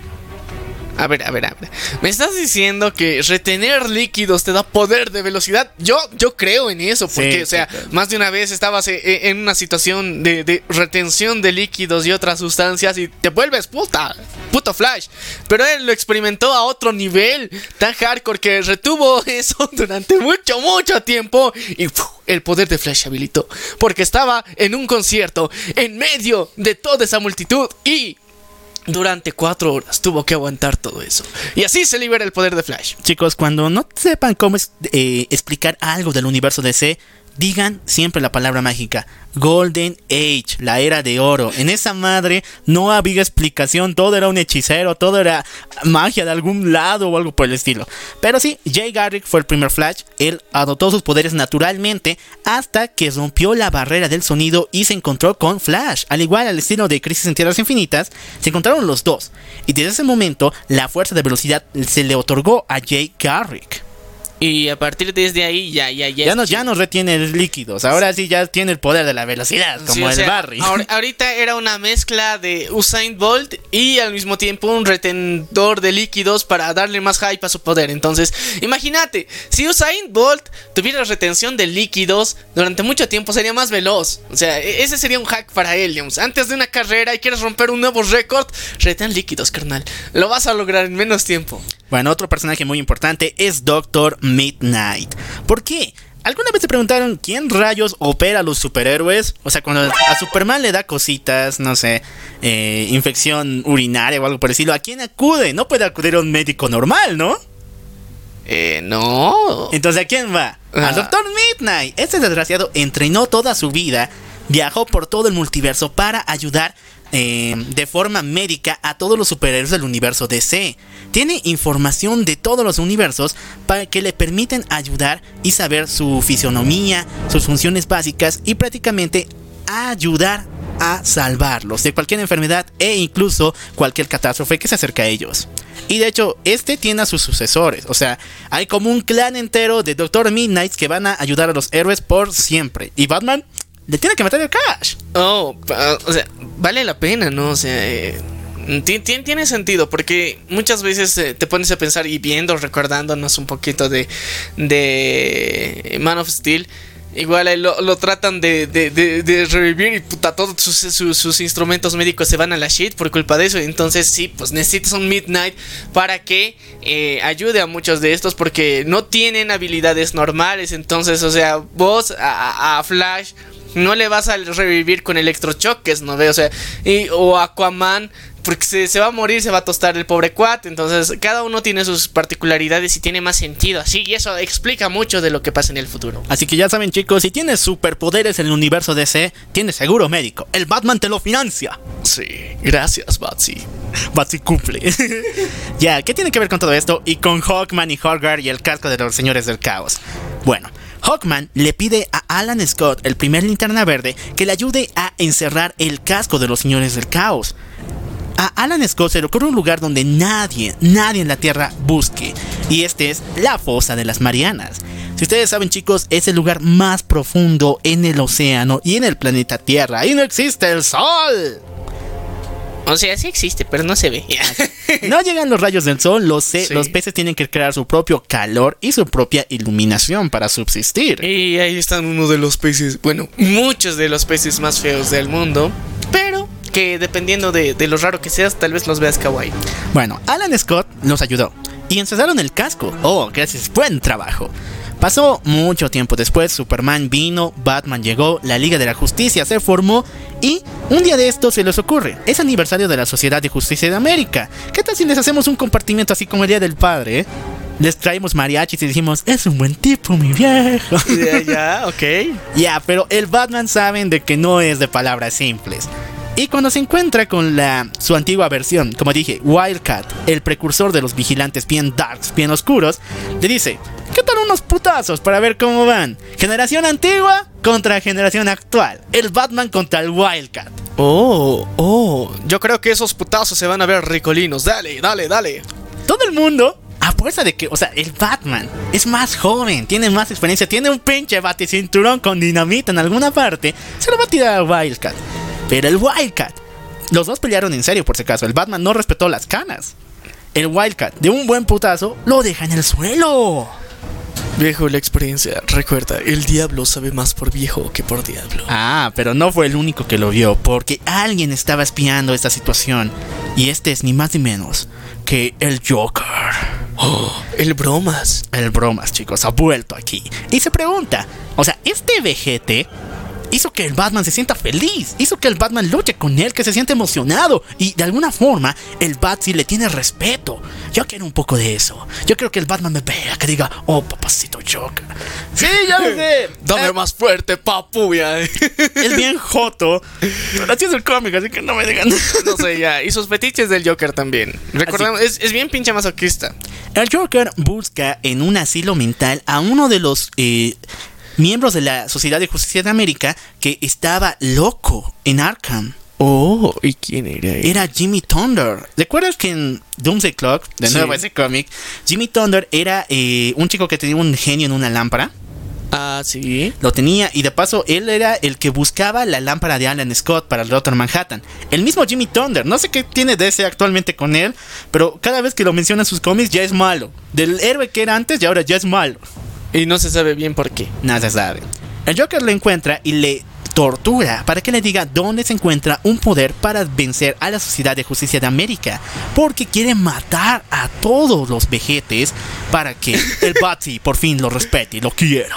A ver, a ver, a ver. ¿Me estás diciendo que retener líquidos te da poder de velocidad? Yo, yo creo en eso, porque, o sea, más de una vez estabas eh, eh, en una situación de, retención de líquidos y otras sustancias y te vuelves puta, puto Flash. Pero él lo experimentó a otro nivel tan hardcore que retuvo eso durante mucho, mucho tiempo y el poder de Flash habilitó. Porque estaba en un concierto, en medio de toda esa multitud y durante cuatro horas tuvo que aguantar todo eso. Y así se libera el poder de Flash. Chicos, cuando no sepan cómo es- eh, explicar algo del universo DC, digan siempre la palabra mágica. Golden Age, la era de oro. En esa madre no había explicación, todo era un hechicero, todo era magia de algún lado o algo por el estilo. Pero sí, Jay Garrick fue el primer Flash, él adoptó sus poderes naturalmente hasta que rompió la barrera del sonido y se encontró con Flash. Al igual al estilo de Crisis en Tierras Infinitas, se encontraron los dos. Y desde ese momento, la fuerza de velocidad se le otorgó a Jay Garrick. Y a partir desde ahí ya, ya, ya. Ya, no, ya no retiene líquidos, ahora sí ya tiene el poder de la velocidad, como Sí, el sea, Barry. ahor- ahorita era una mezcla de Usain Bolt y al mismo tiempo un retentor de líquidos para darle más hype a su poder. Entonces, imagínate, si Usain Bolt tuviera retención de líquidos durante mucho tiempo sería más veloz. O sea, e- ese sería un hack para él, digamos. Antes de una carrera y quieres romper un nuevo récord, retén líquidos, carnal. Lo vas a lograr en menos tiempo. Bueno, otro personaje muy importante es Doctor Midnight. ¿Por qué? ¿Alguna vez se preguntaron quién rayos opera a los superhéroes? O sea, cuando a Superman le da cositas, no sé, eh, infección urinaria o algo por el estilo, ¿a quién acude? No puede acudir a un médico normal, ¿no? Eh, no. Entonces, ¿a quién va? Ah. Al Doctor Midnight. Este desgraciado entrenó toda su vida, viajó por todo el multiverso para ayudar eh, de forma médica a todos los superhéroes del universo DC. Tiene información de todos los universos para que le permiten ayudar y saber su fisionomía, sus funciones básicas y prácticamente ayudar a salvarlos de cualquier enfermedad e incluso cualquier catástrofe que se acerque a ellos. Y de hecho, este tiene a sus sucesores. O sea, hay como un clan entero de Doctor Midnight que van a ayudar a los héroes por siempre. Y Batman le tiene que meter el cash. Oh, o sea, vale la pena, ¿no? O sea, eh, ti- ti- tiene sentido porque muchas veces eh, te pones a pensar y viendo, recordándonos un poquito de, de Man of Steel. Igual lo, lo tratan de, de- de- revivir y puta, todos sus, sus- instrumentos médicos se van a la shit por culpa de eso. Entonces, sí, pues necesitas un Midnight para que eh, ayude a muchos de estos porque no tienen habilidades normales. Entonces, o sea, vos a Flash no le vas a revivir con electrochoques, ¿no ve? O sea, y, o Aquaman, porque se, se va a morir, se va a tostar el pobre cuate. Entonces, cada uno tiene sus particularidades y tiene más sentido así. Y eso explica mucho de lo que pasa en el futuro. Así que ya saben chicos, si tienes superpoderes en el universo DC, tienes seguro médico. El Batman te lo financia. Sí, gracias, Batsy. Batsy cumple. ya, ¿qué tiene que ver con todo esto? Y con Hawkman y Hoggar y el casco de los señores del caos. Bueno, Hawkman le pide a Alan Scott, el primer linterna verde, que le ayude a encerrar el casco de los señores del caos. A Alan Scott se le ocurre un lugar donde nadie, nadie en la Tierra busque. Y este es la fosa de las Marianas. Si ustedes saben chicos, es el lugar más profundo en el océano y en el planeta Tierra. Ahí no existe el sol. O sea, sí existe, pero no se ve. No llegan los rayos del sol, los, ce- Sí. los peces tienen que crear su propio calor y su propia iluminación para subsistir. y ahí están uno de los peces, bueno, muchos de los peces más feos del mundo. Pero que dependiendo de, de lo raro que seas, tal vez los veas kawaii. Bueno, Alan Scott los ayudó y encerraron el casco. Oh, gracias, buen trabajo. Pasó mucho tiempo después, Superman vino, Batman llegó, la Liga de la Justicia se formó y un día de esto se les ocurre, es aniversario de la Sociedad de Justicia de América. ¿Qué tal si les hacemos un compartimiento así como el Día del Padre? eh? Les traemos mariachis y decimos, es un buen tipo, mi viejo. Ya, ya, ok. Ya, pero el Batman saben de que no es de palabras simples. Y cuando se encuentra con la su antigua versión, como dije, Wildcat, el precursor de los vigilantes bien darks, bien oscuros, le dice, ¿qué tal unos putazos para ver cómo van? Generación antigua contra generación actual. El Batman contra el Wildcat. Oh, oh. Yo creo que esos putazos se van a ver ricolinos. Dale, dale, dale. Todo el mundo, a fuerza de que, o sea, el Batman es más joven, tiene más experiencia, tiene un pinche baticinturón con dinamita en alguna parte, se lo va a tirar al Wildcat. Pero el Wildcat, los dos pelearon en serio por si acaso, el Batman no respetó las canas. El Wildcat, de un buen putazo, lo deja en el suelo. Viejo, la experiencia. Recuerda, el diablo sabe más por viejo que por diablo. Ah, pero no fue el único que lo vio, porque alguien estaba espiando esta situación. Y este es ni más ni menos que el Joker. Oh, el bromas. El bromas, chicos, ha vuelto aquí. Y se pregunta, O sea, este vejete hizo que el Batman se sienta feliz, hizo que el Batman luche con él, que se siente emocionado y de alguna forma el Bat le tiene respeto. Yo quiero un poco de eso. Yo quiero que el Batman me vea, que diga, oh papacito Joker. Sí, ya lo sé. Dame Eh, más fuerte, papu, ya. Es bien joto, pero así es el cómic, así que no me digan. No sé, ya. Y sus fetiches del Joker también. Recordemos, es, es bien pinche masoquista. El Joker busca en un asilo mental a uno de los eh, miembros de la Sociedad de Justicia de América que estaba loco en Arkham. Oh, ¿y quién era él? Era Jimmy Thunder. ¿Recuerdas que en Doomsday Clock, de Sí. nuevo ese cómic, Jimmy Thunder era eh, un chico que tenía un genio en una lámpara? Ah, sí. Lo tenía y de paso él era el que buscaba la lámpara de Alan Scott para el Doctor Manhattan. El mismo Jimmy Thunder, no sé qué tiene de ese actualmente con él, pero cada vez que lo menciona en sus cómics ya es malo. Del héroe que era antes y ahora ya es malo. Y no se sabe bien por qué. Nada se sabe. El Joker lo encuentra y le tortura para que le diga dónde se encuentra un poder para vencer a la Sociedad de Justicia de América. Porque quiere matar a todos los vejetes para que el Batsy por fin lo respete y lo quiera.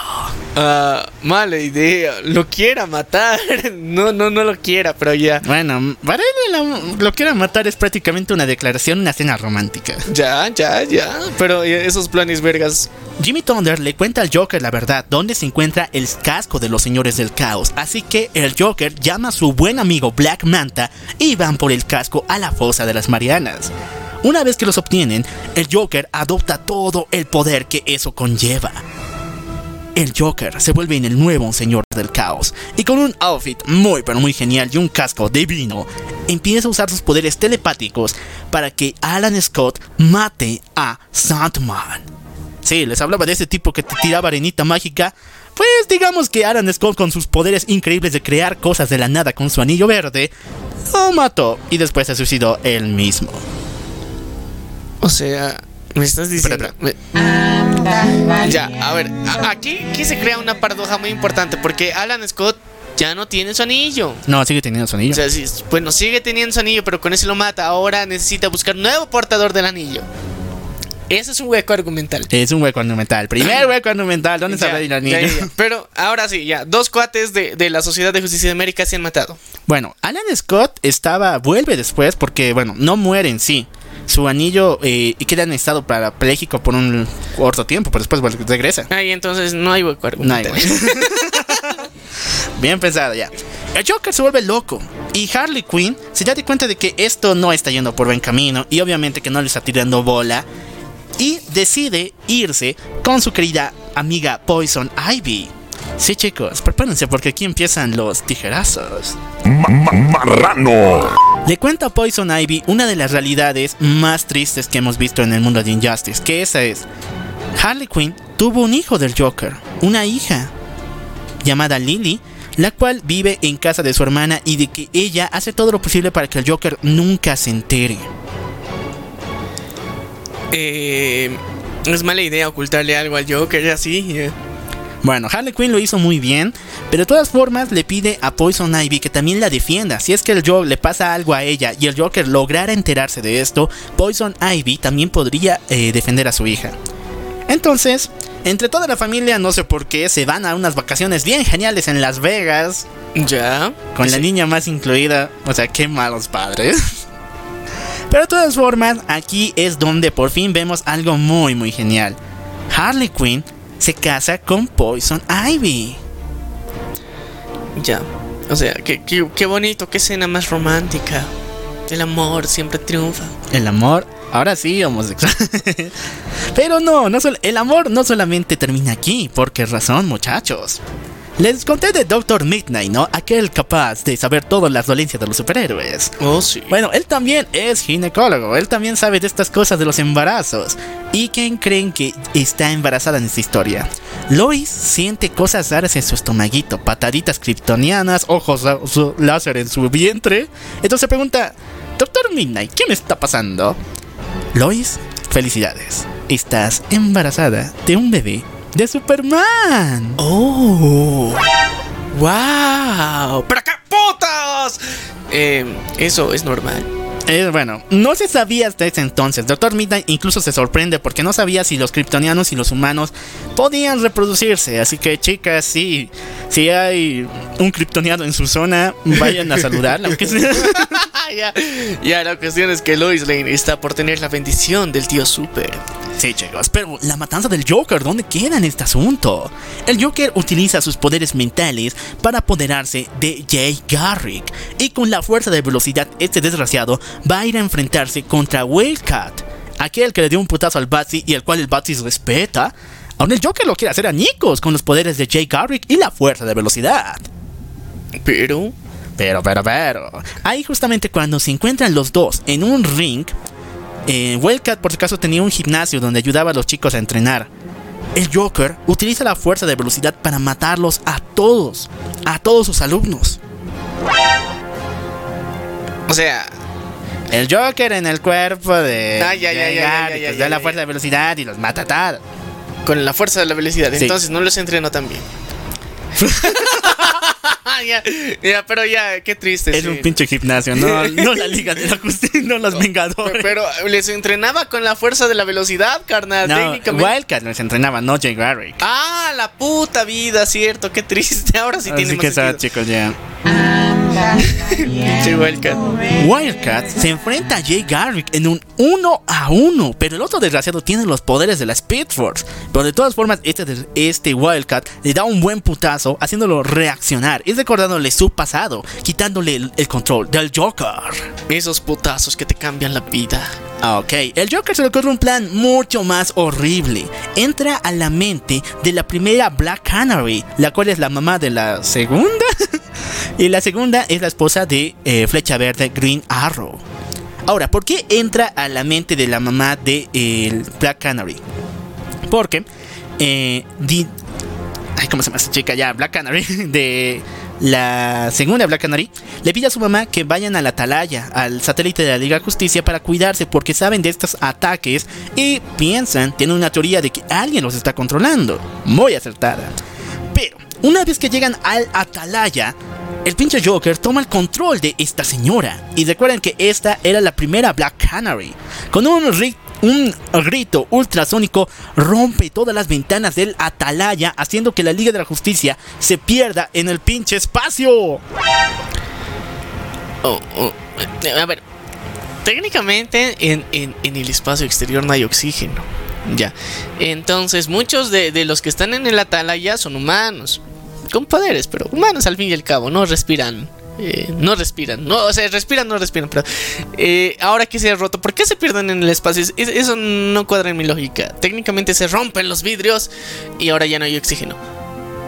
Ah, mala idea. Lo quiera matar. No, no, no lo quiera, pero ya. Bueno, para él la- lo quiera matar es prácticamente una declaración, una cena romántica. Ya, ya, ya. Pero eh, esos planes vergas. Jimmy Thunder le cuenta al Joker la verdad, dónde se encuentra el casco de los señores del caos. Así que el Joker llama a su buen amigo Black Manta y van por el casco a la fosa de las Marianas. Una vez que los obtienen, el Joker adopta todo el poder que eso conlleva. El Joker se vuelve en el nuevo señor del caos y con un outfit muy pero muy genial y un casco divino, empieza a usar sus poderes telepáticos para que Alan Scott mate a Sandman. Sí, les hablaba de ese tipo que te tiraba arenita mágica. Pues digamos que Alan Scott con sus poderes increíbles de crear cosas de la nada con su anillo verde, lo mató y después se suicidó él mismo. O sea, me estás diciendo. Espera, me- Ya, a ver, aquí, aquí se crea una paradoja muy importante porque Alan Scott ya no tiene su anillo. No, sigue teniendo su anillo. O sea, sí, bueno, sigue teniendo su anillo, pero con ese lo mata. Ahora necesita buscar nuevo portador del anillo. Ese es un hueco argumental. Es un hueco argumental. Primer hueco argumental. ¿Dónde está ya, ya. Pero ahora sí, ya. Dos cuates de, de la Sociedad de Justicia de América se han matado. Bueno, Alan Scott estaba, vuelve después porque, bueno, no muere en sí. Su anillo eh, queda en estado parapléjico por un corto tiempo, pero después regresa. Ahí entonces no hay hueco No hay argumental. Bien pensado ya. El Joker se vuelve loco y Harley Quinn se da de cuenta de que esto no está yendo por buen camino y obviamente que no le está tirando bola y decide irse con su querida amiga Poison Ivy. Sí chicos, prepárense porque aquí empiezan los tijerazos. Ma- ma- marrano. Le cuenta a Poison Ivy una de las realidades más tristes que hemos visto en el mundo de Injustice, que esa es, Harley Quinn tuvo un hijo del Joker, una hija llamada Lily, la cual vive en casa de su hermana y de que ella hace todo lo posible para que el Joker nunca se entere. Eh, es mala idea ocultarle algo al Joker así. eh. Bueno, Harley Quinn lo hizo muy bien, pero de todas formas le pide a Poison Ivy que también la defienda. Si es que el Joker le pasa algo a ella y el Joker lograra enterarse de esto, Poison Ivy también podría eh, defender a su hija. Entonces, entre toda la familia, no sé por qué, se van a unas vacaciones bien geniales en Las Vegas, Ya. con la niña más incluida. O sea, qué malos padres. Pero de todas formas, aquí es donde por fin vemos algo muy muy genial. Harley Quinn se casa con Poison Ivy. Ya. O sea, qué, qué, qué bonito, qué escena más romántica. El amor siempre triunfa. El amor, ahora sí, homosexual. Pero no, no el amor no solamente termina aquí. ¿Por qué razón, muchachos? Les conté de Doctor Midnight, ¿no? Aquel capaz de saber todas las dolencias de los superhéroes. Oh, sí. Bueno, él también es ginecólogo, él también sabe de estas cosas de los embarazos. ¿Y quién creen que está embarazada en esta historia? Lois siente cosas raras en su estomaguito, pataditas kryptonianas, ojos láser en su vientre. Entonces se pregunta, Doctor Midnight, ¿qué me está pasando? Lois, felicidades. Estás embarazada de un bebé de Superman. ¡Oh! ¡Wow! ¡Pero qué putas! Eh, eso es normal. Eh, bueno, no se sabía hasta ese entonces. Doctor Midnight incluso se sorprende porque no sabía si los kryptonianos y los humanos podían reproducirse. Así que, chicas, sí, si hay un kryptoniano en su zona, vayan a saludarla. aunque sea. ya, ya, la cuestión es que Lois Lane está por tener la bendición del tío Super. Sí, chicos, pero la matanza del Joker, ¿dónde queda en este asunto? El Joker utiliza sus poderes mentales para apoderarse de Jay Garrick y con la fuerza de velocidad este desgraciado va a ir a enfrentarse contra Wildcat, aquel que le dio un putazo al Batsy y el cual el Batsy respeta. Ahora el Joker lo quiere hacer a Nikos con los poderes de Jay Garrick y la fuerza de velocidad. Pero, Pero, pero, pero. Ahí justamente cuando se encuentran los dos en un ring, eh, Wildcat por si acaso tenía un gimnasio donde ayudaba a los chicos a entrenar. El Joker utiliza la fuerza de velocidad para matarlos a todos, a todos sus alumnos. o sea, El Joker en el cuerpo de Ah, ya, ya, ya, ya, da la fuerza de velocidad y los mata a todos. con la fuerza de la velocidad. Sí. Entonces no los entrenó tan bien. ya, ya, pero ya, qué triste. Es sí. un pinche gimnasio, no, no la Liga de la Justicia, no los Vengadores. Pero les entrenaba con la fuerza de la velocidad, carnal. no, técnicamente. Wildcat les entrenaba, no Jay Garrick. Ah, la puta vida, cierto, qué triste. Ahora sí tiene Así más que sentido. chicos, ya. Pinche Wildcat. Wildcat se enfrenta a Jay Garrick en un uno a uno, pero el otro desgraciado tiene los poderes de la Speed Force. Pero de todas formas, este, este Wildcat le da un buen putazo, haciéndolo reaccionar y recordándole su pasado, quitándole el, el control del Joker. Esos putazos que te cambian la vida. Ah, Ok, el Joker se le ocurre un plan mucho más horrible. Entra a la mente de la primera Black Canary, la cual es la mamá de la segunda. y la segunda es la esposa de eh, Flecha Verde Green Arrow. Ahora, ¿por qué entra a la mente de la mamá de el Black Canary? Porque, eh, ¿cómo se llama esta chica? Ya, Black Canary, de la segunda Black Canary, le pide a su mamá que vayan a la Atalaya, al satélite de la Liga Justicia, para cuidarse porque saben de estos ataques y piensan, tienen una teoría de que alguien los está controlando. Muy acertada. Una vez que llegan al Atalaya, el pinche Joker toma el control de esta señora. Y recuerden que esta era la primera Black Canary. Con un, ri- un grito ultrasónico rompe todas las ventanas del Atalaya, haciendo que la Liga de la Justicia se pierda en el pinche espacio. Oh, oh, eh, A ver, técnicamente en, el espacio exterior no hay oxígeno. Ya. Entonces, muchos de los que están en el Atalaya son humanos. Con poderes, pero humanos al fin y al cabo. No respiran. eh, no respiran. No, o sea, respiran, no respiran. Pero eh, ahora que se ha roto, ¿por qué se pierden en el espacio? Es- es- eso no cuadra en mi lógica. Técnicamente se rompen los vidrios y ahora ya no hay oxígeno.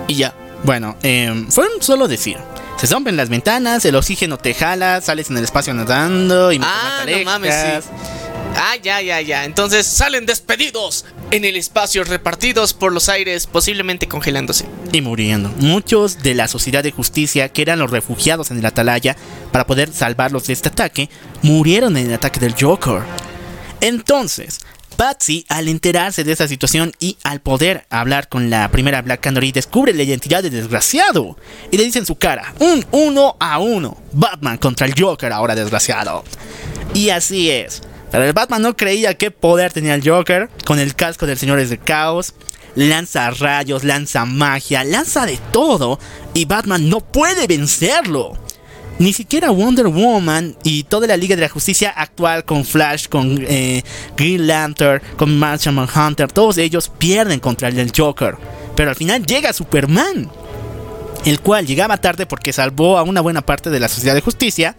Y ya. Bueno, eh, fue un solo decir. Se rompen las ventanas, el oxígeno te jala, sales en el espacio nadando y Ah, no mames, sí. Ah, ya, ya, ya. Entonces salen despedidos en el espacio, repartidos por los aires, posiblemente congelándose. y muriendo. Muchos de la sociedad de justicia, que eran los refugiados en el Atalaya, para poder salvarlos de este ataque, murieron en el ataque del Joker. Entonces, Patsy, al enterarse de esta situación y al poder hablar con la primera Black Canary, descubre la identidad del desgraciado y le dice en su cara, un uno a uno, Batman contra el Joker ahora desgraciado. Y así es. El Batman no creía qué poder tenía el Joker con el casco del Señores de Caos. Lanza rayos, lanza magia, lanza de todo. Y Batman no puede vencerlo. Ni siquiera Wonder Woman y toda la Liga de la Justicia actual con Flash, con eh, Green Lantern, con Martian Manhunter, todos ellos pierden contra el Joker. Pero al final llega Superman el cual llegaba tarde porque salvó a una buena parte de la sociedad de justicia,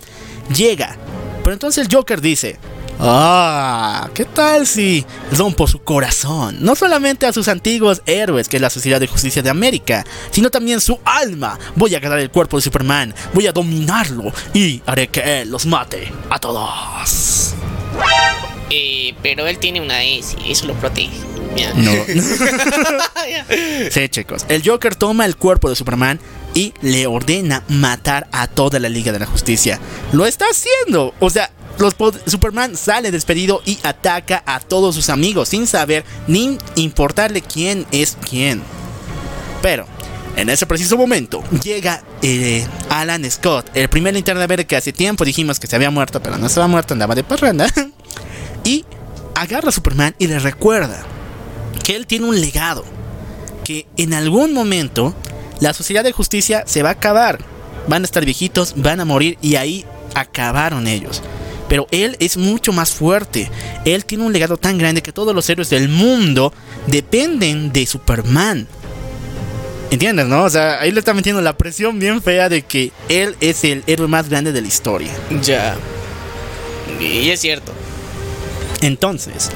llega. Pero entonces el Joker dice, ah, ¿qué tal si rompo su corazón? No solamente a sus antiguos héroes, que es la Sociedad de Justicia de América, sino también su alma. Voy a agarrar el cuerpo de Superman, voy a dominarlo y haré que él los mate a todos. Eh, pero él tiene una S y eso lo protege. No. sí, chicos. El Joker toma el cuerpo de Superman y le ordena matar a toda la Liga de la Justicia. Lo está haciendo. O sea, los Superman sale despedido y ataca a todos sus amigos sin saber ni importarle quién es quién. Pero En ese preciso momento llega eh, Alan Scott, el primer linterna verde que hace tiempo dijimos que se había muerto, pero no estaba muerto, andaba de parranda. y agarra a Superman y le recuerda que él tiene un legado. Que en algún momento la sociedad de justicia se va a acabar. Van a estar viejitos, van a morir y ahí acabaron ellos. Pero él es mucho más fuerte. Él tiene un legado tan grande que todos los héroes del mundo dependen de Superman. ¿Entiendes, no? O sea, ahí le está metiendo la presión bien fea de que él es el héroe más grande de la historia. Ya. Y es cierto. Entonces,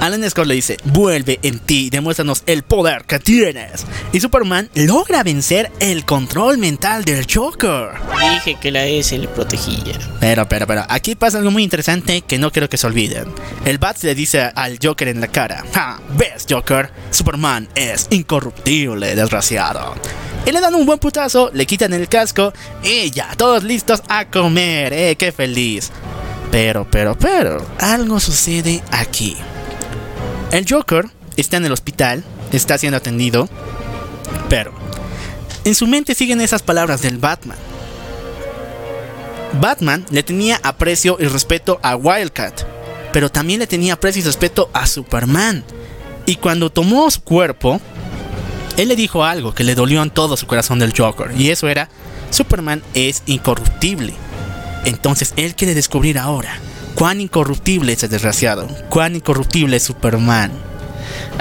Alan Scott le dice, vuelve en ti, demuéstranos el poder que tienes. Y Superman logra vencer el control mental del Joker. Dije que la S le protegía. Pero, pero, pero, aquí pasa algo muy interesante que no quiero que se olviden. El Bats le dice al Joker en la cara, ja, ves Joker, Superman es incorruptible, desgraciado. Y le dan un buen putazo, le quitan el casco y ya, todos listos a comer, eh, qué feliz. Pero, pero, pero, algo sucede aquí. El Joker está en el hospital, está siendo atendido, pero en su mente siguen esas palabras del Batman. Batman le tenía aprecio y respeto a Wildcat, pero también le tenía aprecio y respeto a Superman. Y cuando tomó su cuerpo, él le dijo algo que le dolió en todo su corazón del Joker, y eso era, Superman es incorruptible. Entonces él quiere descubrir ahora cuán incorruptible es el desgraciado, cuán incorruptible es Superman.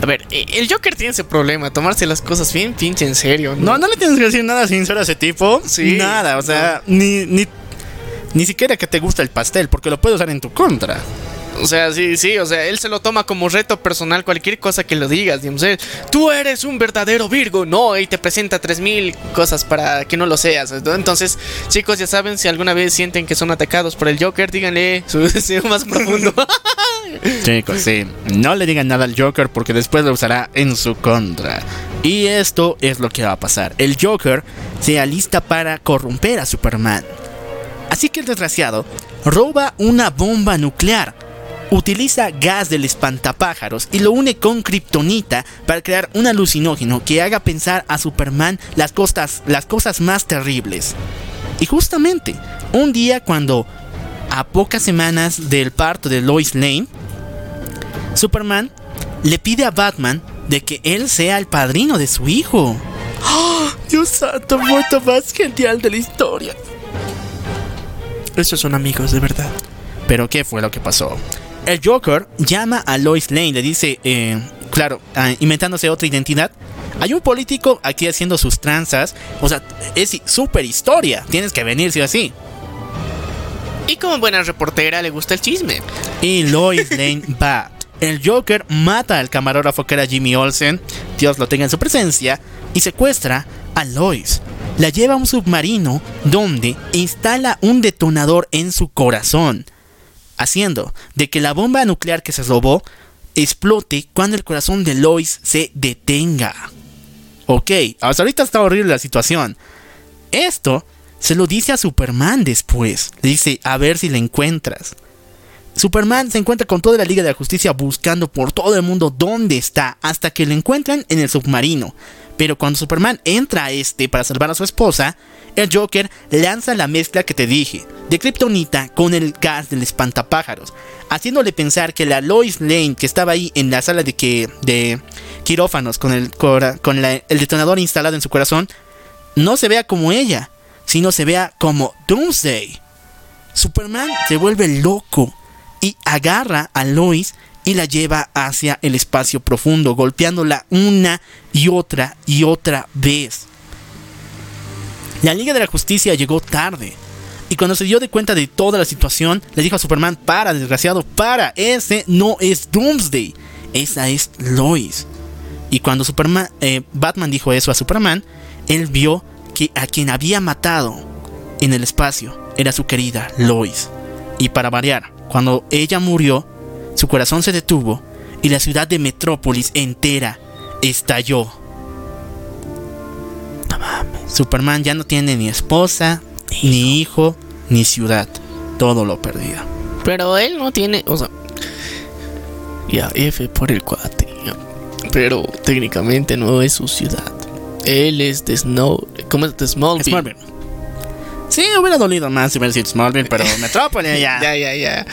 A ver, eh, el Joker tiene ese problema, tomarse las cosas bien pinche en serio. No, no le tienes que decir nada sincero a ese tipo. Sí. Nada, o sea, ni, ni, ni siquiera que te gusta el pastel, porque lo puede usar en tu contra. O sea, sí, sí, o sea, él se lo toma como reto personal cualquier cosa que lo digas, digamos, eh, tú eres un verdadero Virgo, no, y te presenta 3000 cosas para que no lo seas. Entonces, chicos, ya saben, si alguna vez sienten que son atacados por el Joker, díganle su deseo más profundo. Chicos, sí, no le digan nada al Joker porque después lo usará en su contra. Y esto es lo que va a pasar. El Joker se alista para corromper a Superman. Así que el desgraciado roba una bomba nuclear utiliza gas del espantapájaros y lo une con kriptonita para crear un alucinógeno que haga pensar a Superman las cosas, las cosas más terribles. Y justamente, un día cuando, a pocas semanas del parto de Lois Lane, Superman le pide a Batman de que él sea el padrino de su hijo. ¡Oh, Dios santo, muerto más genial de la historia. Estos son amigos de verdad. Pero ¿qué fue lo que pasó? El Joker llama a Lois Lane, le dice, eh, claro, ah, inventándose otra identidad. Hay un político aquí haciendo sus tranzas. O sea, es súper historia. Tienes que venir, sí o así. Y como buena reportera le gusta el chisme. Y Lois Lane va. El Joker mata al camarógrafo que era Jimmy Olsen, Dios lo tenga en su presencia, y secuestra a Lois. La lleva a un submarino donde instala un detonador en su corazón haciendo de que la bomba nuclear que se robó explote cuando el corazón de Lois se detenga. Ok, hasta ahorita está horrible la situación. Esto se lo dice a Superman después. Le dice, a ver si la encuentras. Superman se encuentra con toda la Liga de la Justicia buscando por todo el mundo dónde está, hasta que lo encuentran en el submarino. Pero cuando Superman entra a este para salvar a su esposa, el Joker lanza la mezcla que te dije, de Kryptonita con el gas del espantapájaros, haciéndole pensar que la Lois Lane que estaba ahí en la sala de, que, de quirófanos con, el, con el detonador instalado en su corazón, no se vea como ella, sino se vea como Doomsday. Superman se vuelve loco y agarra a Lois y la lleva hacia el espacio profundo, golpeándola una y otra y otra vez. La Liga de la Justicia llegó tarde. Y cuando se dio de cuenta de toda la situación, le dijo a Superman, para, desgraciado, para, ese no es Doomsday, esa es Lois. Y cuando Superman, eh, Batman dijo eso a Superman, él vio que a quien había matado en el espacio era su querida Lois. Y para variar, cuando ella murió, su corazón se detuvo y la ciudad de Metrópolis entera estalló. Superman ya no tiene ni esposa, ni hijo, ni ciudad. Todo lo perdido. Pero él no tiene, o sea, ya F por el cuate. Pero técnicamente no es su ciudad. Él es de Snow. ¿Cómo es de Smallville? Smallville. Sí, hubiera dolido más si hubiera sido Smallville, pero Metrópolis ya. Ya, ya, ya.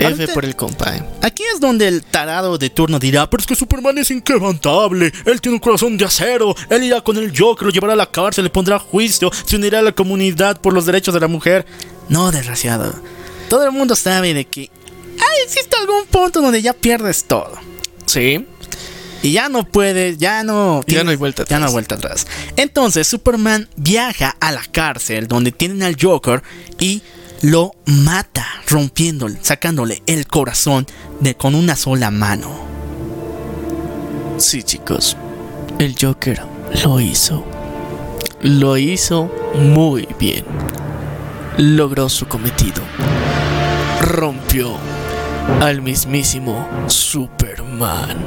F por el compa. eh. Aquí es donde el tarado de turno dirá, pero es que Superman es inquebrantable, él tiene un corazón de acero, él irá con el Joker, lo llevará a la cárcel, le pondrá a juicio, se unirá a la comunidad por los derechos de la mujer. No, desgraciado. Todo el mundo sabe de que ah, existe algún punto donde ya pierdes todo. Sí. Y ya no puedes, ya no... Ya no hay vuelta Ya no hay atrás. vuelta atrás. Entonces Superman viaja a la cárcel donde tienen al Joker y lo mata, rompiéndole, sacándole el corazón de, con una sola mano. Sí, chicos. El Joker lo hizo. Lo hizo muy bien. Logró su cometido. Rompió al mismísimo Superman.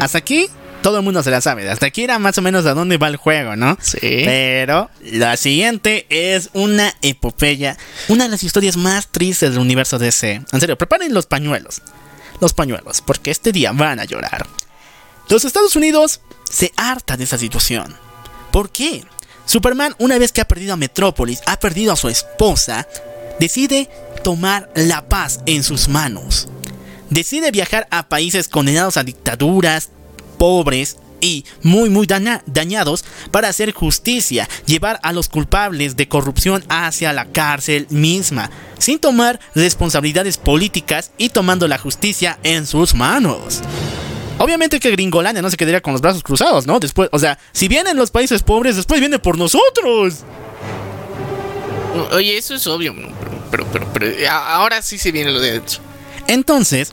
Hasta aquí todo el mundo se la sabe. Hasta aquí era más o menos a dónde va el juego, ¿no? Sí. Pero la siguiente es una epopeya, una de las historias más tristes del universo DC. En serio, preparen los pañuelos. Los pañuelos, porque este día van a llorar. Los Estados Unidos se harta de esa situación. ¿Por qué? Superman, una vez que ha perdido a Metrópolis, ha perdido a su esposa, decide tomar la paz en sus manos. Decide viajar a países condenados a dictaduras, pobres y muy muy daña- dañados para hacer justicia, llevar a los culpables de corrupción hacia la cárcel misma, sin tomar responsabilidades políticas y tomando la justicia en sus manos. Obviamente que Gringolandia no se quedaría con los brazos cruzados, ¿no? Después, o sea, si vienen los países pobres, después viene por nosotros. Oye, eso es obvio. Pero, pero, pero, pero, a- ahora sí se viene lo de adentro. Entonces,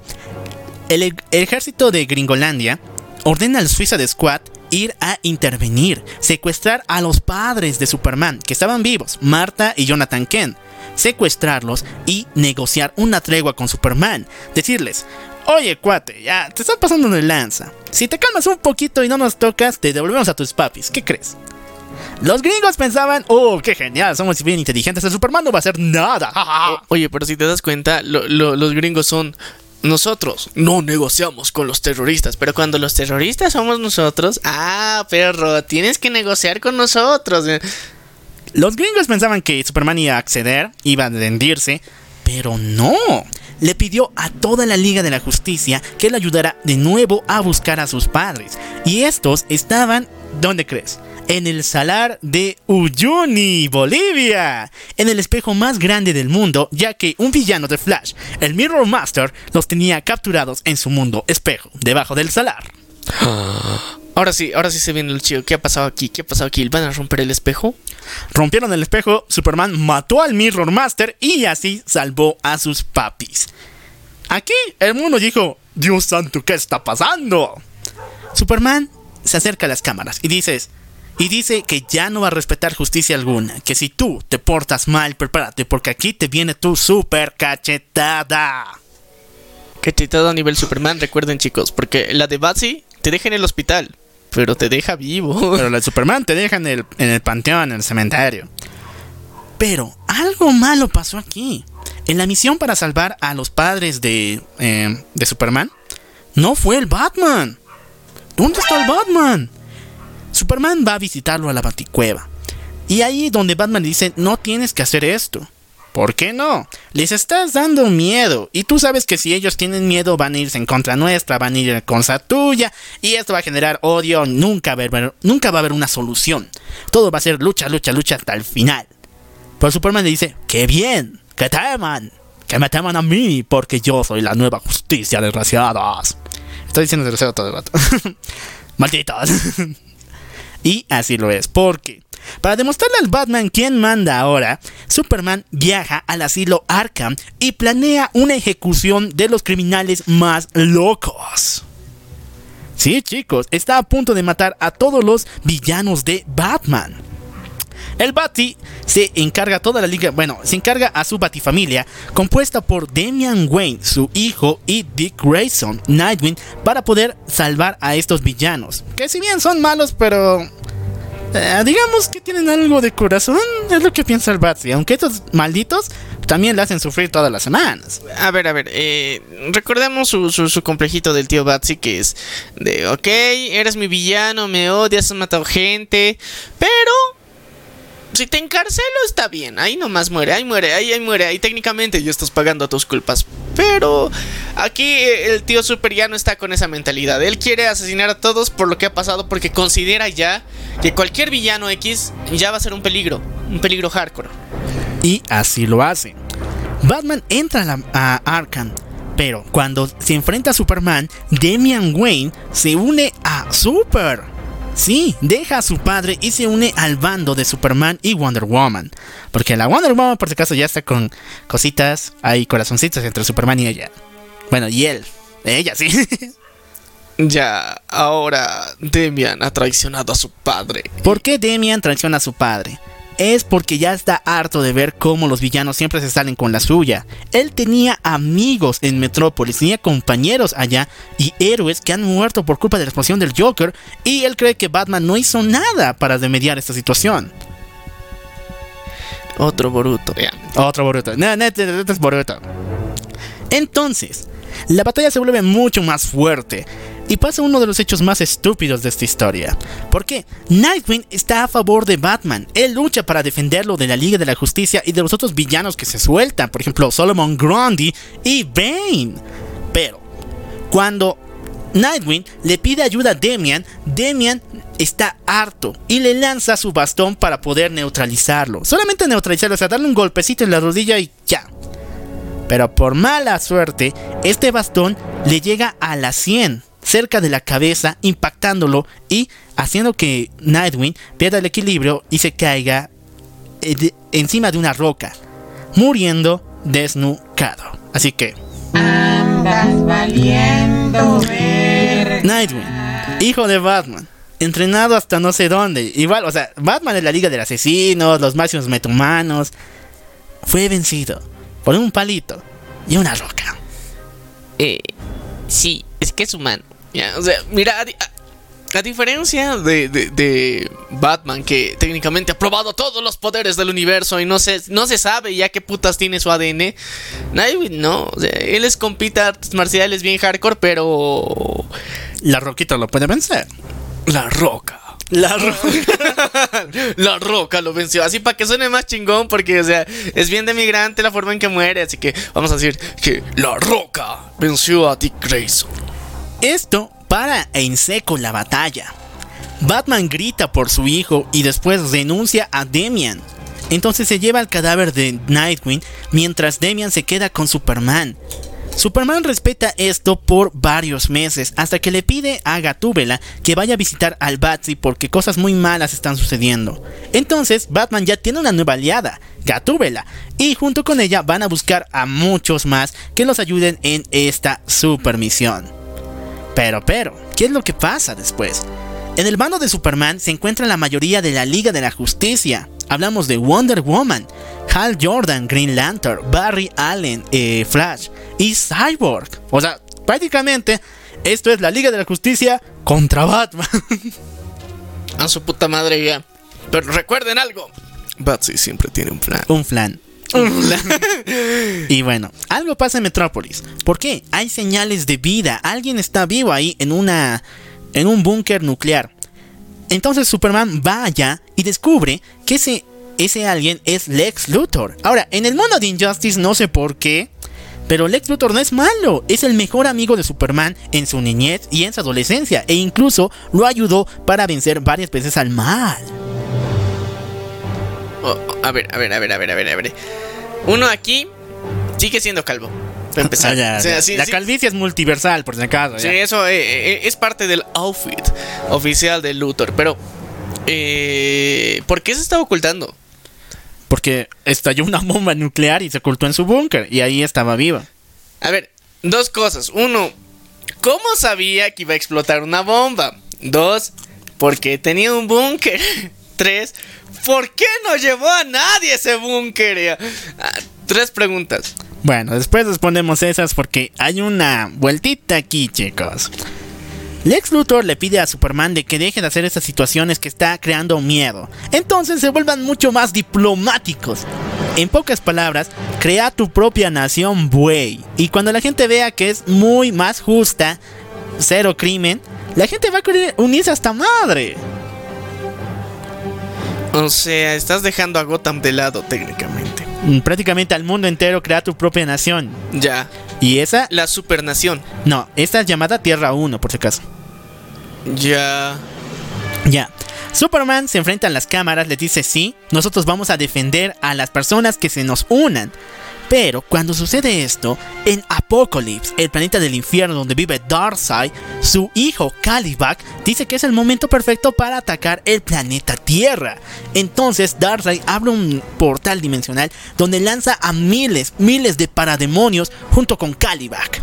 el, el ejército de Gringolandia ordena al Suicide Squad ir a intervenir, secuestrar a los padres de Superman, que estaban vivos, Marta y Jonathan Kent, secuestrarlos y negociar una tregua con Superman, decirles, oye cuate, ya te estás pasando de lanza, si te calmas un poquito y no nos tocas, te devolvemos a tus papis, ¿qué crees? Los gringos pensaban, oh, qué genial, somos bien inteligentes, el Superman no va a hacer nada. Oye, pero si te das cuenta, lo- lo- los gringos son nosotros. No negociamos con los terroristas, pero cuando los terroristas somos nosotros, ah, perro, tienes que negociar con nosotros. Los gringos pensaban que Superman iba a acceder, iba a rendirse, pero no. Le pidió a toda la Liga de la Justicia que le ayudara de nuevo a buscar a sus padres. Y estos estaban, ¿dónde crees? En el salar de Uyuni, Bolivia. En el espejo más grande del mundo, ya que un villano de Flash, el Mirror Master, los tenía capturados en su mundo espejo, debajo del salar. Ahora sí, ahora sí se viene el chido. ¿Qué ha pasado aquí? ¿Qué ha pasado aquí? ¿Van a romper el espejo? Rompieron el espejo, Superman mató al Mirror Master y así salvó a sus papis. Aquí el mundo dijo, Dios santo, ¿qué está pasando? Superman se acerca a las cámaras y dices, y dice que ya no va a respetar justicia alguna, que si tú te portas mal, prepárate porque aquí te viene tu super cachetada. Cachetado a nivel Superman, recuerden chicos, porque la de Batsy te deja en el hospital, pero te deja vivo. Pero la de Superman te deja en el, en el panteón, en el cementerio. Pero algo malo pasó aquí. En la misión para salvar a los padres de, eh, de Superman, no fue el Batman. ¿Dónde está el Batman? Superman va a visitarlo a la Baticueva. Y ahí donde Batman le dice, no tienes que hacer esto. ¿Por qué no? Les estás dando miedo. Y tú sabes que si ellos tienen miedo van a irse en contra nuestra, van a ir en contra tuya. Y esto va a generar odio. Nunca va a haber, nunca va a haber una solución. Todo va a ser lucha, lucha, lucha hasta el final. Pero Superman le dice, ¡qué bien! ¡Que teman! ¡Que me teman a mí! Porque yo soy la nueva justicia, desgraciadas. Estoy diciendo desgraciado todo el rato. Malditos. y así lo es, porque para demostrarle al Batman quién manda ahora, Superman viaja al asilo Arkham y planea una ejecución de los criminales más locos. Sí, chicos, está a punto de matar a todos los villanos de Batman. El Bati se encarga a toda la liga, bueno, se encarga a su Batifamilia, compuesta por Damian Wayne, su hijo, y Dick Grayson, Nightwing, para poder salvar a estos villanos. Que si bien son malos, pero eh, digamos que tienen algo de corazón, es lo que piensa el Batsy. Aunque estos malditos también le hacen sufrir todas las semanas. A ver, a ver, eh, recordemos su, su, su complejito del tío Batsy que es de, ok, eres mi villano, me odias, has matado gente, pero si te encarcelo está bien, ahí nomás muere, ahí muere, ahí, ahí muere, ahí técnicamente ya estás pagando tus culpas. Pero aquí el tío super ya no está con esa mentalidad. Él quiere asesinar a todos por lo que ha pasado porque considera ya que cualquier villano X ya va a ser un peligro, un peligro hardcore. Y así lo hace. Batman entra a, a Arkham, pero cuando se enfrenta a Superman, Damian Wayne se une a Super. Sí, deja a su padre y se une al bando de Superman y Wonder Woman. Porque la Wonder Woman, por si acaso, ya está con cositas, hay corazoncitos entre Superman y ella. Bueno, y él. Ella, sí. Ya, ahora Demian ha traicionado a su padre. ¿Por qué Damian traiciona a su padre? Es porque ya está harto de ver cómo los villanos siempre se salen con la suya. Él tenía amigos en Metrópolis, tenía compañeros allá y héroes que han muerto por culpa de la explosión del Joker y él cree que Batman no hizo nada para remediar esta situación. Otro Boruto, ya. Otro Boruto. No, no, este este es Boruto. Entonces, la batalla se vuelve mucho más fuerte. Y pasa uno de los hechos más estúpidos de esta historia. Porque Nightwing está a favor de Batman. Él lucha para defenderlo de la Liga de la Justicia y de los otros villanos que se sueltan. Por ejemplo, Solomon Grundy y Bane. Pero, cuando Nightwing le pide ayuda a Demian, Demian está harto y le lanza su bastón para poder neutralizarlo. Solamente neutralizarlo, o sea, darle un golpecito en la rodilla y ya. Pero por mala suerte, este bastón le llega a la 100, cerca de la cabeza, impactándolo y haciendo que Nightwing pierda el equilibrio y se caiga eh, encima de una roca, muriendo desnucado. Así que Nightwing, hijo de Batman, entrenado hasta no sé dónde. Igual, o sea, Batman es la liga de asesinos, los máximos metahumanos. Fue vencido por un palito y una roca. Eh, sí, es que es humano. Ya, o sea, mira, a, di- a- a diferencia de, de- de Batman, que técnicamente ha probado todos los poderes del universo y no se, no se sabe ya qué putas tiene su ADN, Nightwing no. O sea, él es compita artes marciales bien hardcore, pero. La roquita lo puede vencer. La roca. La roca. La roca lo venció. Así para que suene más chingón, porque, o sea, es bien de migrante la forma en que muere. Así que vamos a decir que la roca venció a Dick Grayson. Esto para en seco la batalla. Batman grita por su hijo y después denuncia a Demian. Entonces se lleva el cadáver de Nightwing mientras Demian se queda con Superman. Superman respeta esto por varios meses hasta que le pide a Gatúbela que vaya a visitar al Batsy porque cosas muy malas están sucediendo. Entonces Batman ya tiene una nueva aliada, Gatúbela, y junto con ella van a buscar a muchos más que los ayuden en esta super misión. Pero, pero, ¿qué es lo que pasa después? En el bando de Superman se encuentra la mayoría de la Liga de la Justicia. Hablamos de Wonder Woman, Hal Jordan, Green Lantern, Barry Allen, eh, Flash y Cyborg. O sea, prácticamente esto es la Liga de la Justicia contra Batman. A su puta madre ya. Pero recuerden algo. Batsy siempre tiene un plan. Un flan. y bueno, algo pasa en Metrópolis. ¿Por qué? Hay señales de vida. Alguien está vivo ahí en una en un búnker nuclear. Entonces Superman va allá y descubre que ese ese alguien es Lex Luthor. Ahora, en el mundo de Injustice no sé por qué, pero Lex Luthor no es malo, es el mejor amigo de Superman en su niñez y en su adolescencia e incluso lo ayudó para vencer varias veces al mal. Oh, oh, a ver, a ver, a ver, a ver, a ver, a ver. Uno aquí sigue siendo calvo. Para empezar. Ah, ya, O sea, ya. sí, la sí, calvicie es multiversal, por si acaso. sí, ya. eso eh, eh, es parte del outfit oficial de Luthor. Pero, eh, ¿por qué se estaba ocultando? Porque estalló una bomba nuclear y se ocultó en su búnker y ahí estaba viva. A ver, dos cosas. Uno, ¿cómo sabía que iba a explotar una bomba? Dos, porque tenía un búnker. Tres, ¿por qué no llevó a nadie ese búnker? Ah, tres preguntas. Bueno, después respondemos esas porque hay una vueltita aquí, chicos. Lex Luthor le pide a Superman de que deje de hacer esas situaciones que está creando miedo. Entonces se vuelvan mucho más diplomáticos. En pocas palabras, crea tu propia nación buey. Y cuando la gente vea que es muy más justa, cero crimen, la gente va a querer unirse a esta madre. O sea, estás dejando a Gotham de lado técnicamente. Mm, Prácticamente al mundo entero crea tu propia nación. Ya. Y esa, La supernación. no, esta es llamada Tierra 1, por si acaso. Ya. Ya. Superman se enfrenta a las cámaras, le dice sí, nosotros vamos a defender a las personas que se nos unan. Pero cuando sucede esto, en Apocalypse, el planeta del infierno donde vive Darkseid, su hijo Calibac dice que es el momento perfecto para atacar el planeta Tierra. Entonces Darkseid abre un portal dimensional donde lanza a miles, miles de parademonios junto con Calibac.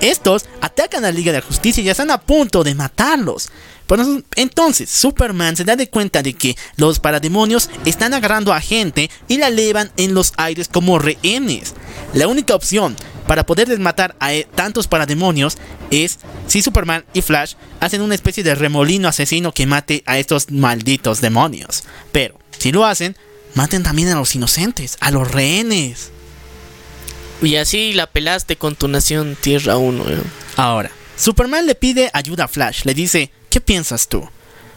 Estos atacan a la Liga de la Justicia y ya están a punto de matarlos. Por eso- entonces, Superman se da de cuenta de que los parademonios están agarrando a gente y la elevan en los aires como rehenes. La única opción para poder matar a eh, tantos parademonios es si Superman y Flash hacen una especie de remolino asesino que mate a estos malditos demonios. Pero, si lo hacen, maten también a los inocentes, a los rehenes. Y así la pelaste con tu nación Tierra 1. ¿eh? Ahora, Superman le pide ayuda a Flash, le dice, ¿qué piensas tú?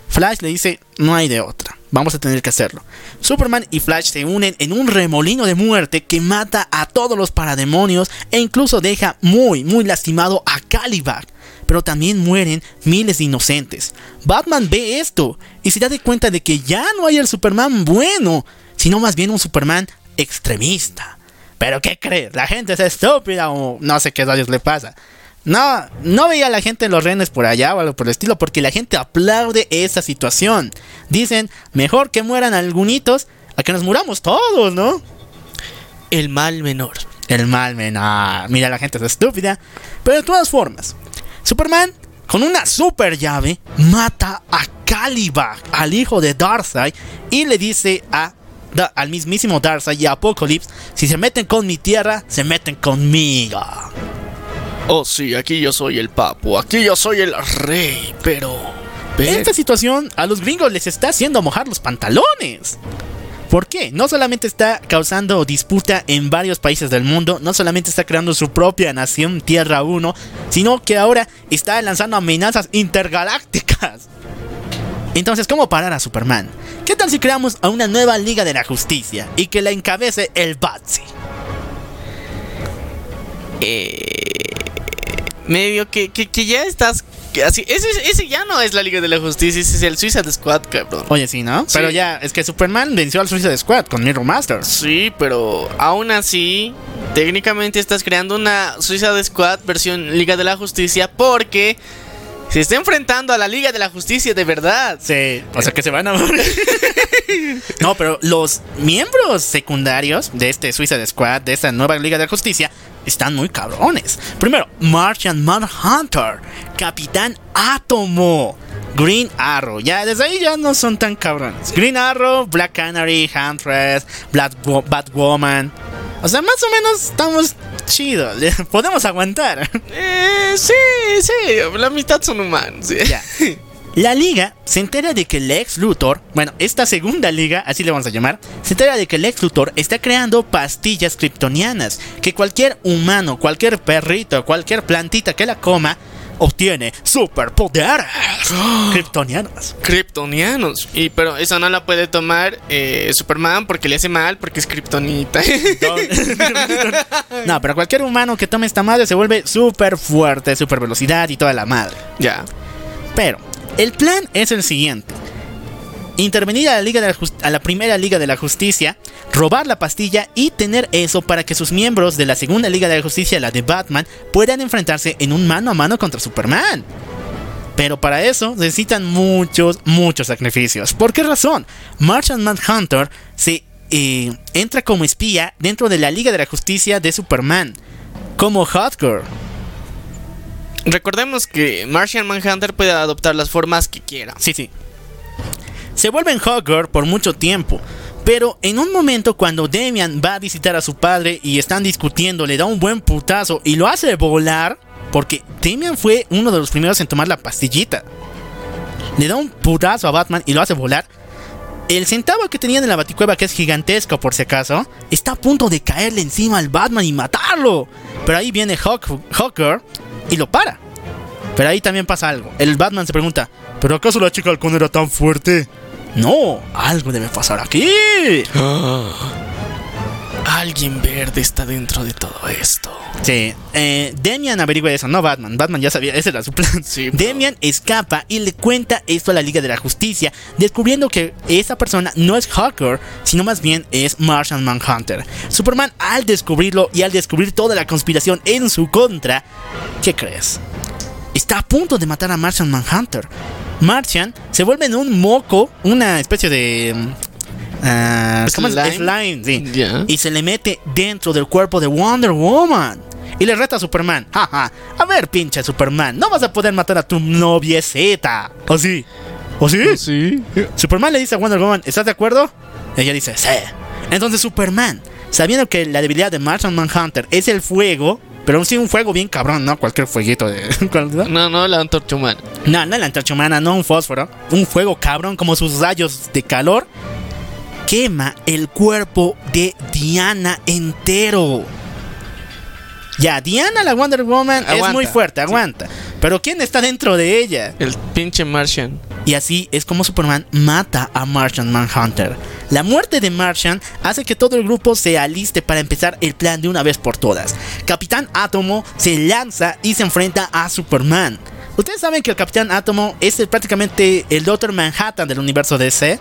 Flash le dice, no hay de otra, vamos a tener que hacerlo. Superman y Flash se unen en un remolino de muerte que mata a todos los parademonios e incluso deja muy, muy lastimado a Caliban. Pero también mueren miles de inocentes. Batman ve esto y se da de cuenta de que ya no hay el Superman bueno, sino más bien un Superman extremista. Pero ¿qué crees? La gente es estúpida o no sé qué rayos le pasa. No, no veía a la gente en los renes por allá o algo por el estilo, porque la gente aplaude esa situación. Dicen, mejor que mueran algunitos a que nos muramos todos, ¿no? El mal menor. El mal menor. Mira, la gente es estúpida. Pero de todas formas, Superman, con una super llave, mata a Caliban, al hijo de Darkseid, y le dice a, da- al mismísimo Darkseid y a Apocalypse, si se meten con mi tierra, se meten conmigo. Oh, sí, aquí yo soy el papo. Aquí yo soy el rey. Pero. Esta situación a los gringos les está haciendo mojar los pantalones. ¿Por qué? No solamente está causando disputa en varios países del mundo, no solamente está creando su propia nación Tierra 1, sino que ahora está lanzando amenazas intergalácticas. Entonces, ¿cómo parar a Superman? ¿Qué tal si creamos a una nueva Liga de la Justicia y que la encabece el Batsy? Eh, medio que, que, que ya estás. que así, ese, ese ya no es la Liga de la Justicia, ese es el Suicide Squad, cabrón. Oye, sí, ¿no? Sí. Pero ya, es que Superman venció al Suicide Squad con Mirror Masters. Sí, pero aún así, técnicamente estás creando una Suicide Squad versión Liga de la Justicia porque se está enfrentando a la Liga de la Justicia de verdad. Sí, o sea que se van a morir. no, pero los miembros secundarios de este Suicide Squad, de esta nueva Liga de la Justicia, están muy cabrones. Primero, Martian Manhunter, Capitán Átomo, Green Arrow. Ya desde ahí ya no son tan cabrones. Green Arrow, Black Canary, Huntress, Black Wo- Batwoman. O sea, más o menos estamos chidos. Podemos aguantar. Eh, sí, sí, la mitad son humanos. sí. Ya. La liga se entera de que Lex Luthor, bueno, esta segunda liga, así le vamos a llamar, se entera de que Lex Luthor está creando pastillas kryptonianas, que cualquier humano, cualquier perrito, cualquier plantita que la coma, obtiene superpoderes kryptonianos. Kryptonianos. Y pero esa no la puede tomar eh, Superman porque le hace mal porque es kryptonita. No, pero cualquier humano que tome esta madre se vuelve súper fuerte, super velocidad y toda la madre. ya. Pero el plan es el siguiente. Intervenir a la, Liga de la, Jus- a la primera Liga de la Justicia, robar la pastilla y tener eso para que sus miembros de la segunda Liga de la Justicia, la de Batman, puedan enfrentarse en un mano a mano contra Superman. Pero para eso necesitan muchos, muchos sacrificios. ¿Por qué razón? Martian Manhunter se eh, entra como espía dentro de la Liga de la Justicia de Superman. Como Hot Girl. Recordemos que Martian Manhunter puede adoptar las formas que quiera. Sí, sí. Se vuelven Hogger por mucho tiempo. Pero en un momento cuando Damian va a visitar a su padre y están discutiendo, le da un buen putazo y lo hace volar. porque Damian fue uno de los primeros en tomar la pastillita. Le da un putazo a Batman y lo hace volar. El centavo que tenían en la baticueva, que es gigantesco por si acaso, está a punto de caerle encima al Batman y matarlo. Pero ahí viene Hawk- Hawker y lo para. Pero ahí también pasa algo. El Batman se pregunta, ¿pero acaso la chica halcón era tan fuerte? No, algo debe pasar aquí. Alguien verde está dentro de todo esto. Sí, eh, Damian averigua eso, no Batman. Batman ya sabía, ese era su plan. Sí, bro. Damian escapa y le cuenta esto a la Liga de la Justicia, descubriendo que esa persona no es Hawker, sino más bien es Martian Manhunter. Superman, al descubrirlo y al descubrir toda la conspiración en su contra, ¿qué crees? Está a punto de matar a Martian Manhunter. Martian se vuelve en un moco, una especie de. mm, ah, ¿Cómo es? Slime. Slime, sí. Y se le mete dentro del cuerpo de Wonder Woman. Y le reta a Superman. Jaja. A ver, pinche Superman. No vas a poder matar a tu noviecita. ¿O sí? ¿O sí? Sí. Superman le dice a Wonder Woman, ¿estás de acuerdo? Ella dice, sí. Entonces Superman, sabiendo que la debilidad de Martian Manhunter es el fuego, pero sí un fuego bien cabrón, no cualquier fueguito de... ¿cuál- No, no, la antorcha humana. no, no la antorcha humana, no un fósforo. Un fuego cabrón como sus rayos de calor. Quema el cuerpo de Diana entero. Ya, Diana, la Wonder Woman, es muy fuerte, aguanta. Pero ¿quién está dentro de ella? El pinche Martian. Y así es como Superman mata a Martian Manhunter. La muerte de Martian hace que todo el grupo se aliste para empezar el plan de una vez por todas. Capitán Átomo se lanza y se enfrenta a Superman. Ustedes saben que el Capitán Átomo es el- prácticamente el Doctor Manhattan del universo DC.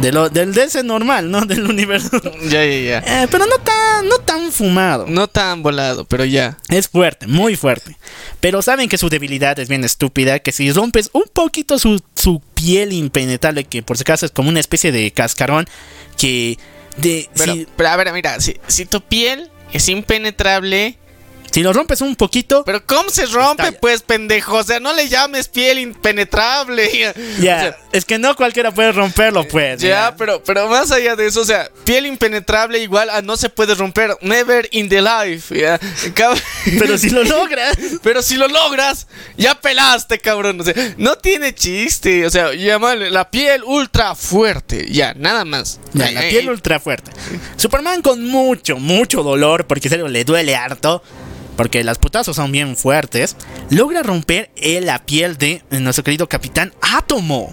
De lo- del DC normal, ¿no? Del universo. Ya, ya, ya. Eh, pero no tan, no tan fumado. No tan volado, pero ya. Es fuerte, muy fuerte. Pero saben que su debilidad es bien estúpida, que si rompes un poquito su, su piel impenetrable, que por si acaso es como una especie de cascarón, que de, Pero, si, pero a ver, mira, si, si tu piel es impenetrable. Si lo rompes un poquito, Pero ¿cómo se rompe, Estalla. pues, pendejo? O sea, no le llames piel impenetrable. ya, O sea, es que no cualquiera puede romperlo, pues. Ya, pero, pero más allá de eso, o sea, piel impenetrable igual a no se puede romper. Never in the life. Cab- Pero si lo logras. Pero si lo logras, ya pelaste, cabrón. O sea, no tiene chiste. O sea, llámale la piel ultra fuerte. Ya, nada más. Ya, la piel ultra fuerte. Superman con mucho, mucho dolor, porque serio le duele harto, porque las putazos son bien fuertes, logra romper la piel de nuestro querido Capitán Átomo,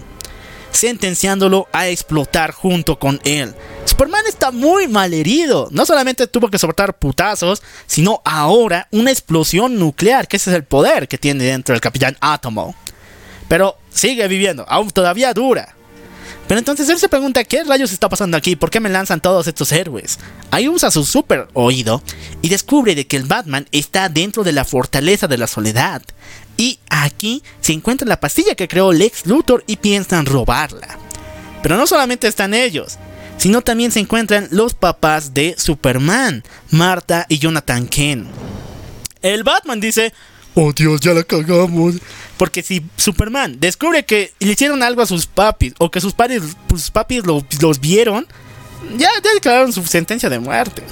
sentenciándolo a explotar junto con él. Superman está muy mal herido. No solamente tuvo que soportar putazos, sino ahora una explosión nuclear, que ese es el poder que tiene dentro del Capitán Átomo. Pero sigue viviendo, aún todavía dura. Pero entonces él se pregunta qué rayos está pasando aquí, por qué me lanzan todos estos héroes. Ahí usa su super oído y descubre de que el Batman está dentro de la fortaleza de la soledad. Y aquí se encuentra la pastilla que creó Lex Luthor y piensan robarla. Pero no solamente están ellos, sino también se encuentran los papás de Superman, Marta y Jonathan Kent. El Batman dice, oh Dios, ya la cagamos. Porque si Superman descubre que le hicieron algo a sus papis o que sus padres, sus papis lo- los vieron, ya, ya declararon su sentencia de muerte.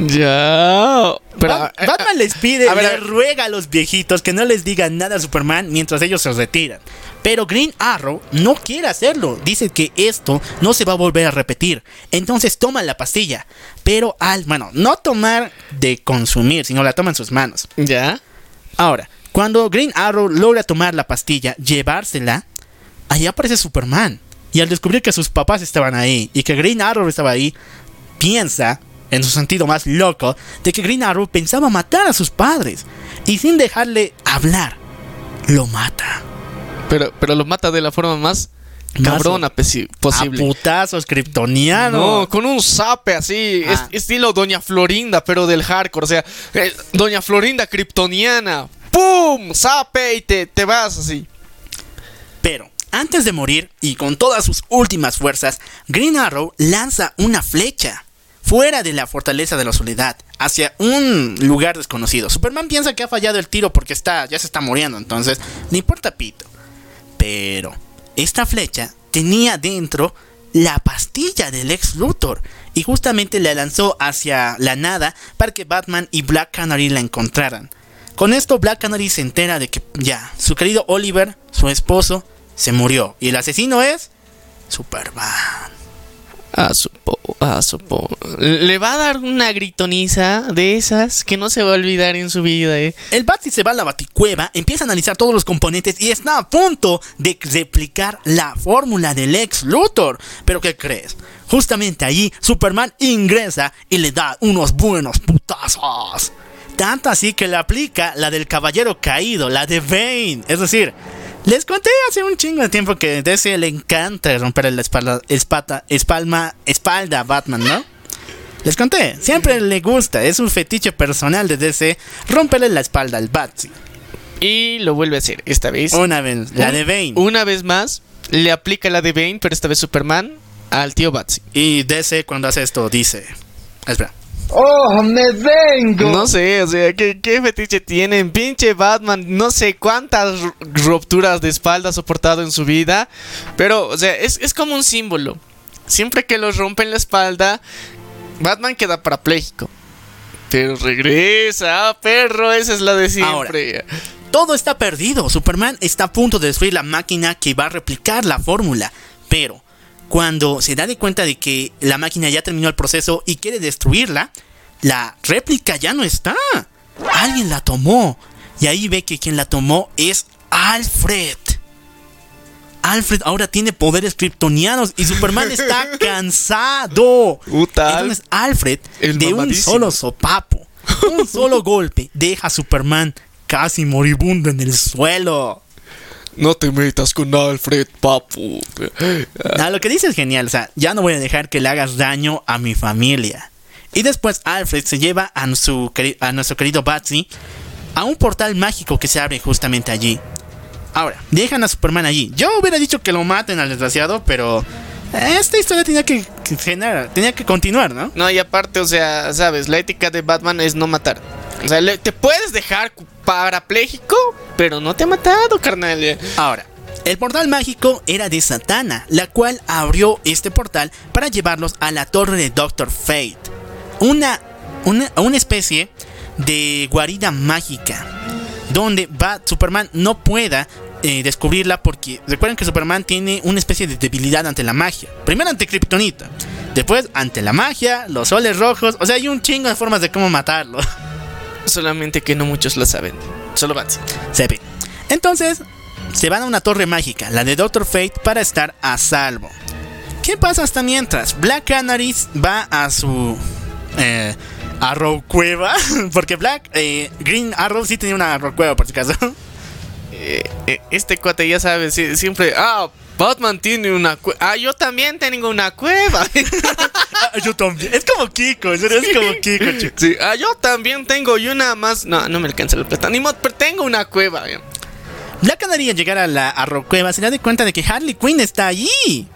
Ya. Pero, eh, Batman les pide, a ver, le a ver. ruega a los viejitos que no les digan nada a Superman mientras ellos se retiran. Pero Green Arrow no quiere hacerlo. Dice que esto no se va a volver a repetir. Entonces toma la pastilla. Pero al, bueno, no tomar de consumir, sino la toma en sus manos. ya. Ahora, cuando Green Arrow logra tomar la pastilla, llevársela, ahí aparece Superman. Y al descubrir que sus papás estaban ahí y que Green Arrow estaba ahí, piensa, en su sentido más loco, de que Green Arrow pensaba matar a sus padres. Y sin dejarle hablar, lo mata. Pero, pero lo mata de la forma Más cabrona posible. A putazos kryptonianos. No, con un zape así, Ah. estilo Doña Florinda, pero del hardcore. O sea, eh, Doña Florinda kryptoniana. ¡Pum! Zape y te, te vas así. Pero antes de morir y con todas sus últimas fuerzas, Green Arrow lanza una flecha fuera de la fortaleza de la soledad hacia un lugar desconocido. Superman piensa que ha fallado el tiro porque está ya se está muriendo, entonces no importa pito. Pero esta flecha tenía dentro la pastilla del ex Luthor y justamente la lanzó hacia la nada para que Batman y Black Canary la encontraran. Con esto Black Canary se entera de que ya, su querido Oliver, su esposo, se murió. Y el asesino es Superman. A su po, a su po. Le va a dar una gritoniza de esas que no se va a olvidar en su vida, eh. El Batsy se va a la baticueva, empieza a analizar todos los componentes y está a punto de replicar la fórmula del ex Luthor. Pero ¿qué crees? Justamente allí Superman ingresa y le da unos buenos putazos. Tanto así que le aplica la del caballero caído, la de Bane. Es decir, les conté hace un chingo de tiempo que DC le encanta romper la espalda, espata, espalma, espalda a Batman, ¿no? Les conté, siempre le gusta, es un fetiche personal de DC romperle la espalda al Batsy. Y lo vuelve a hacer, esta vez. Una vez, la de Bane. Una vez más, le aplica la de Bane, pero esta vez Superman al tío Batsy. Y DC cuando hace esto dice... Espera. ¡Oh, me vengo! No sé, o sea, ¿qué, qué fetiche tienen? Pinche Batman, no sé cuántas ru- rupturas de espalda ha soportado en su vida. Pero, o sea, es, es como un símbolo. Siempre que lo rompen la espalda, Batman queda parapléjico. Pero regresa, ah, perro, esa es la de siempre. Todo está perdido. Superman está a punto de destruir la máquina que va a replicar la fórmula. Pero cuando se da de cuenta de que la máquina ya terminó el proceso y quiere destruirla, la réplica ya no está. Alguien la tomó. Y ahí ve que quien la tomó es Alfred. Alfred ahora tiene poderes kryptonianos y Superman está cansado. Entonces Alfred, el de un solo sopapo, un solo golpe, deja a Superman casi moribundo en el suelo. No te metas con Alfred, papu. Ah, lo que dice es genial, o sea, ya no voy a dejar que le hagas daño a mi familia. Y después Alfred se lleva a, su, a nuestro querido Batsy a un portal mágico que se abre justamente allí. Ahora, dejan a Superman allí. Yo hubiera dicho que lo maten al desgraciado, pero esta historia tenía que, que generar- tenía que continuar, ¿no? No, y aparte, o sea, sabes, la ética de Batman es no matar. O sea, te puedes dejar parapléjico, pero no te ha matado, carnal. Ahora, el portal mágico era de Satana, la cual abrió este portal para llevarlos a la torre de Doctor Fate. Una, una, una especie de guarida mágica. Donde va Superman no pueda eh, descubrirla porque recuerden que Superman tiene una especie de debilidad ante la magia. Primero ante Kryptonita. Después ante la magia, los soles rojos. O sea, hay un chingo de formas de cómo matarlo. Solamente que no muchos lo saben. Solo Batsy. Se ve. Entonces, se van a una torre mágica, la de Doctor Fate, para estar a salvo. ¿Qué pasa hasta mientras? Black Canary va a su eh, Arrow cueva. Porque Black eh, Green Arrow sí tenía una Arrow cueva, por si acaso. Eh, eh, este cuate ya sabes, sí, siempre. Ah, Batman tiene una cueva. Ah, yo también tengo una cueva. Ah, Yo también. Es como Kiko, en serio, es como Kiko, chicos. Sí, ah, yo también tengo y una más. No, no me alcanza la plata. Ni modo, pero tengo una cueva. Black Canary al llegar a la Arrow cueva se da de cuenta de que Harley Quinn está allí.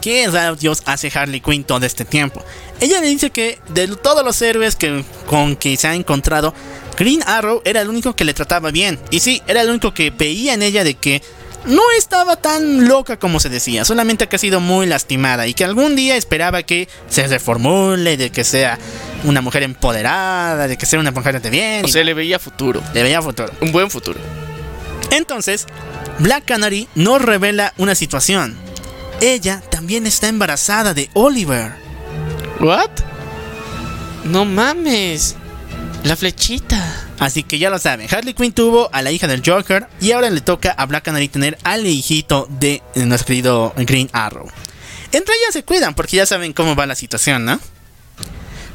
¿Qué Dios hace Harley Quinn todo este tiempo? Ella le dice que de todos los héroes que, con que se ha encontrado, Green Arrow era el único que le trataba bien. Y sí, era el único que veía en ella de que no estaba tan loca como se decía, solamente que ha sido muy lastimada y que algún día esperaba que se reformule, de que sea una mujer empoderada, de que sea una mujer de bien. O sea, le veía futuro. le veía futuro. Un buen futuro. Entonces, Black Canary nos revela una situación. Ella también está embarazada de Oliver. ¿What? No mames. La flechita. Así que ya lo saben, Harley Quinn tuvo a la hija del Joker y ahora le toca a Black Canary tener al hijito de nuestro querido Green Arrow. Entre ellas se cuidan porque ya saben cómo va la situación, ¿no?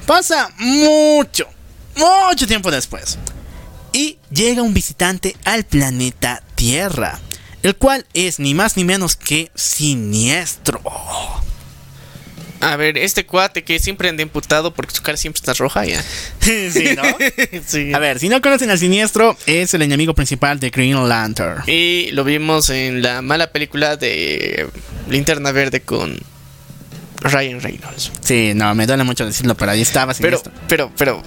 Pasa mucho, mucho tiempo después. Y llega un visitante al planeta Tierra, el cual es ni más ni menos que siniestro. A ver, este cuate que siempre anda imputado porque su cara siempre está roja ya. sí, ¿no? sí. A ver, si no conocen al siniestro, es el enemigo principal de Green Lantern. Y lo vimos en la mala película de Linterna Verde con Ryan Reynolds. Sí, no, me duele mucho decirlo, pero ahí estaba Pero, siniestro. pero, pero,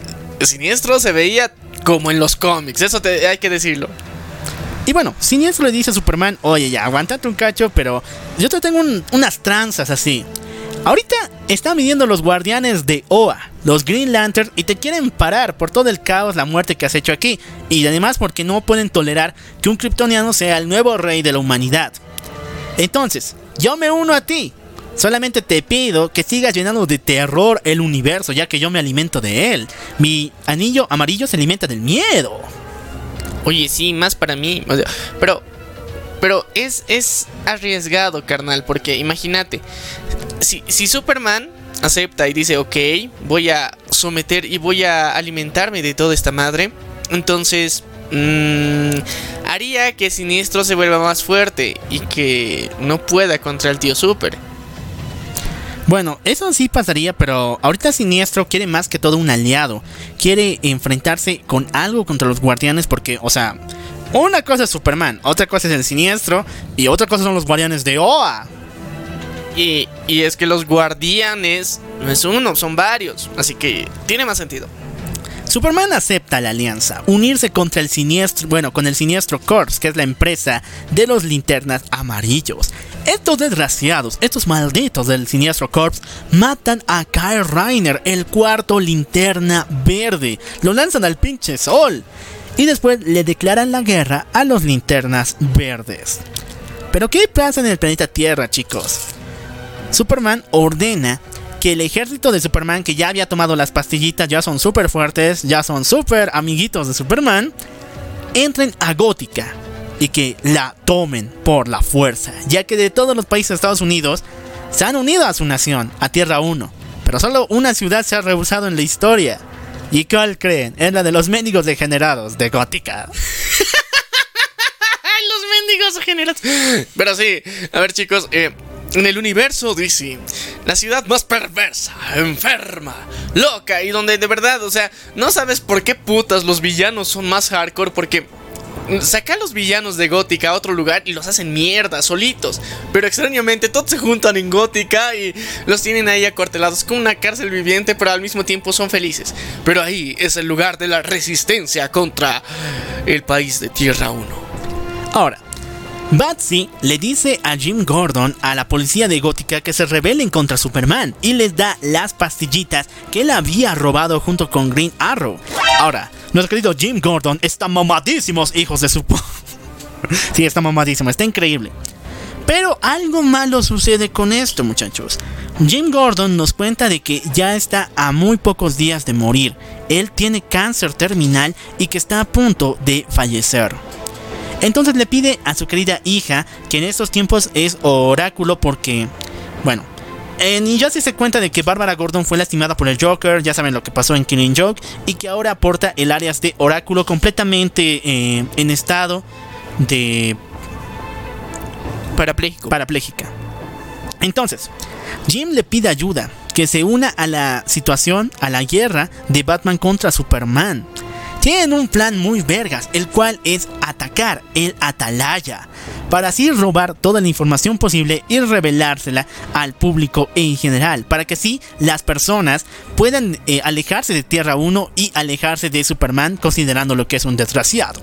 Siniestro se veía como en los cómics, eso te- hay que decirlo. Y bueno, Siniestro le dice a Superman, oye, ya, aguántate un cacho, pero yo te tengo un- unas tranzas así. Ahorita están viniendo los guardianes de Oa. los Green Lantern y te quieren parar por todo el caos, la muerte que has hecho aquí. Y además porque no pueden tolerar que un kryptoniano sea el nuevo rey de la humanidad. Entonces, yo me uno a ti. Solamente te pido que sigas llenando de terror el universo, ya que yo me alimento de él. Mi anillo amarillo se alimenta del miedo. Oye, sí, más para mí. pero, pero es, es arriesgado, carnal, porque imagínate, si, si Superman acepta y dice, ok, voy a someter y voy a alimentarme de toda esta madre, entonces mm, haría que Siniestro se vuelva más fuerte y que no pueda contra el tío Super. Bueno, eso sí pasaría, pero ahorita Siniestro quiere más que todo un aliado. Quiere enfrentarse con algo contra los guardianes porque, o sea, una cosa es Superman, otra cosa es el Siniestro y otra cosa son los guardianes de Oa. Y, y es que los guardianes no es uno, son varios, así que tiene más sentido. Superman acepta la alianza, unirse contra el siniestro, bueno, con el siniestro Corps, que es la empresa de los linternas amarillos. Estos desgraciados, estos malditos del siniestro Corps, matan a Kyle Reiner, el cuarto linterna verde. Lo lanzan al pinche sol. Y después le declaran la guerra a los linternas verdes. Pero ¿qué pasa en el planeta Tierra, chicos? Superman ordena que el ejército de Superman que ya había tomado las pastillitas ya son súper fuertes, ya son súper amiguitos de Superman, entren a Gótica y que la tomen por la fuerza, ya que de todos los países de Estados Unidos se han unido a su nación, a Tierra 1, pero solo una ciudad se ha rehusado en la historia. ¿Y cuál creen? Es la de los mendigos degenerados de Gótica. los mendigos degenerados. Pero sí, a ver chicos, eh, en el universo DC, la ciudad más perversa, enferma, loca y donde de verdad, o sea, no sabes por qué putas los villanos son más hardcore porque saca a los villanos de Gótica a otro lugar y los hacen mierda solitos. Pero extrañamente todos se juntan en Gótica y los tienen ahí acuartelados como una cárcel viviente, pero al mismo tiempo son felices. Pero ahí es el lugar de la resistencia contra el país de Tierra 1. Ahora, Batsy le dice a Jim Gordon, a la policía de Gótica, que se rebelen contra Superman y les da las pastillitas que él había robado junto con Green Arrow. Ahora, nuestro querido Jim Gordon está mamadísimos, hijos de su... sí, está mamadísimo, está increíble. Pero algo malo sucede con esto, muchachos. Jim Gordon nos cuenta de que ya está a muy pocos días de morir. Él tiene cáncer terminal y que está a punto de fallecer. Entonces le pide a su querida hija, que en estos tiempos es oráculo porque, bueno, en Injustice se cuenta de que Bárbara Gordon fue lastimada por el Joker, ya saben lo que pasó en Killing Joke, y que ahora aporta el áreas de oráculo completamente eh, en estado de Parapléjico. parapléjica. Entonces, Jim le pide ayuda, que se una a la situación, a la guerra de Batman contra Superman. Tienen un plan muy vergas, el cual es atacar el Atalaya, para así robar toda la información posible y revelársela al público en general, para que así las personas puedan eh, alejarse de Tierra 1 y alejarse de Superman considerando lo que es un desgraciado.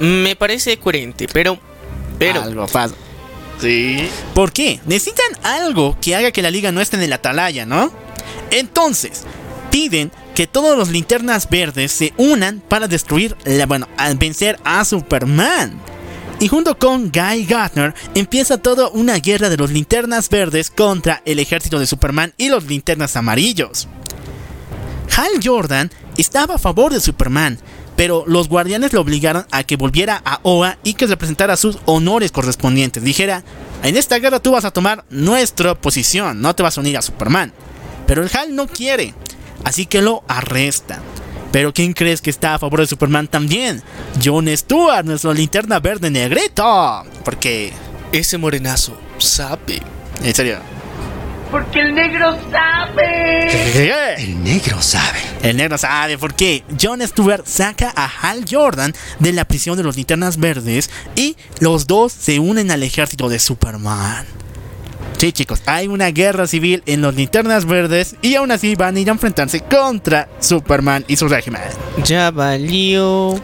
Me parece coherente, pero... Pero... Algo pasa. Sí. ¿Por qué? Necesitan algo que haga que la liga no esté en el atalaya, ¿no? Entonces, piden que todos los linternas verdes se unan para destruir, la, bueno, al vencer a Superman. Y junto con Guy Gardner empieza toda una guerra de los linternas verdes contra el ejército de Superman y los linternas amarillos. Hal Jordan estaba a favor de Superman, pero los guardianes lo obligaron a que volviera a Oa y que representara sus honores correspondientes. Dijera, en esta guerra tú vas a tomar nuestra posición, no te vas a unir a Superman. Pero el Hal no quiere, así que lo arrestan. Pero ¿quién crees que está a favor de Superman también? John Stewart, nuestro linterna verde negrito. Porque... Ese morenazo sabe. En serio. Porque el negro sabe. El negro sabe. El negro sabe por qué. John Stewart saca a Hal Jordan de la prisión de los linternas verdes y los dos se unen al ejército de Superman. Sí, chicos, hay una guerra civil en los linternas verdes y aún así van a ir a enfrentarse contra Superman y su régimen. Ya valió.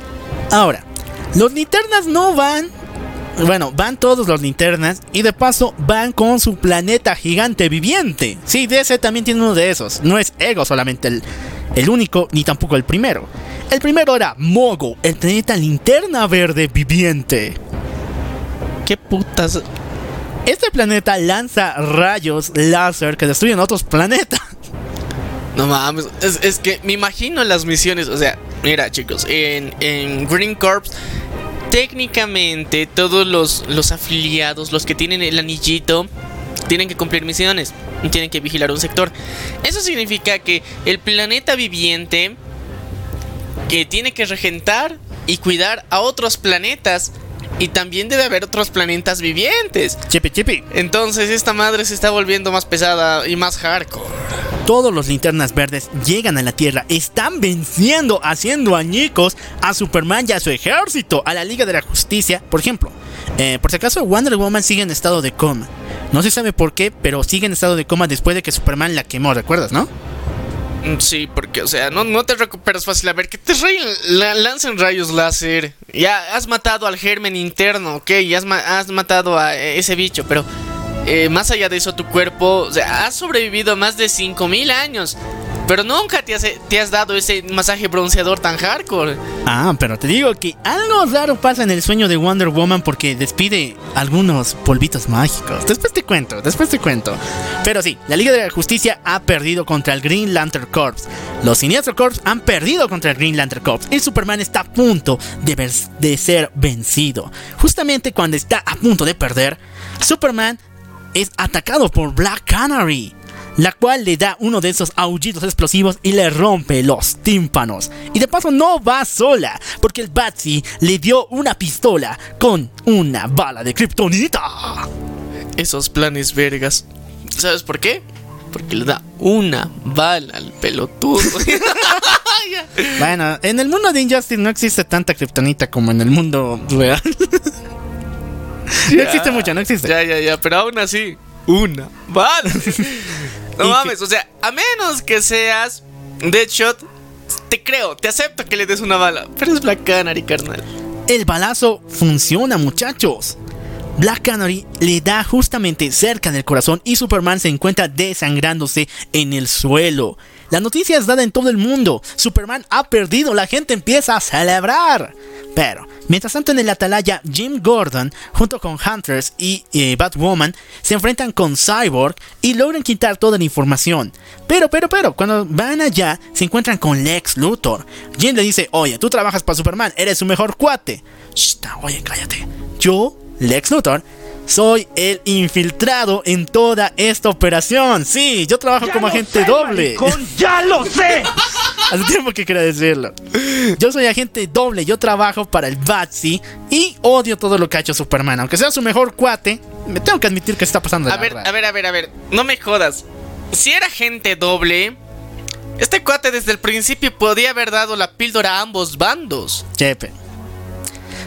Ahora, los linternas no van Bueno, van todos los linternas y de paso van con su planeta gigante viviente. Sí, DC también tiene uno de esos. No es Ego solamente el, el único, ni tampoco el primero. El primero era Mogo, el planeta linterna verde viviente. ¿Qué putas? Este planeta lanza rayos láser que destruyen otros planetas. No mames, es, que me imagino las misiones, o sea, mira chicos, en, en Green Corps técnicamente todos los, los afiliados, los que tienen el anillito, tienen que cumplir misiones tienen que vigilar un sector. Eso significa que el planeta viviente que tiene que regentar y cuidar a otros planetas y también debe haber otros planetas vivientes. Chipi chipi. Entonces esta madre se está volviendo más pesada y más hardcore. Todos los linternas verdes llegan a la Tierra, están venciendo, haciendo añicos a Superman y a su ejército, a la Liga de la Justicia. Por ejemplo, eh, por si acaso Wonder Woman sigue en estado de coma. No se sabe por qué, pero sigue en estado de coma después de que Superman la quemó, ¿recuerdas, no? Mm, Sí, porque, o sea, no, no te recuperas fácil. A ver, que te la- lancen rayos láser. Ya has matado al germen interno, ok, ya has, ma- has matado a eh, ese bicho, pero eh, más allá de eso, tu cuerpo, o sea, has sobrevivido más de 5000 años. Pero nunca te has, te has dado ese masaje bronceador tan hardcore. Ah, pero te digo que algo raro pasa en el sueño de Wonder Woman porque despide algunos polvitos mágicos. Después te cuento, después te cuento. Pero sí, la Liga de la Justicia ha perdido contra el Green Lantern Corps. Los Siniestro Corps han perdido contra el Green Lantern Corps. Y Superman está a punto de, de ser vencido. Justamente cuando está a punto de perder, Superman es atacado por Black Canary, la cual le da uno de esos aullidos explosivos y le rompe los tímpanos. Y de paso no va sola, porque el Batsy le dio una pistola con una bala de kriptonita. Esos planes vergas. ¿Sabes por qué? Porque le da una bala al pelotudo. Bueno, en el mundo de Injustice no existe tanta kriptonita como en el mundo real. no existe mucho, no existe. Ya, ya, ya, pero aún así, una bala. No que- mames, o sea, a menos que seas Deadshot, te creo, te acepto que le des una bala, pero es Black Canary, carnal. El balazo funciona, muchachos. Black Canary le da justamente cerca del corazón y Superman se encuentra desangrándose en el suelo. La noticia es dada en todo el mundo. Superman ha perdido, la gente empieza a celebrar. Pero, mientras tanto en el atalaya, Jim Gordon, junto con Hunters y eh, Batwoman, se enfrentan con Cyborg y logran quitar toda la información. Pero, pero, pero, cuando van allá, se encuentran con Lex Luthor. Jim le dice, oye, tú trabajas para Superman, eres su mejor cuate. Shh, oye, cállate. Yo, Lex Luthor, soy el infiltrado en toda esta operación. Sí, yo trabajo como agente doble. ¡Ya lo sé! Hace tiempo que quería decirlo. Yo soy agente doble, yo trabajo para el Batsy y odio todo lo que ha hecho Superman. Aunque sea su mejor cuate, me tengo que admitir que está pasando de A la ver, a ver, a ver, a ver, no me jodas. Si era gente doble, este cuate desde el principio podía haber dado la píldora a ambos bandos. Chepe.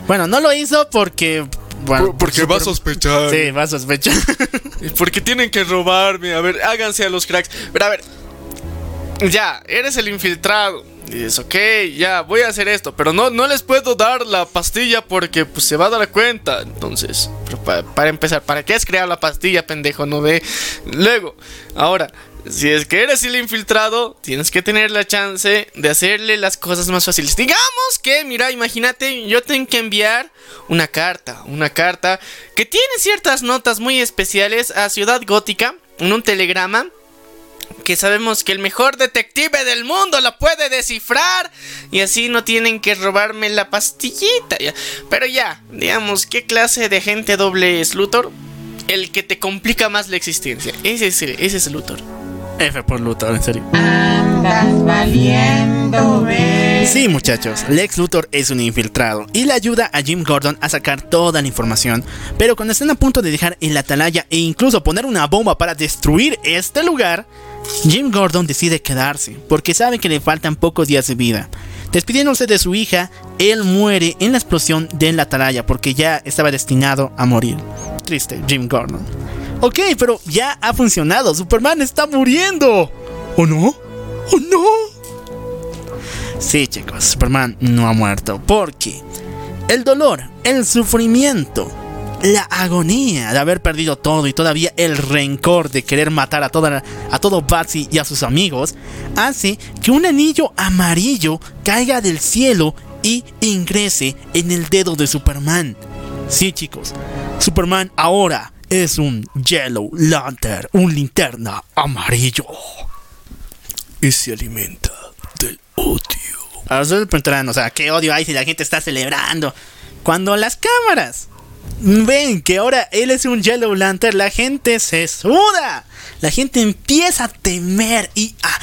Bueno, no lo hizo porque. Bueno, porque va a sospechar. Sí, va a sospechar. Porque tienen que robarme. A ver, háganse a los cracks. Pero a ver. Ya, eres el infiltrado. Dices, ok, ya, voy a hacer esto. Pero no, no les puedo dar la pastilla porque pues, se va a dar cuenta. Entonces, pero pa- para empezar, ¿para qué has creado la pastilla, pendejo? No ve. Luego, ahora, si es que eres el infiltrado, tienes que tener la chance de hacerle las cosas más fáciles. Digamos que, mira, imagínate, yo tengo que enviar una carta, una carta que tiene ciertas notas muy especiales a Ciudad Gótica en un telegrama que sabemos que el mejor detective del mundo la puede descifrar y así no tienen que robarme la pastillita. Pero ya, digamos, ¿qué clase de gente doble es Luthor? El que te complica más la existencia. Ese es, ese es Luthor. F por Luthor, en serio. Andas valiendo. Sí, muchachos, Lex Luthor es un infiltrado y le ayuda a Jim Gordon a sacar toda la información. Pero cuando están a punto de dejar el atalaya e incluso poner una bomba para destruir este lugar, Jim Gordon decide quedarse porque sabe que le faltan pocos días de vida. Despidiéndose de su hija, él muere en la explosión del atalaya porque ya estaba destinado a morir. Triste, Jim Gordon. Ok, pero ya ha funcionado. Superman está muriendo. ¿O no? ¿O no? Sí, chicos, Superman no ha muerto porque el dolor, el sufrimiento la agonía de haber perdido todo y todavía el rencor de querer matar a, a todo Batsy y a sus amigos, hace que un anillo amarillo caiga del cielo y ingrese en el dedo de Superman. Sí, chicos, Superman ahora es un Yellow Lantern, un linterna amarillo. Y se alimenta del odio. Ahora se preguntarán, o sea, ¿qué odio hay si la gente está celebrando? Cuando las cámaras ven que ahora él es un Yellow Lantern, la gente se suda. La gente empieza a temer y a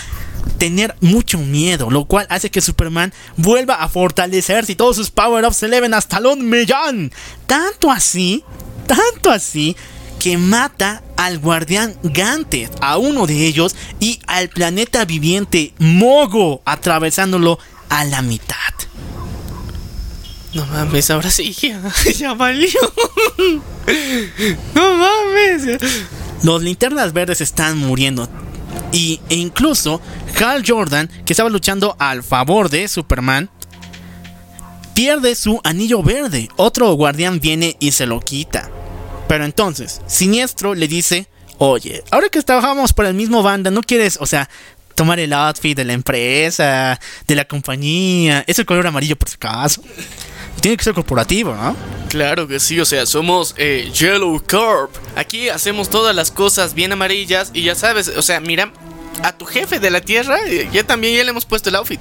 tener mucho miedo, lo cual hace que Superman vuelva a fortalecerse y todos sus power-ups se eleven hasta un millón. Tanto así, tanto así, que mata al guardián Gante, a uno de ellos, y al planeta viviente Mogo, atravesándolo a la mitad. No mames, ahora sí, ya, ya valió. No mames. Los linternas verdes están muriendo. Y, e incluso Hal Jordan, que estaba luchando al favor de Superman, pierde su anillo verde. Otro guardián viene y se lo quita. Pero entonces, Siniestro le dice, oye, ahora que trabajamos por el mismo banda, ¿no quieres, o sea, tomar el outfit de la empresa, de la compañía? Es el color amarillo por si acaso. Tiene que ser corporativo, ¿no? Claro que sí, o sea, somos eh, Yellow Corp. Aquí hacemos todas las cosas bien amarillas y ya sabes, o sea, mira, a tu jefe de la tierra, eh, ya también ya le hemos puesto el outfit.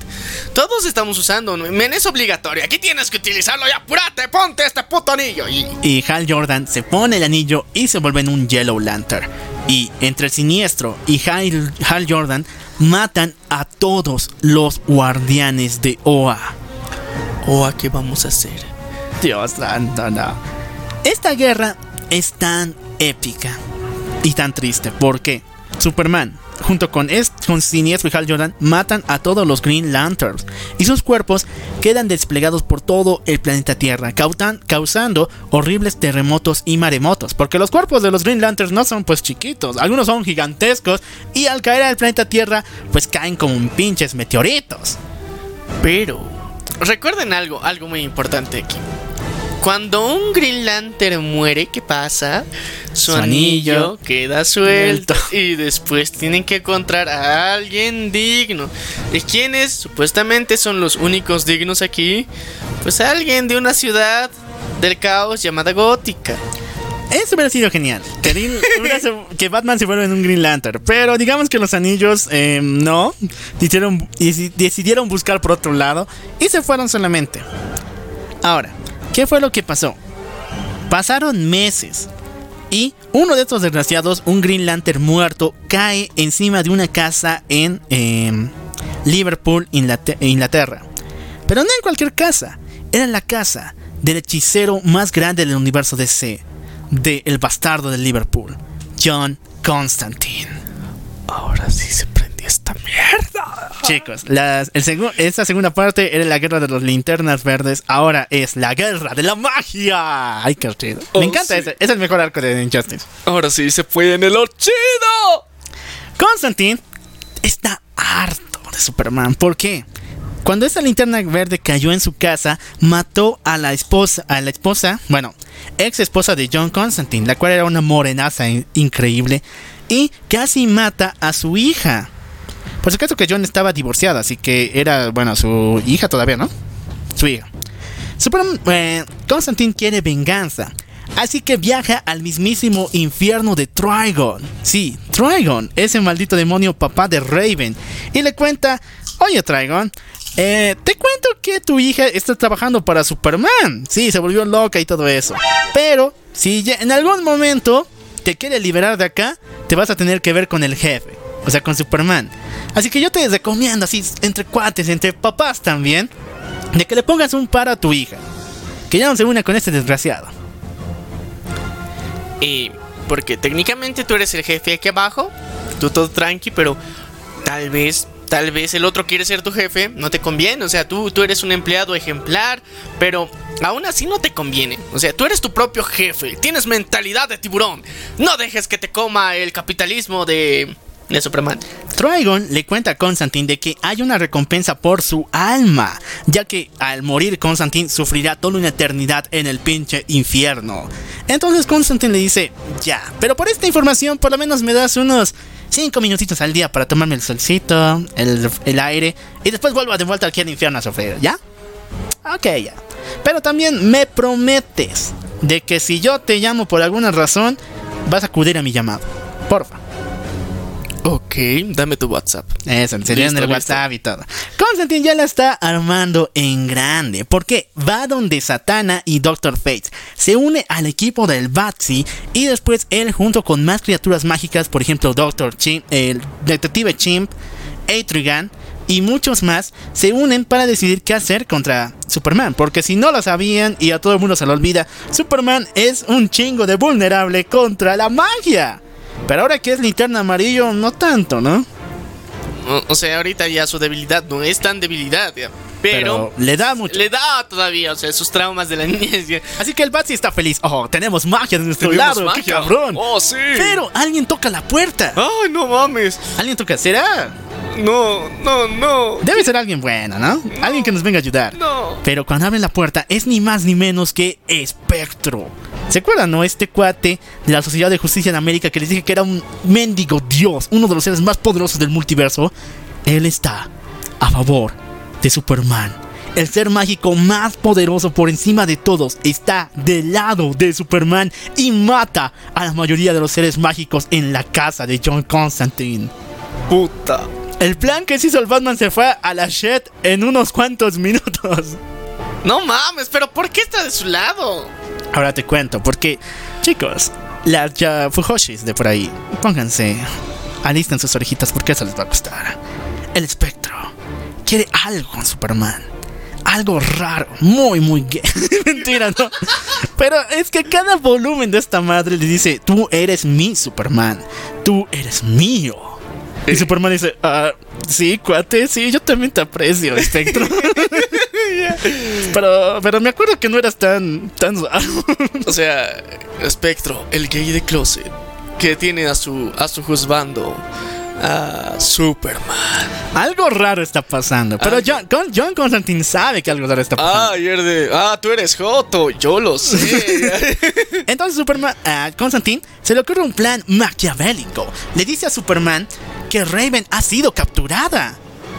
Todos estamos usando, men, es obligatorio. Aquí tienes que utilizarlo, ya apúrate, ponte este puto anillo. Y... Y Hal Jordan se pone el anillo y se vuelve en un Yellow Lantern. Y entre el siniestro y Hal, Hal Jordan matan a todos los guardianes de OA. OA, ¿qué vamos a hacer? Dios santo, no. Esta guerra es tan épica y tan triste porque Superman, junto con, con Siniestro y Hal Jordan, matan a todos los Green Lanterns y sus cuerpos quedan desplegados por todo el planeta Tierra, causando horribles terremotos y maremotos. Porque los cuerpos de los Green Lanterns no son pues chiquitos, algunos son gigantescos y al caer al planeta Tierra, pues caen como pinches meteoritos. Pero recuerden algo, algo muy importante aquí. Cuando un Green Lantern muere, ¿qué pasa? Su, Su anillo, anillo queda suelto y después tienen que encontrar a alguien digno. ¿Y quiénes supuestamente son los únicos dignos aquí? Pues alguien de una ciudad del caos llamada Gótica. Eso hubiera sido genial. Que, que Batman se vuelva en un Green Lantern. Pero digamos que los anillos eh, no. Decidieron, deci- decidieron buscar por otro lado. Y se fueron solamente. Ahora, ¿qué fue lo que pasó? Pasaron meses. Y uno de estos desgraciados, un Green Lantern muerto, cae encima de una casa en em, Liverpool, Inglate- Inglaterra. Pero no en cualquier casa. Era la casa del hechicero más grande del universo DC. De El Bastardo de Liverpool. John Constantine. Ahora sí se esta mierda. Chicos, las- el segu- esta segunda parte era la guerra de los linternas verdes. Ahora es la guerra de la magia. Ay, qué chido. Oh, Me encanta sí. ese. Es el mejor arco de Injustice. Ahora sí se fue en el chido. Constantine está harto de Superman. ¿Por qué? Cuando esta linterna verde cayó en su casa, mató a la esposa, a la esposa, bueno, ex esposa de John Constantine, la cual era una morenaza in- increíble, y casi mata a su hija. Por supuesto que John estaba divorciado, así que era, bueno, su hija todavía, ¿no? Su hija. Superman, eh, Constantine quiere venganza. Así que viaja al mismísimo infierno de Trigon. Sí, Trigon, ese maldito demonio papá de Raven. Y le cuenta, oye Trigon, eh, te cuento que tu hija está trabajando para Superman. Sí, se volvió loca y todo eso. Pero, si en algún momento te quiere liberar de acá, te vas a tener que ver con el jefe. O sea, con Superman. Así que yo te recomiendo, así, entre cuates, entre papás también, de que le pongas un par a tu hija. Que ya no se una con este desgraciado. Y porque técnicamente tú eres el jefe aquí abajo, tú todo tranqui, pero tal vez, tal vez el otro quiere ser tu jefe, no te conviene, o sea, tú, tú eres un empleado ejemplar, pero aún así no te conviene, o sea, tú eres tu propio jefe, tienes mentalidad de tiburón, no dejes que te coma el capitalismo de... De Superman. Trigon le cuenta a Constantine de que hay una recompensa por su alma, ya que al morir Constantine sufrirá toda una eternidad en el pinche infierno. Entonces Constantine le dice, ya, pero por esta información por lo menos me das unos 5 minutitos al día para tomarme el solcito, el, el aire, y después vuelvo de vuelta aquí al infierno a sufrir, ¿ya? Ok, ya. Pero también me prometes de que si yo te llamo por alguna razón, vas a acudir a mi llamado. Porfa. Ok, dame tu WhatsApp. Eso, sería en el. WhatsApp y todo. Constantine ya la está armando en grande. Porque va donde Satana y Doctor Fate. Se une al equipo del Batsy. Y después él, junto con más criaturas mágicas, por ejemplo, Doctor Chimp, el Detective Chimp, Etrigan y muchos más, se unen para decidir qué hacer contra Superman. Porque si no lo sabían y a todo el mundo se lo olvida, Superman es un chingo de vulnerable contra la magia. Pero ahora que es linterna amarillo, no tanto, ¿no? O, o sea, ahorita ya su debilidad no es tan debilidad, ya. Pero, le da mucho. le da todavía, o sea, sus traumas de la niñez. Así que el Batsy está feliz. Oh, tenemos magia de nuestro lado, qué magia. cabrón. Oh, sí. Pero alguien toca la puerta. Ay, no mames. Alguien toca, ¿será? No, no, no. Debe ser alguien bueno, ¿no? Alguien que nos venga a ayudar. No. Pero cuando abre la puerta es ni más ni menos que Espectro. ¿Se acuerdan, no? Este cuate de la Sociedad de Justicia en América que les dije que era un mendigo dios, uno de los seres más poderosos del multiverso. Él está a favor de Superman. El ser mágico más poderoso por encima de todos está del lado de Superman y mata a la mayoría de los seres mágicos en la casa de John Constantine. Puta. El plan que se hizo el Batman se fue a la shit en unos cuantos minutos. No mames, pero ¿por qué está de su lado? Ahora te cuento, porque, chicos, las ya Fujoshis de por ahí, pónganse, alisten sus orejitas porque eso les va a costar. El espectro quiere algo con Superman. Algo raro, muy, muy gay. Mentira, ¿no? Pero es que cada volumen de esta madre le dice, tú eres mi Superman, tú eres mío. Y Superman dice, ah, sí, cuate, sí, yo también te aprecio, espectro. pero, pero me acuerdo que no eras tan, tan raro. O sea, Espectro, el gay de closet, que tiene a su, a su juzgando a Superman. Algo raro está pasando. Pero Ah, John, John Constantine sabe que algo raro está pasando. Ah, ayer de. Ah, tú eres Joto, yo lo sé. Entonces Superman, a Constantine se le ocurre un plan maquiavélico. Le dice a Superman que Raven ha sido capturada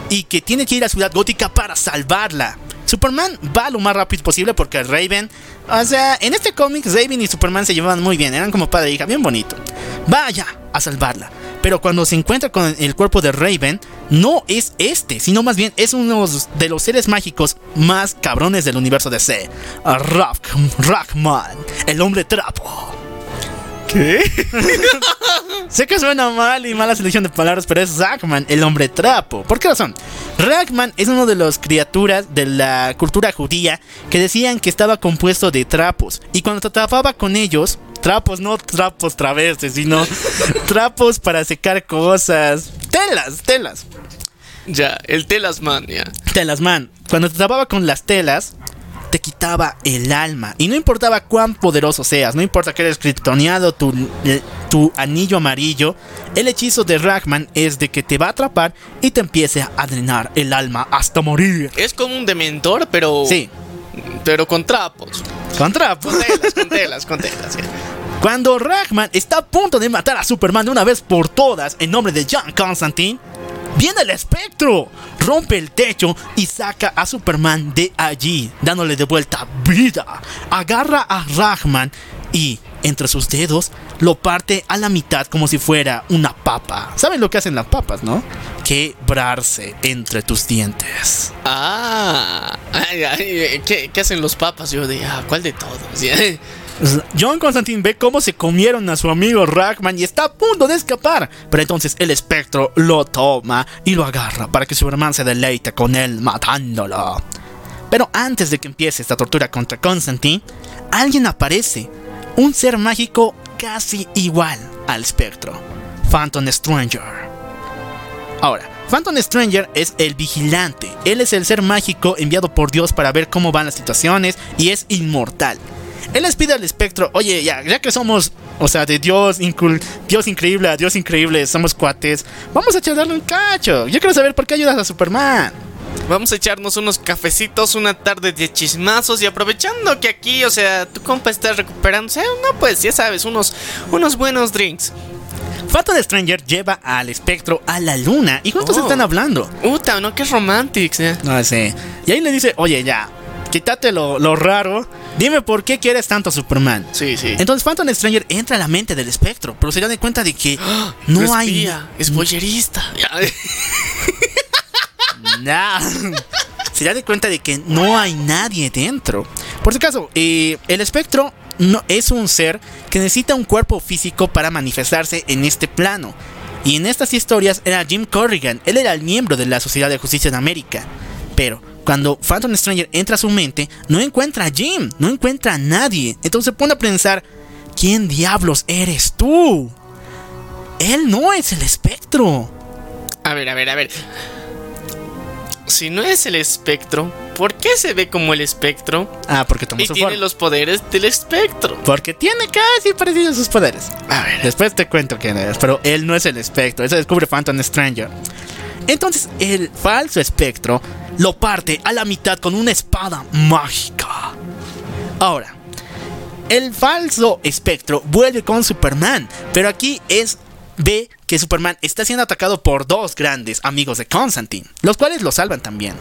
y que tiene que ir a Ciudad Gótica para salvarla. Superman va lo más rápido posible porque Raven, o sea, en este cómic Raven y Superman se llevaban muy bien, eran como padre e hija, bien bonito. Vaya a salvarla. Pero cuando se encuentra con el cuerpo de Raven, no es este, sino más bien es uno de los seres mágicos más cabrones del universo DC. Rock, Rockman, el hombre trapo. ¿Qué? Sé que suena mal y mala selección de palabras, pero es Rackman, el hombre trapo. ¿Por qué razón? Rackman es uno de las criaturas de la cultura judía que decían que estaba compuesto de trapos. Y cuando te atrapaba con ellos, trapos, no trapos travestes, sino trapos para secar cosas. Telas, telas. Ya, el Telasman, ya. Telas, man. Cuando te atrapaba con las telas, te quitaba el alma. Y no importaba cuán poderoso seas, no importa que eres kryptoniado, tu, eh, tu anillo amarillo, el hechizo de Ragman es de que te va a atrapar y te empiece a drenar el alma hasta morir. Es como un dementor, pero. Sí, Pero con trapos. con trapos. Con telas, con telas, con telas. Cuando Ragman está a punto de matar a Superman de una vez por todas en nombre de John Constantine, viene el espectro, rompe el techo y saca a Superman de allí, dándole de vuelta vida. Agarra a Ragman y entre sus dedos lo parte a la mitad como si fuera una papa. ¿Saben lo que hacen las papas, no? Quebrarse entre tus dientes. Ah, ay, ay, ¿qué, qué hacen los papas? Yo de, ah, ¿cuál de todos? Ya. John Constantine ve cómo se comieron a su amigo Ragman y está a punto de escapar. Pero entonces el espectro lo toma y lo agarra para que Superman se deleite con él matándolo. Pero antes de que empiece esta tortura contra Constantine, alguien aparece. Un ser mágico casi igual al espectro. Phantom Stranger. Ahora, Phantom Stranger es el vigilante. Él es el ser mágico enviado por Dios para ver cómo van las situaciones y es inmortal. Él les pide al espectro, oye, ya, ya que somos, o sea, de Dios, incul- Dios increíble a Dios increíble, somos cuates, vamos a echarle un cacho. Yo quiero saber por qué ayudas a Superman. Vamos a echarnos unos cafecitos, una tarde de chismazos y aprovechando que aquí, o sea, tu compa está recuperándose, no, pues ya sabes, unos, unos buenos drinks. Phantom Stranger lleva al espectro a la luna y juntos Oh. están hablando. Uta, no, que romantics, eh. No sé. Y ahí le dice, oye, ya, quítate lo, lo raro, dime por qué quieres tanto a Superman. Sí, sí. Entonces Phantom Stranger entra a la mente del espectro, pero se da de cuenta de que no No hay es boyerista. nada. Se da de cuenta de que no hay nadie dentro. Por si acaso, eh, el espectro no, es un ser que necesita un cuerpo físico para manifestarse en este plano. Y en estas historias era Jim Corrigan, él era el miembro de la Sociedad de Justicia en América. Pero cuando Phantom Stranger entra a su mente, no encuentra a Jim, no encuentra a nadie. Entonces se pone a pensar, ¿quién diablos eres tú? Él no es el espectro. A ver, a ver, a ver. Si no es el espectro, ¿por qué se ve como el espectro? Ah, porque tomó Y su tiene forma. los poderes del espectro. Porque tiene casi parecidos sus poderes. A ver. Después te cuento quién es, pero él no es el espectro, eso descubre Phantom Stranger. Entonces el falso espectro lo parte a la mitad con una espada mágica. Ahora, el falso espectro vuelve con Superman, pero aquí es ve que Superman está siendo atacado por dos grandes amigos de Constantine, los cuales lo salvan también.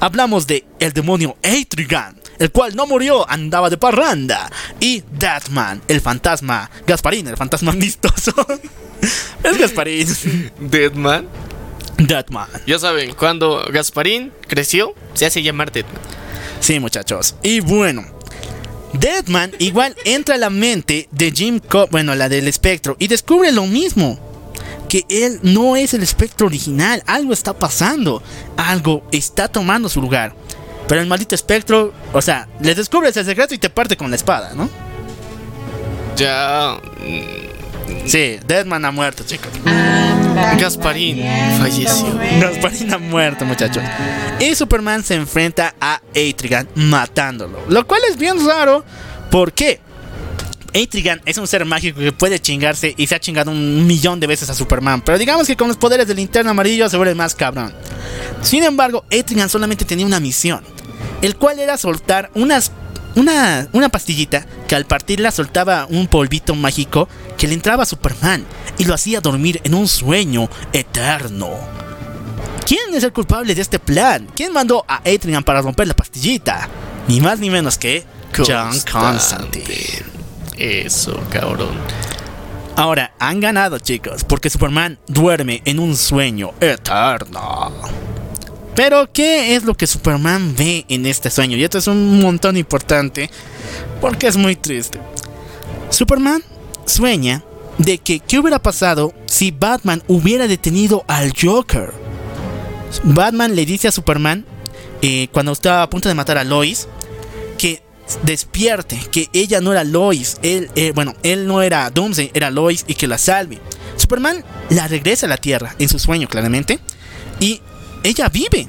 Hablamos de el demonio Etrigan, el cual no murió, andaba de parranda, y Deathman, el fantasma Gasparín, el fantasma amistoso. es Gasparín. Deadman. Ya saben, cuando Gasparín creció, se hace llamar Deadman. Sí, muchachos. Y bueno, Deadman igual entra a la mente de Jim Co bueno, la del espectro, y descubre lo mismo. Que él no es el espectro original, algo está pasando, algo está tomando su lugar. Pero el maldito espectro, o sea, le descubres el secreto y te parte con la espada, ¿no? Ya. Sí, Deadman ha muerto, chicos. Gasparín falleció. Gasparín ha muerto, muchachos. Y Superman se enfrenta a Etrigan matándolo. Lo cual es bien raro. ¿Por qué? Etrigan es un ser mágico que puede chingarse y se ha chingado un millón de veces a Superman. Pero digamos que con los poderes del linterna amarillo se vuelve más cabrón. Sin embargo, Etrigan solamente tenía una misión. El cual era soltar unas, una, una pastillita que al partirla soltaba un polvito mágico que le entraba a Superman y lo hacía dormir en un sueño eterno. ¿Quién es el culpable de este plan? ¿Quién mandó a Etrigan para romper la pastillita? Ni más ni menos que John Constantine. Eso, cabrón. Ahora, han ganado chicos, porque Superman duerme en un sueño eterno. Pero, ¿qué es lo que Superman ve en este sueño? Y esto es un montón importante, porque es muy triste. Superman sueña de que qué hubiera pasado si Batman hubiera detenido al Joker. Batman le dice a Superman, eh, cuando estaba a punto de matar a Lois, que despierte, que ella no era Lois, él, eh, bueno, él no era Doomsday, era Lois y que la salve. Superman la regresa a la Tierra en su sueño, claramente, y ella vive,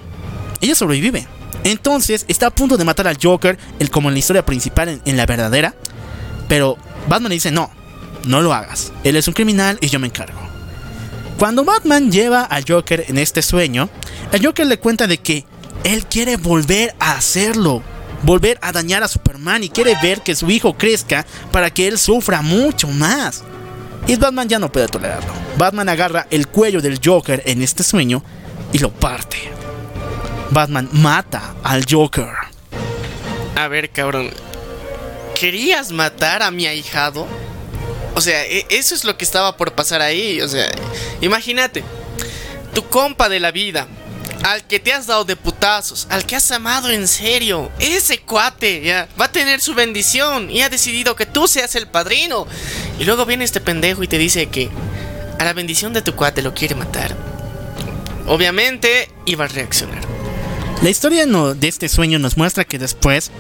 ella sobrevive. Entonces está a punto de matar al Joker, el, como en la historia principal, en, en la verdadera, pero Batman le dice no, no lo hagas, él es un criminal y yo me encargo. Cuando Batman lleva al Joker en este sueño, el Joker le cuenta de que él quiere volver a hacerlo, volver a dañar a Superman y quiere ver que su hijo crezca para que él sufra mucho más. Y Batman ya no puede tolerarlo. Batman agarra el cuello del Joker en este sueño y lo parte. Batman mata al Joker. A ver, cabrón. ¿Querías matar a mi ahijado? O sea, e- eso es lo que estaba por pasar ahí. O sea, imagínate. Tu compa de la vida. Al que te has dado de putazos. Al que has amado en serio. Ese cuate, ya. Va a tener su bendición. Y ha decidido que tú seas el padrino. Y luego viene este pendejo y te dice que a la bendición de tu cuate lo quiere matar. Obviamente iba a reaccionar. La historia no- de este sueño nos muestra que después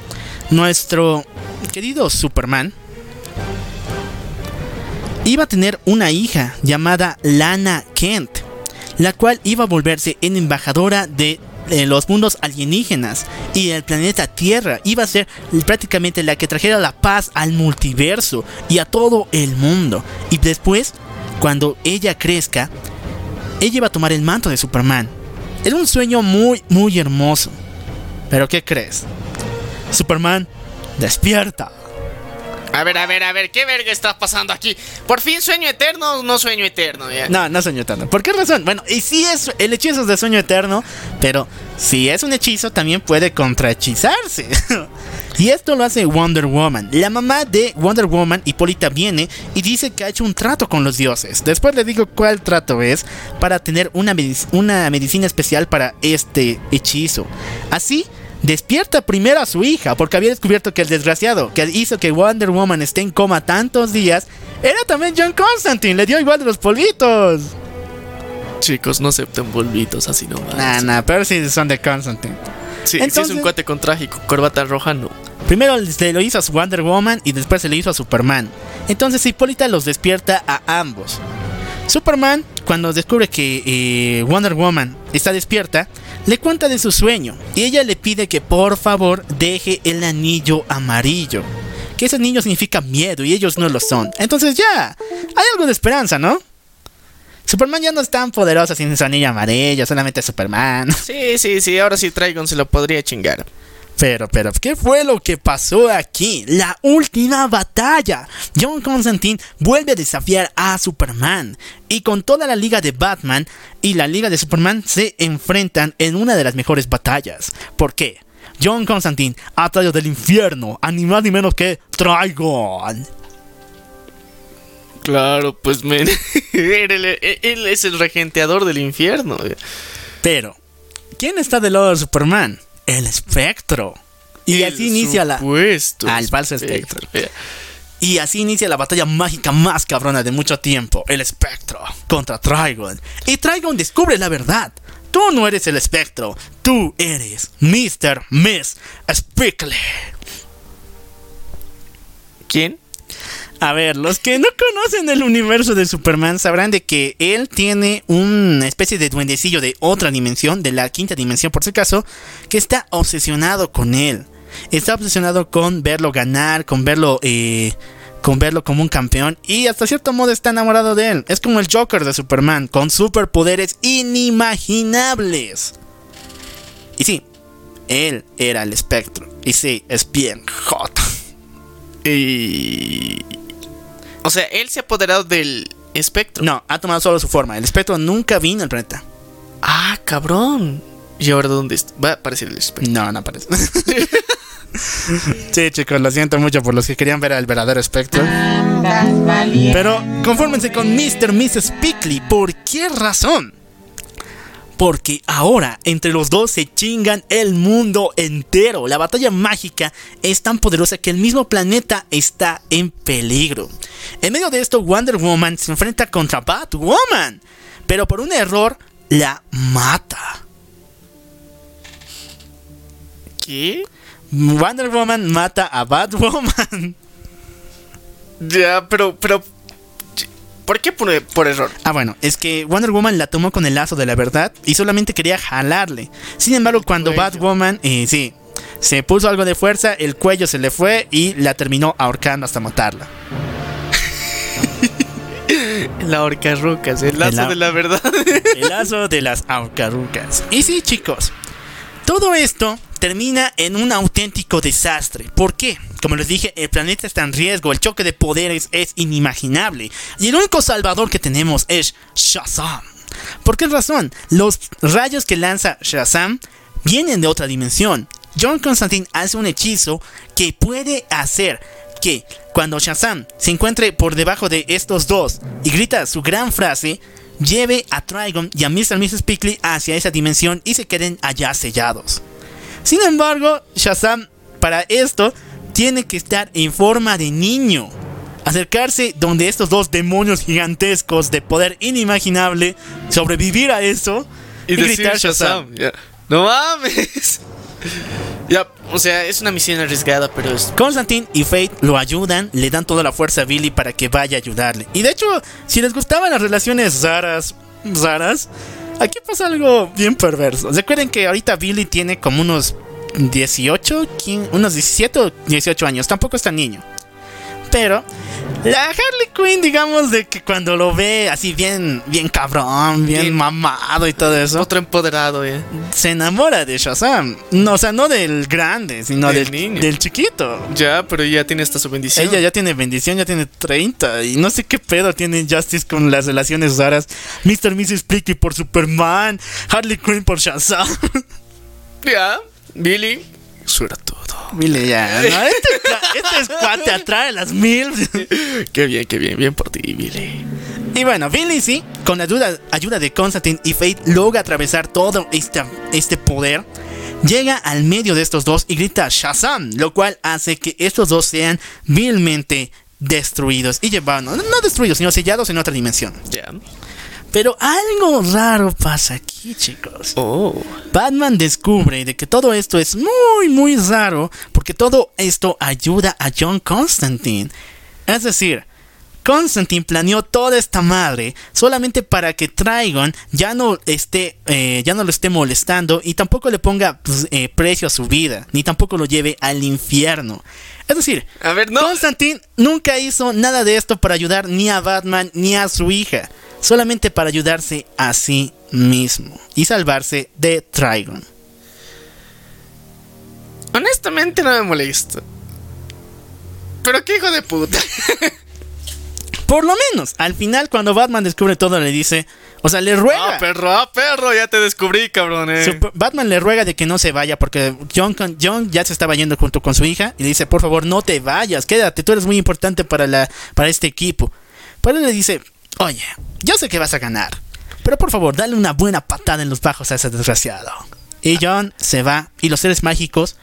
nuestro querido Superman iba a tener una hija llamada Lana Kent, la cual iba a volverse en embajadora de los mundos alienígenas y el planeta Tierra. Iba a ser prácticamente la que trajera la paz al multiverso y a todo el mundo. Y después, cuando ella crezca, ella iba a tomar el manto de Superman. Era un sueño muy, muy hermoso. Pero ¿qué crees? Superman, despierta. A ver, a ver, a ver, ¿qué verga está pasando aquí? ¿Por fin sueño eterno o no sueño eterno? Ya? No, no sueño eterno. ¿Por qué razón? Bueno, y sí es el hechizo es de sueño eterno, pero si es un hechizo también puede contrahechizarse. y esto lo hace Wonder Woman. La mamá de Wonder Woman, Hipólita, viene y dice que ha hecho un trato con los dioses. Después le digo cuál trato es para tener una, medic- una medicina especial para este hechizo. Así despierta primero a su hija, porque había descubierto que el desgraciado que hizo que Wonder Woman esté en coma tantos días era también John Constantine, le dio igual de los polvitos. Chicos, no acepten polvitos así nomás. Nah, nah, pero sí son de Constantine. Sí, si es Entonces- un cuate con trágico, corbata roja, no. Primero se lo hizo a su Wonder Woman y después se lo hizo a Superman. Entonces Hipólita los despierta a ambos. Superman, cuando descubre que eh, Wonder Woman está despierta, le cuenta de su sueño y ella le pide que por favor deje el anillo amarillo. Que ese anillo significa miedo y ellos no lo son. Entonces ya, hay algo de esperanza, ¿no? Superman ya no es tan poderoso sin su anillo amarillo, solamente Superman. Sí, sí, sí, ahora sí Trigon se lo podría chingar. Pero, pero, ¿qué fue lo que pasó aquí? La última batalla. John Constantine vuelve a desafiar a Superman. Y con toda la liga de Batman y la liga de Superman se enfrentan en una de las mejores batallas. ¿Por qué? John Constantine ha traído del infierno a ni más ni menos que Trigon. Claro, pues men. él, es el regenteador del infierno. Pero, ¿quién está del lado de Superman? El espectro. Y así inicia la... Supuesto Ah, el falso espectro. Y así inicia la batalla mágica más cabrona de mucho tiempo, el espectro contra Trigon. Y Trigon descubre la verdad. Tú no eres el espectro, tú eres Mr. Miss Spickle. ¿Quién? A ver, los que no conocen el universo de Superman sabrán de que él tiene una especie de duendecillo de otra dimensión, de la quinta dimensión por si acaso, que está obsesionado con él. Está obsesionado con verlo ganar, con verlo, eh, con verlo como un campeón y hasta cierto modo está enamorado de él. Es como el Joker de Superman, con superpoderes inimaginables. Y sí, él era el espectro. Y sí, es bien hot. Y. O sea, él se ha apoderado del espectro. No, ha tomado solo su forma. El espectro nunca vino al planeta. Ah, cabrón. ¿Y ahora dónde está? Va a aparecer el espectro. No, no aparece. sí, chicos, lo siento mucho por los que querían ver al verdadero espectro. Pero confórmense con Mr. Mrs. Pickley. ¿Por qué razón? Porque ahora entre los dos se chingan el mundo entero. La batalla mágica es tan poderosa que el mismo planeta está en peligro. En medio de esto, Wonder Woman se enfrenta contra Batwoman. Pero por un error, la mata. ¿Qué? Wonder Woman mata a Batwoman. Ya, pero, pero. ¿Por qué por, por error? Ah, bueno, es que Wonder Woman la tomó con el lazo de la verdad y solamente quería jalarle. Sin embargo, cuando. Batwoman, eh, sí, se puso algo de fuerza, el cuello se le fue y la terminó ahorcando hasta matarla. La horca rocas, el lazo la- de la verdad. El lazo de las ahorcarucas. Y sí, chicos, todo esto termina en un auténtico desastre. ¿Por qué? Como les dije, el planeta está en riesgo, el choque de poderes es inimaginable. Y el único salvador que tenemos es Shazam. ¿Por qué razón? Los rayos que lanza Shazam vienen de otra dimensión. John Constantine hace un hechizo que puede hacer que cuando Shazam se encuentre por debajo de estos dos y grita su gran frase, lleve a Trigon y a Mr. Mrs. Pickley hacia esa dimensión y se queden allá sellados. Sin embargo, Shazam para esto tiene que estar en forma de niño. Acercarse donde estos dos demonios gigantescos de poder inimaginable, sobrevivir a eso Y, decir Shazam. ya. No mames. ya, o sea, es una misión arriesgada, pero es. Constantine y Fate lo ayudan, le dan toda la fuerza a Billy para que vaya a ayudarle. Y de hecho, si les gustaban las relaciones raras, raras, Aquí pasa algo bien perverso. Recuerden que ahorita Billy tiene como unos 18, 15, unos 17 o 18 años. Tampoco es tan niño. Pero la Harley Quinn, digamos, de que cuando lo ve así bien, bien cabrón, bien, Bien- mamado y todo eso, Otro empoderado, eh. se enamora de Shazam. No, o sea, no del grande, sino Del del, niño. del chiquito. Ya, pero ya tiene hasta su bendición. Ella ya tiene bendición, ya tiene 30 y no sé qué pedo tiene Justice con las relaciones raras. Mr. Mrs. Plicky por Superman, Harley Quinn por Shazam. Ya, Billy. Suertudo. Mire ya, ¿no? este, este es cuate atrae las mil. Qué bien, qué bien. Bien por ti, Billy. Y bueno, Billy sí, con la ayuda, ayuda de Constantine y Fate, logra atravesar todo este, este poder. Llega al medio de estos dos y grita Shazam, lo cual hace que estos dos sean vilmente destruidos y llevados, no, no destruidos, sino sellados en otra dimensión. Ya. Pero algo raro pasa aquí, chicos. Oh. Batman descubre de que todo esto es muy, muy raro porque todo esto ayuda a John Constantine. Es decir, Constantine planeó toda esta madre solamente para que Trigon ya no esté, eh, ya no lo esté molestando y tampoco le ponga pues, eh, precio a su vida, ni tampoco lo lleve al infierno. Es decir, A ver, no. Constantine nunca hizo nada de esto para ayudar ni a Batman ni a su hija, solamente para ayudarse a sí mismo y salvarse de Trigon. Honestamente no me molesta. Pero qué hijo de puta. Por lo menos, al final cuando Batman descubre todo le dice, o sea, le ruega. Ah, perro, ah, perro, ya te descubrí, cabrón, eh. Batman le ruega de que no se vaya porque John, John ya se estaba yendo junto con su hija y le dice, por favor, no te vayas, quédate, tú eres muy importante para, la, para este equipo. Pero él le dice, oye, yo sé que vas a ganar, pero por favor, dale una buena patada en los bajos a ese desgraciado. Y John se va y los seres mágicos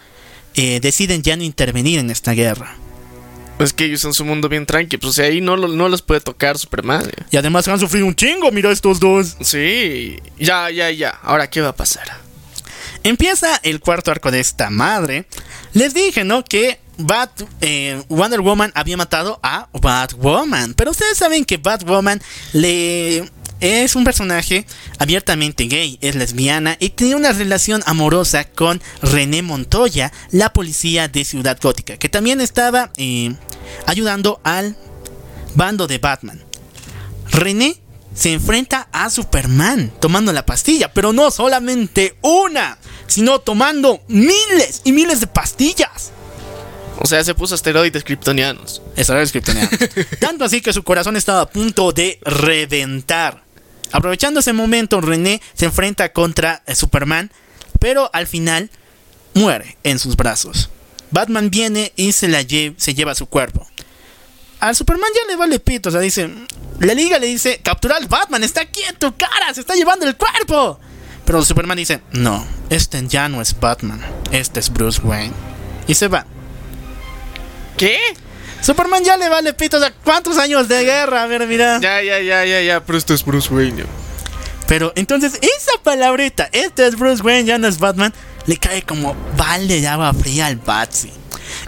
eh, deciden ya no intervenir en esta guerra. Es que ellos en su mundo bien tranqui. Pues o sea, ahí no, no los puede tocar Superman. eh. Y además han sufrido un chingo, mira estos dos. Sí. Ya, ya, ya. Ahora, ¿qué va a pasar? Empieza el cuarto arco de esta madre. Les dije, ¿no? Que Bat, eh, Wonder Woman había matado a Batwoman. Pero ustedes saben que Batwoman le es un personaje abiertamente gay, es lesbiana y tiene una relación amorosa con René Montoya, la policía de Ciudad Gótica, que también estaba eh, ayudando al bando de Batman. René se enfrenta a Superman tomando la pastilla, pero no solamente una, sino tomando miles y miles de pastillas. O sea, se puso esteroides kryptonianos. Eso era kryptoniano. Tanto así que su corazón estaba a punto de reventar. Aprovechando ese momento, René se enfrenta contra eh, Superman, pero al final muere en sus brazos. Batman viene y se, la lle- se lleva su cuerpo. Al Superman ya le vale pito, o sea, dice... La liga le dice, captura al Batman, está aquí en tu cara, se está llevando el cuerpo. Pero Superman dice, no, este ya no es Batman, este es Bruce Wayne. Y se va. ¿Qué? Superman ya le vale pito, o sea, ¿cuántos años de guerra? A ver, mira. Ya, ya, ya, ya, ya. Pero esto es Bruce Wayne. Pero entonces esa palabrita, este es Bruce Wayne, ya no es Batman, le cae como balde de agua fría al Batsy.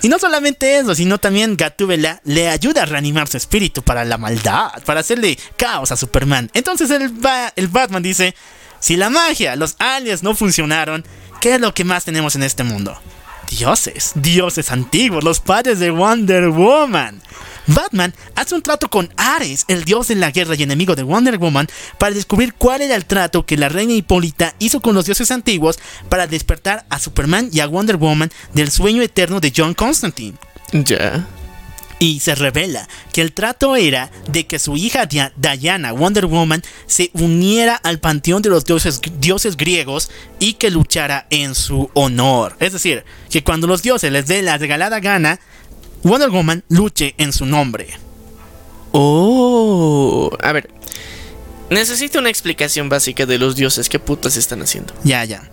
Y no solamente eso, sino también Gatúbela le ayuda a reanimar su espíritu para la maldad, para hacerle caos a Superman. Entonces el, Ba- el Batman dice, si la magia, los aliens no funcionaron, ¿qué es lo que más tenemos en este mundo? Dioses, dioses antiguos, los padres de Wonder Woman. Batman hace un trato con Ares, el dios de la guerra y enemigo de Wonder Woman, para descubrir cuál era el trato que la reina Hipólita hizo con los dioses antiguos para despertar a Superman y a Wonder Woman del sueño eterno de John Constantine. Ya. Y se revela que el trato era de que su hija Dia- Diana, Wonder Woman, se uniera al panteón de los dioses, dioses griegos y que luchara en su honor. Es decir, que cuando los dioses les dé la regalada gana, Wonder Woman luche en su nombre. Oh. A ver. Necesito una explicación básica de los dioses. ¿Qué putas están haciendo? Ya, ya.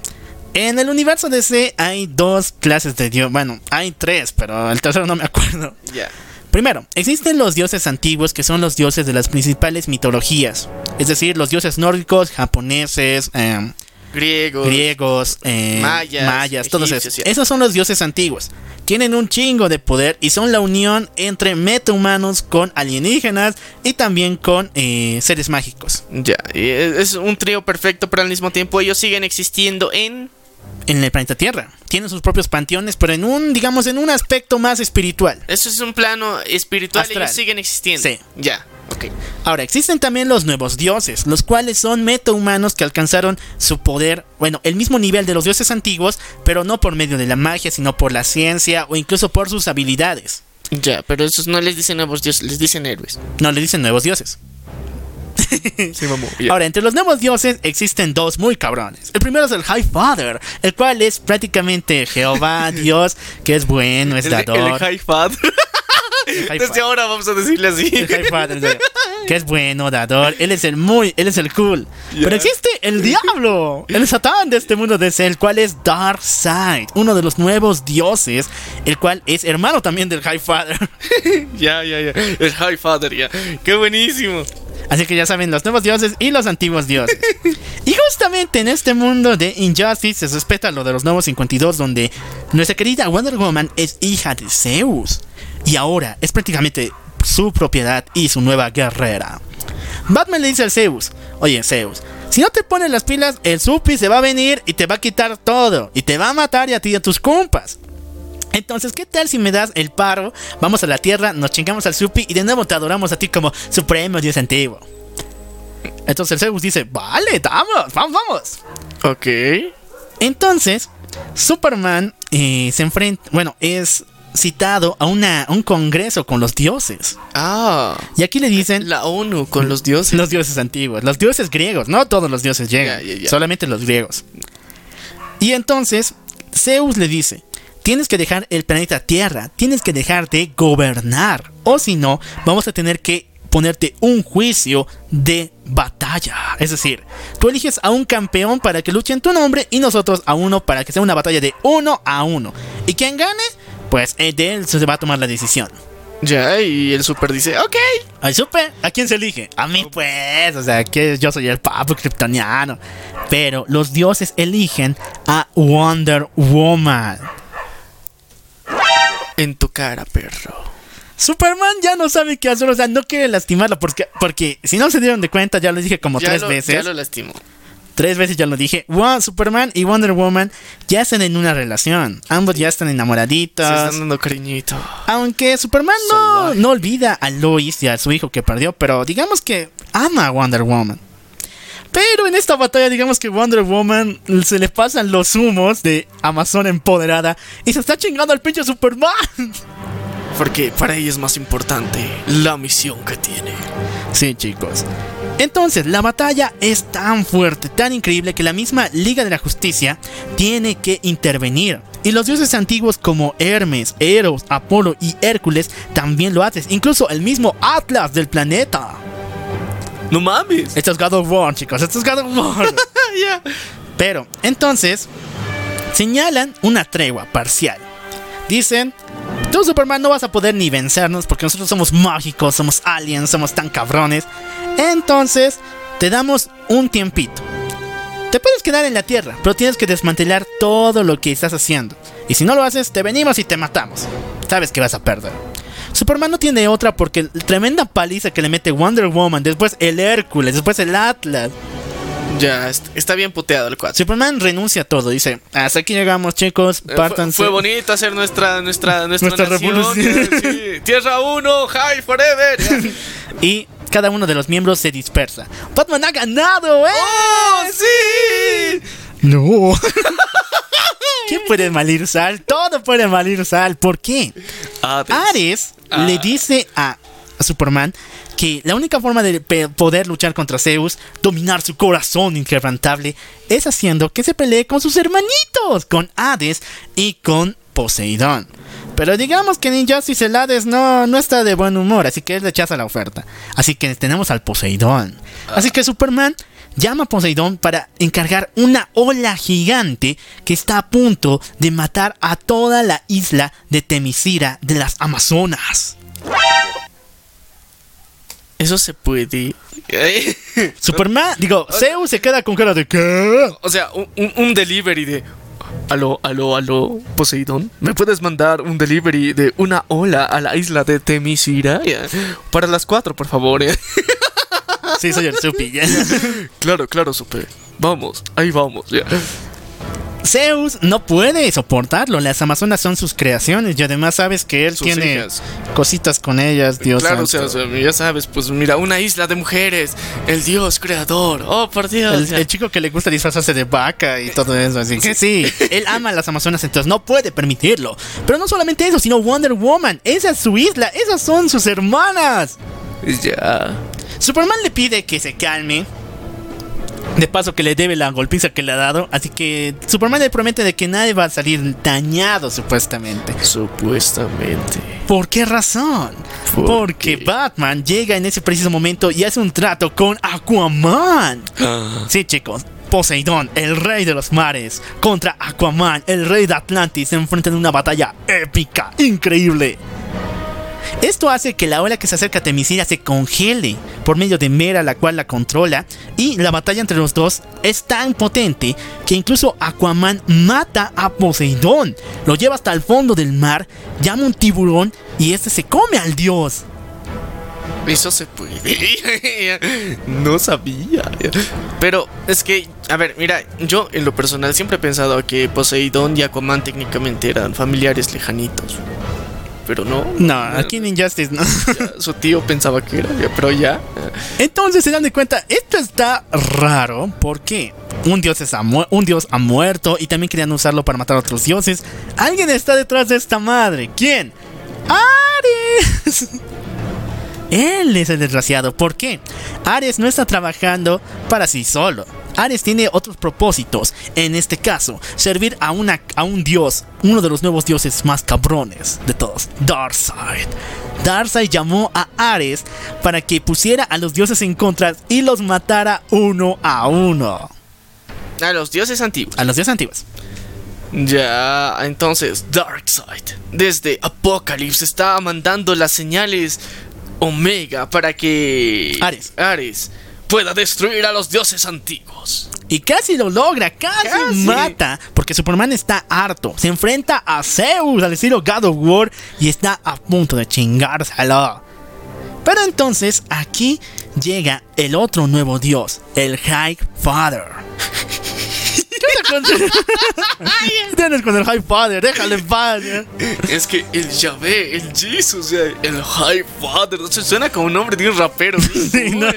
En el universo DC hay dos clases de dios. Bueno, hay tres, pero el tercero no me acuerdo. Ya. Primero, existen los dioses antiguos que son los dioses de las principales mitologías, es decir, los dioses nórdicos, japoneses, eh, Griegos. griegos, eh, Mayas, mayas, todos esos. Esos son los dioses antiguos. Tienen un chingo de poder y son la unión entre metahumanos con alienígenas y también con eh, seres mágicos. Ya, es un trío perfecto, pero al mismo tiempo ellos siguen existiendo en. En el planeta Tierra. Tienen sus propios panteones, pero en un, digamos, en un aspecto más espiritual. Eso es un plano espiritual, Astral. ellos siguen existiendo. Sí. Ya, ok. Ahora, existen también los nuevos dioses, los cuales son metahumanos que alcanzaron su poder, bueno, el mismo nivel de los dioses antiguos, pero no por medio de la magia, sino por la ciencia o incluso por sus habilidades. Ya, pero esos no les dicen nuevos dioses, les dicen héroes. No le dicen nuevos dioses. Sí. Ahora, entre los nuevos dioses existen dos muy cabrones. El primero es el High Father, el cual es prácticamente Jehová, Dios, que es bueno, es el, dador. el high fat. high Desde ahora vamos a decirle así. El High Father, que es bueno, dador. Él es el muy, él es el cool. Pero existe el diablo, el satán de este mundo de el cual es Darkseid, uno de los nuevos dioses, el cual es hermano también del High Father. ya, ya, ya. El high father, ya. Qué buenísimo. Así que ya saben, los nuevos dioses y los antiguos dioses. Y justamente en este mundo de Injustice se respeta lo de los nuevos 52, donde nuestra querida Wonder Woman es hija de Zeus. Y ahora es prácticamente su propiedad y su nueva guerrera. Batman le dice al Zeus, oye Zeus, si no te pones las pilas, el Supi se va a venir y te va a quitar todo. Y te va a matar y a ti y a tus compas. Entonces, ¿qué tal si me das el paro? Vamos a la tierra, nos chingamos al Supi y de nuevo te adoramos a ti como supremo dios antiguo. Entonces el Zeus dice, vale, vamos, vamos, vamos. Ok. Entonces, Superman eh, se enfrenta, bueno, es citado a, una, a un congreso con los dioses. Ah. Y aquí le dicen La ONU con los dioses. los dioses antiguos, los dioses griegos, no todos los dioses llegan, solamente los griegos. Y entonces Zeus le dice, tienes que dejar el planeta Tierra, tienes que dejar de gobernar, o si no, vamos a tener que ponerte un juicio de batalla. Es decir, tú eliges a un campeón para que luche en tu nombre y nosotros a uno para que sea una batalla de uno a uno. Y quien gane, pues de él se va a tomar la decisión. Ya, y el super dice, ok. Al super, ¿a quién se elige? A mí pues, o sea, que yo soy el papo kryptoniano. Pero los dioses eligen a Wonder Woman. En tu cara, perro. Superman ya no sabe qué hacer, o sea, no quiere lastimarla porque, porque si no se dieron de cuenta, ya lo dije como Ya tres lo, veces. Ya lo lastimó. Tres veces ya lo dije. Wa- Superman y Wonder Woman ya están en una relación. Ambos ya están Se enamoraditos. están dando cariñito. Aunque Superman no, no olvida a Lois y a su hijo que perdió, pero digamos que ama a Wonder Woman. Pero en esta batalla, digamos que Wonder Woman se le pasan los humos de Amazon empoderada y se está chingando al pinche Superman. Porque para ella es más importante la misión que tiene. Sí, chicos. Entonces, la batalla es tan fuerte, tan increíble que la misma Liga de la Justicia tiene que intervenir. Y los dioses antiguos como Hermes, Eros, Apolo y Hércules también lo hacen. Incluso el mismo Atlas del planeta. No mames. Esto es God of War, chicos. Esto es God of War. Pero, entonces, señalan una tregua parcial. Dicen, tú Superman no vas a poder ni vencernos porque nosotros somos mágicos, somos aliens, somos tan cabrones. Entonces, te damos un tiempito. Te puedes quedar en la Tierra, pero tienes que desmantelar todo lo que estás haciendo. Y si no lo haces, te venimos y te matamos. Sabes que vas a perder. Superman no tiene otra porque la tremenda paliza que le mete Wonder Woman, después el Hércules, después el Atlas, Ya, est- está bien puteado el cuatro. Superman renuncia a todo, dice, hasta aquí llegamos chicos, Eh, Fue, pártanse. fue bonito hacer nuestra nuestra nuestra, Nuestra nación, revolución. eh, sí. Tierra 1, high forever. Y cada uno de los miembros se dispersa. Batman ha ganado, ¿eh? ¡Oh, sí! No. ¿Qué puede malir sal? Todo puede malir sal. ¿Por qué? Hades. Ares Ah. le dice a, a Superman que la única forma de poder luchar contra Zeus, dominar su corazón inquebrantable, es haciendo que se pelee con sus hermanitos, con Hades y con Poseidón. Pero digamos que en Injustice el Hades no, no está de buen humor, así que él rechaza la oferta. Así que tenemos al Poseidón. Así que Superman llama a Poseidón para encargar una ola gigante que está a punto de matar a toda la isla de Temisira de las Amazonas. Eso se puede. Superman, digo, Zeus se queda con cara de ¿qué? O sea, un, delivery de. Aló, aló, aló, Poseidón. ¿Me puedes mandar un delivery de una ola a la isla de Temisira? Para las cuatro, por favor. Sí, soy el Supi. ya. Claro, claro, supe. Vamos, ahí vamos. ya. Zeus no puede soportarlo. Las Amazonas son sus creaciones y además sabes que él Sus tiene hijas. cositas con ellas, Dios Claro, o sea, santo. o sea, ya sabes, pues mira, una isla de mujeres, el dios creador. Oh, por Dios. El, chico que le gusta disfrazarse de vaca y todo eso, así que sí, él ama a las Amazonas, entonces no puede permitirlo. Pero no solamente eso, sino Wonder Woman, esa es su isla, esas son sus hermanas. Ya. Superman le pide que se calme. De paso que le debe la golpiza que le ha dado. Así que Superman le promete de que nadie va a salir dañado supuestamente. Supuestamente. ¿Por qué razón? ¿Por Porque qué? Batman llega en ese preciso momento y hace un trato con Aquaman. Ah, Sí, chicos. Poseidón, el rey de los mares, contra Aquaman, el rey de Atlantis, se enfrentan en una batalla épica, increíble. Esto hace que la ola que se acerca a Temisira se congele por medio de Mera, la cual la controla, y la batalla entre los dos es tan potente que incluso Aquaman mata a Poseidón, lo lleva hasta el fondo del mar, llama un tiburón y este se come al dios. Eso se puede. no sabía. Pero es que, a ver, mira, yo en lo personal siempre he pensado que Poseidón y Aquaman técnicamente eran familiares lejanitos. Pero no. No, aquí en Injustice no. ya, su tío pensaba que era, ya, pero ya. Entonces se dan de cuenta, esto está raro porque un dios, es un dios ha muerto y también querían usarlo para matar a otros dioses. Alguien está detrás de esta madre. ¿Quién? Ares. Él es el desgraciado. ¿Por qué? Ares no está trabajando para sí solo. Ares tiene otros propósitos. En este caso, servir a, una, a un dios, uno de los nuevos dioses más cabrones de todos, Darkseid. Darkseid llamó a Ares para que pusiera a los dioses en contra y los matara uno a uno. A los dioses antiguos. A los dioses antiguos. Ya, entonces, Darkseid, desde Apocalypse, está mandando las señales Omega para que Ares. Ares pueda destruir a los dioses antiguos. Y casi lo logra, casi, Casi. mata. Porque Superman está harto. Se enfrenta a Zeus al estilo God of War y está a punto de chingárselo. Pero entonces aquí llega el otro nuevo dios, el High Father. tienes con el High Father? Déjale en paz. Es que el Yahvé, el Jesus, el High Father, se suena como un nombre de un rapero. Sí, ¿no?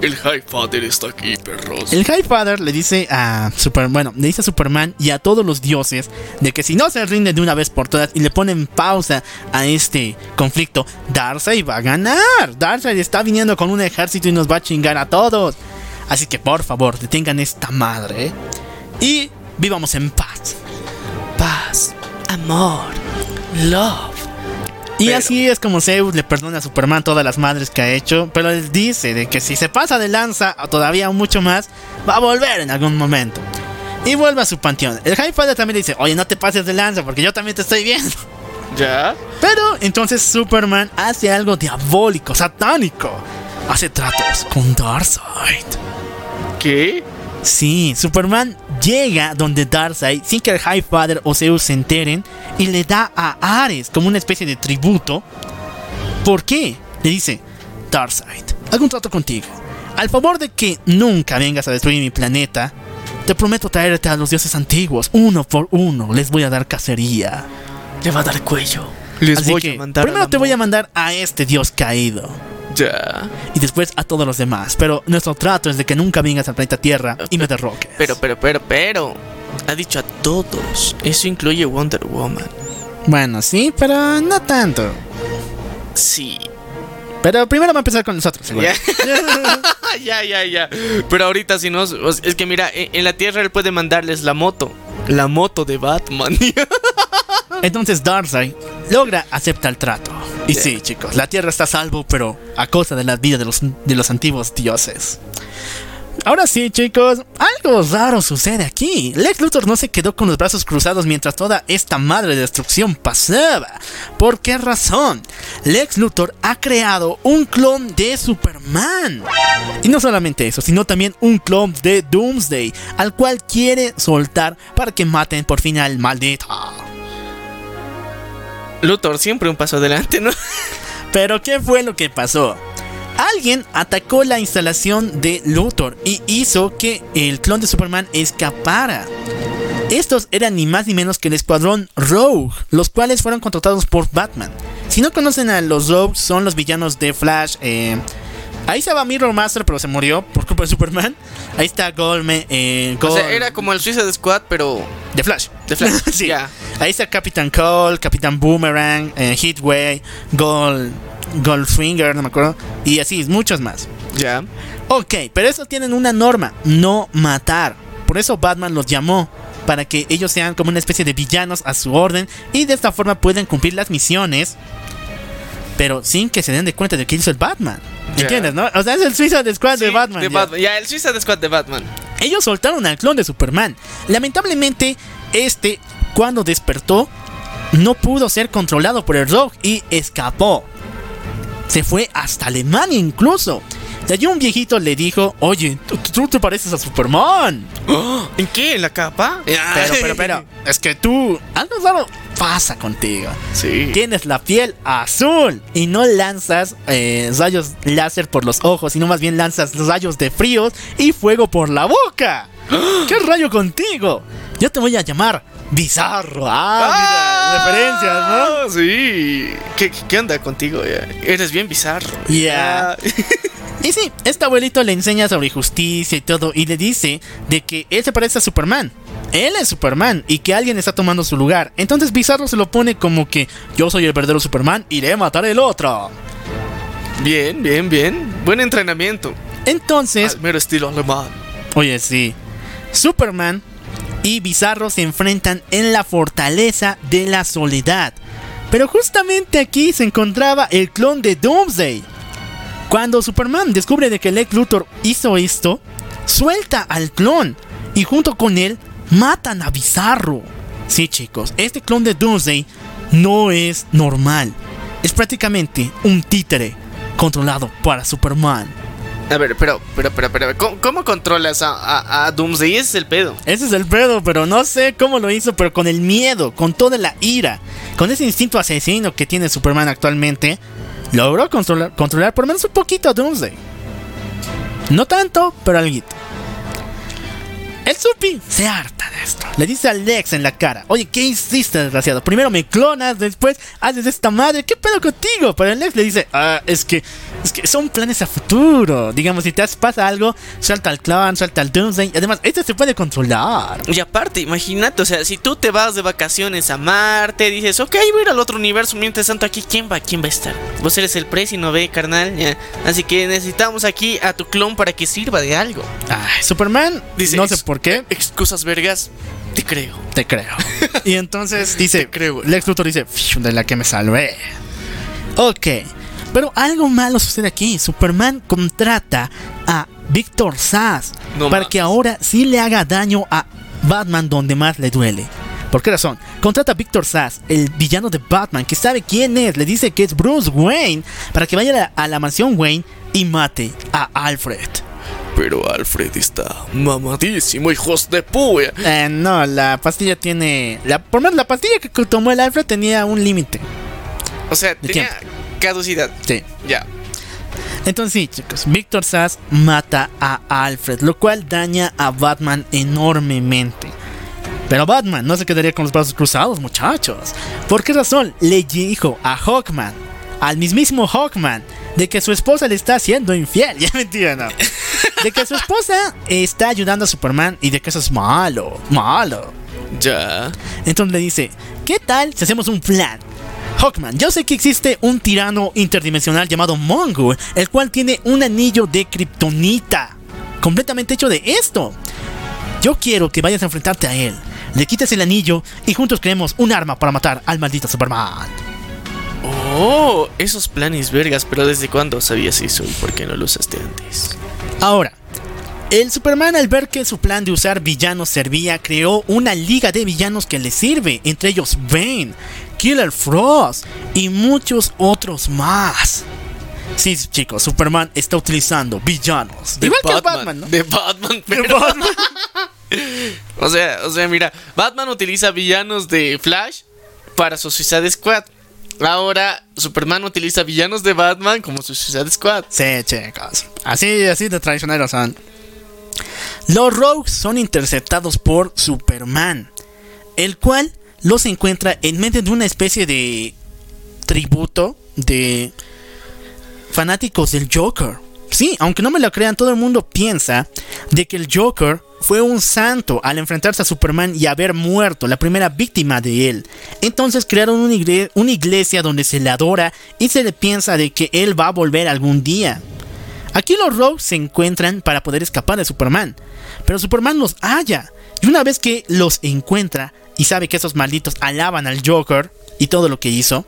El High Father está aquí, perros. El High Father le dice a Super, bueno, le dice a Superman y a todos los dioses de que si no se rinden de una vez por todas y le ponen pausa a este conflicto, Darkseid va a ganar. Darkseid está viniendo con un ejército y nos va a chingar a todos. Así que por favor, detengan esta madre ¿eh? y vivamos en paz. Paz, amor, love. Y Pero- así es como Zeus le perdona a Superman todas las madres que ha hecho, pero les dice de que si se pasa de lanza o todavía mucho más, va a volver en algún momento. Y vuelve a su panteón. El High Father también le dice, oye, no te pases de lanza porque yo también te estoy viendo. ¿Ya? Pero entonces Superman hace algo diabólico, satánico. Hace tratos con Darkseid. ¿Qué? Sí, Superman llega donde Darkseid sin que el High Father o Zeus se enteren y le da a Ares como una especie de tributo. ¿Por qué? Le dice, Darkseid, hago un trato contigo. Al favor de que nunca vengas a destruir mi planeta, te prometo traerte a los dioses antiguos, uno por uno. Les voy a dar cacería. Le va a dar cuello. Les Así voy que a mandar. primero te voy a mandar a este dios caído. Ya. Y después a todos los demás. Pero nuestro trato es de que nunca vengas al planeta Tierra y me derroques. Pero, pero, pero, pero. Ha dicho a todos. Eso incluye Wonder Woman. Bueno, sí, pero no tanto. Sí. Pero primero va a empezar con nosotros. Ya. ya, ya, ya. Pero ahorita si no. Es que mira, en en la Tierra él puede mandarles la moto. La moto de Batman. Entonces Darkseid logra aceptar el trato. Y sí, chicos, la Tierra está a salvo, pero a costa de la vida de los, de los antiguos dioses. Ahora sí, chicos, algo raro sucede aquí. Lex Luthor no se quedó con los brazos cruzados mientras toda esta madre de destrucción pasaba. ¿Por qué razón? Lex Luthor ha creado un clon de Superman. Y no solamente eso, sino también un clon de Doomsday, al cual quiere soltar para que maten por fin al maldito. Luthor siempre un paso adelante, ¿no? Pero ¿qué fue lo que pasó? Alguien atacó la instalación de Luthor y hizo que el clon de Superman escapara. Estos eran ni más ni menos que el escuadrón Rogue, los cuales fueron contratados por Batman. Si no conocen a los Rogues, son los villanos de Flash. eh, ahí estaba Mirror Master, pero se murió por culpa de Superman. Ahí está Goldman. Eh, O sea, era como el Suicide Squad, pero de Flash. de Flash. sí. Ahí está Capitán Cole, Capitán Boomerang, eh, Heatwave, Gold, Goldfinger, no me acuerdo. Y así, muchos más. Ya. Ok, pero eso tienen una norma, no matar. Por eso Batman los llamó, para que ellos sean como una especie de villanos a su orden y de esta forma pueden cumplir las misiones, pero sin que se den de cuenta de que hizo el Batman. ¿Entiendes, no? O sea, es el Suicide Squad de Batman. De ya. Batman. Ya, el Suicide Squad de Batman. Ellos soltaron al clon de Superman. Lamentablemente, este, cuando despertó, no pudo ser controlado por el Rogue y escapó. Se fue hasta Alemania incluso. De allí un viejito le dijo, oye, tú, te pareces a Superman. ¿En qué? ¿En la capa? Pero, pero, pero, es que tú, algo raro pasa contigo. Sí. Tienes la piel azul y no lanzas eh, rayos láser por los ojos, sino más bien lanzas rayos de fríos y fuego por la boca. ¿Qué rayo contigo? Yo te voy a llamar Bizarro. Ah, mira, referencias, Ah, Sí. ¿Qué, qué- onda contigo? Eres bien bizarro. ¿no? Ya. Ah, Y sí, este abuelito le enseña sobre justicia y todo y le dice de que él se parece a Superman. Él es Superman y que alguien está tomando su lugar. Entonces Bizarro se lo pone como que yo soy el verdadero Superman, iré a matar el otro. Bien, bien, bien. Buen entrenamiento. Entonces, Al mero estilo alemán. oye, sí. Superman y Bizarro se enfrentan en la fortaleza de la soledad. Pero justamente aquí se encontraba el clon de Doomsday. Cuando Superman descubre de que Lex Luthor hizo esto, suelta al clon y junto con él matan a Bizarro. Sí, chicos, este clon de Doomsday no es normal. Es prácticamente un títere controlado para Superman. A ver, pero, pero, pero, pero, ¿cómo, cómo controlas a, a, a Doomsday? Ese es el pedo. Ese es el pedo, pero no sé cómo lo hizo, pero con el miedo, con toda la ira, con ese instinto asesino que tiene Superman actualmente, logró controlar, controlar por menos un poquito a Doomsday. No tanto, pero algo. El Supi se harta de esto. Le dice a Lex en la cara, oye, ¿qué hiciste, desgraciado? Primero me clonas, después haces esta madre, ¿qué pedo contigo? Pero el Lex le dice, ah, es que, es que son planes a futuro. Digamos, si te pasa algo, suelta al clon, suelta al Doomsday. Además, este se puede controlar. Y aparte, imagínate, o sea, si tú te vas de vacaciones a Marte, dices, ok, voy a ir al otro universo, mientras tanto aquí, ¿quién va? ¿Quién va a estar? Vos eres el presi, no ve, carnal. ya. Así que necesitamos aquí a tu clon para que sirva de algo. Ay, Superman, Dice, no sé ex- por qué, Excusas vergas, te creo. te creo. Y entonces dice, Te creo. Lex Luthor dice, "Fiu, de la que me salvé. Ok, pero algo malo sucede aquí. Superman contrata a Victor Sass No para más. que ahora sí le haga daño a Batman donde más le duele. ¿Por qué razón? Contrata a Victor Sass, el villano de Batman, que sabe quién es, le dice que es Bruce Wayne, para que vaya a la, a la mansión Wayne y mate a Alfred. Pero Alfred está mamadísimo, hijos de puya. Eh, no, la pastilla tiene. La, por lo menos la pastilla que tomó el Alfred tenía un límite. O sea, ¿De tenía caducidad. Sí. Ya. Entonces, sí, chicos, Victor Sass mata a Alfred, lo cual daña a Batman enormemente. Pero Batman no se quedaría con los brazos cruzados, muchachos. ¿Por qué razón? Le dijo a Hawkman, al mismísimo Hawkman, de que su esposa le está haciendo infiel. Ya mentira, no. De que su esposa está ayudando a Superman y de que eso es malo, malo. Ya. Entonces le dice, ¿qué tal si hacemos un plan? Hawkman, yo sé que existe un tirano interdimensional llamado Mongul, el cual tiene un anillo de kriptonita, completamente hecho de esto. Yo quiero que vayas a enfrentarte a él, le quites el anillo y juntos creemos un arma para matar al maldito Superman. Oh, esos planes vergas, pero ¿desde cuándo sabías eso y por qué no lo usaste antes? Ahora, El Superman al ver que su plan de usar villanos servía, creó una liga de villanos que le sirve, entre ellos Bane, Killer Frost y muchos otros más. Sí, chicos, Superman está utilizando villanos. De Igual que Batman, Batman, ¿no? De Batman, De pero- Batman. O sea, o sea, mira, Batman utiliza villanos de Flash para su Suicide Squad. Ahora Superman utiliza villanos de Batman como su Suicide Squad. Sí, chicos. Así, así de traicioneros son. Los Rogues son interceptados por Superman, el cual los encuentra en medio de una especie de tributo de fanáticos del Joker. Sí, aunque no me lo crean, todo el mundo piensa de que el Joker fue un santo al enfrentarse a Superman y haber muerto, la primera víctima de él. Entonces crearon una, igle- una iglesia donde se le adora y se le piensa de que él va a volver algún día. Aquí los Rogues se encuentran para poder escapar de Superman, pero Superman los halla. Y una vez que los encuentra y sabe que esos malditos alaban al Joker y todo lo que hizo,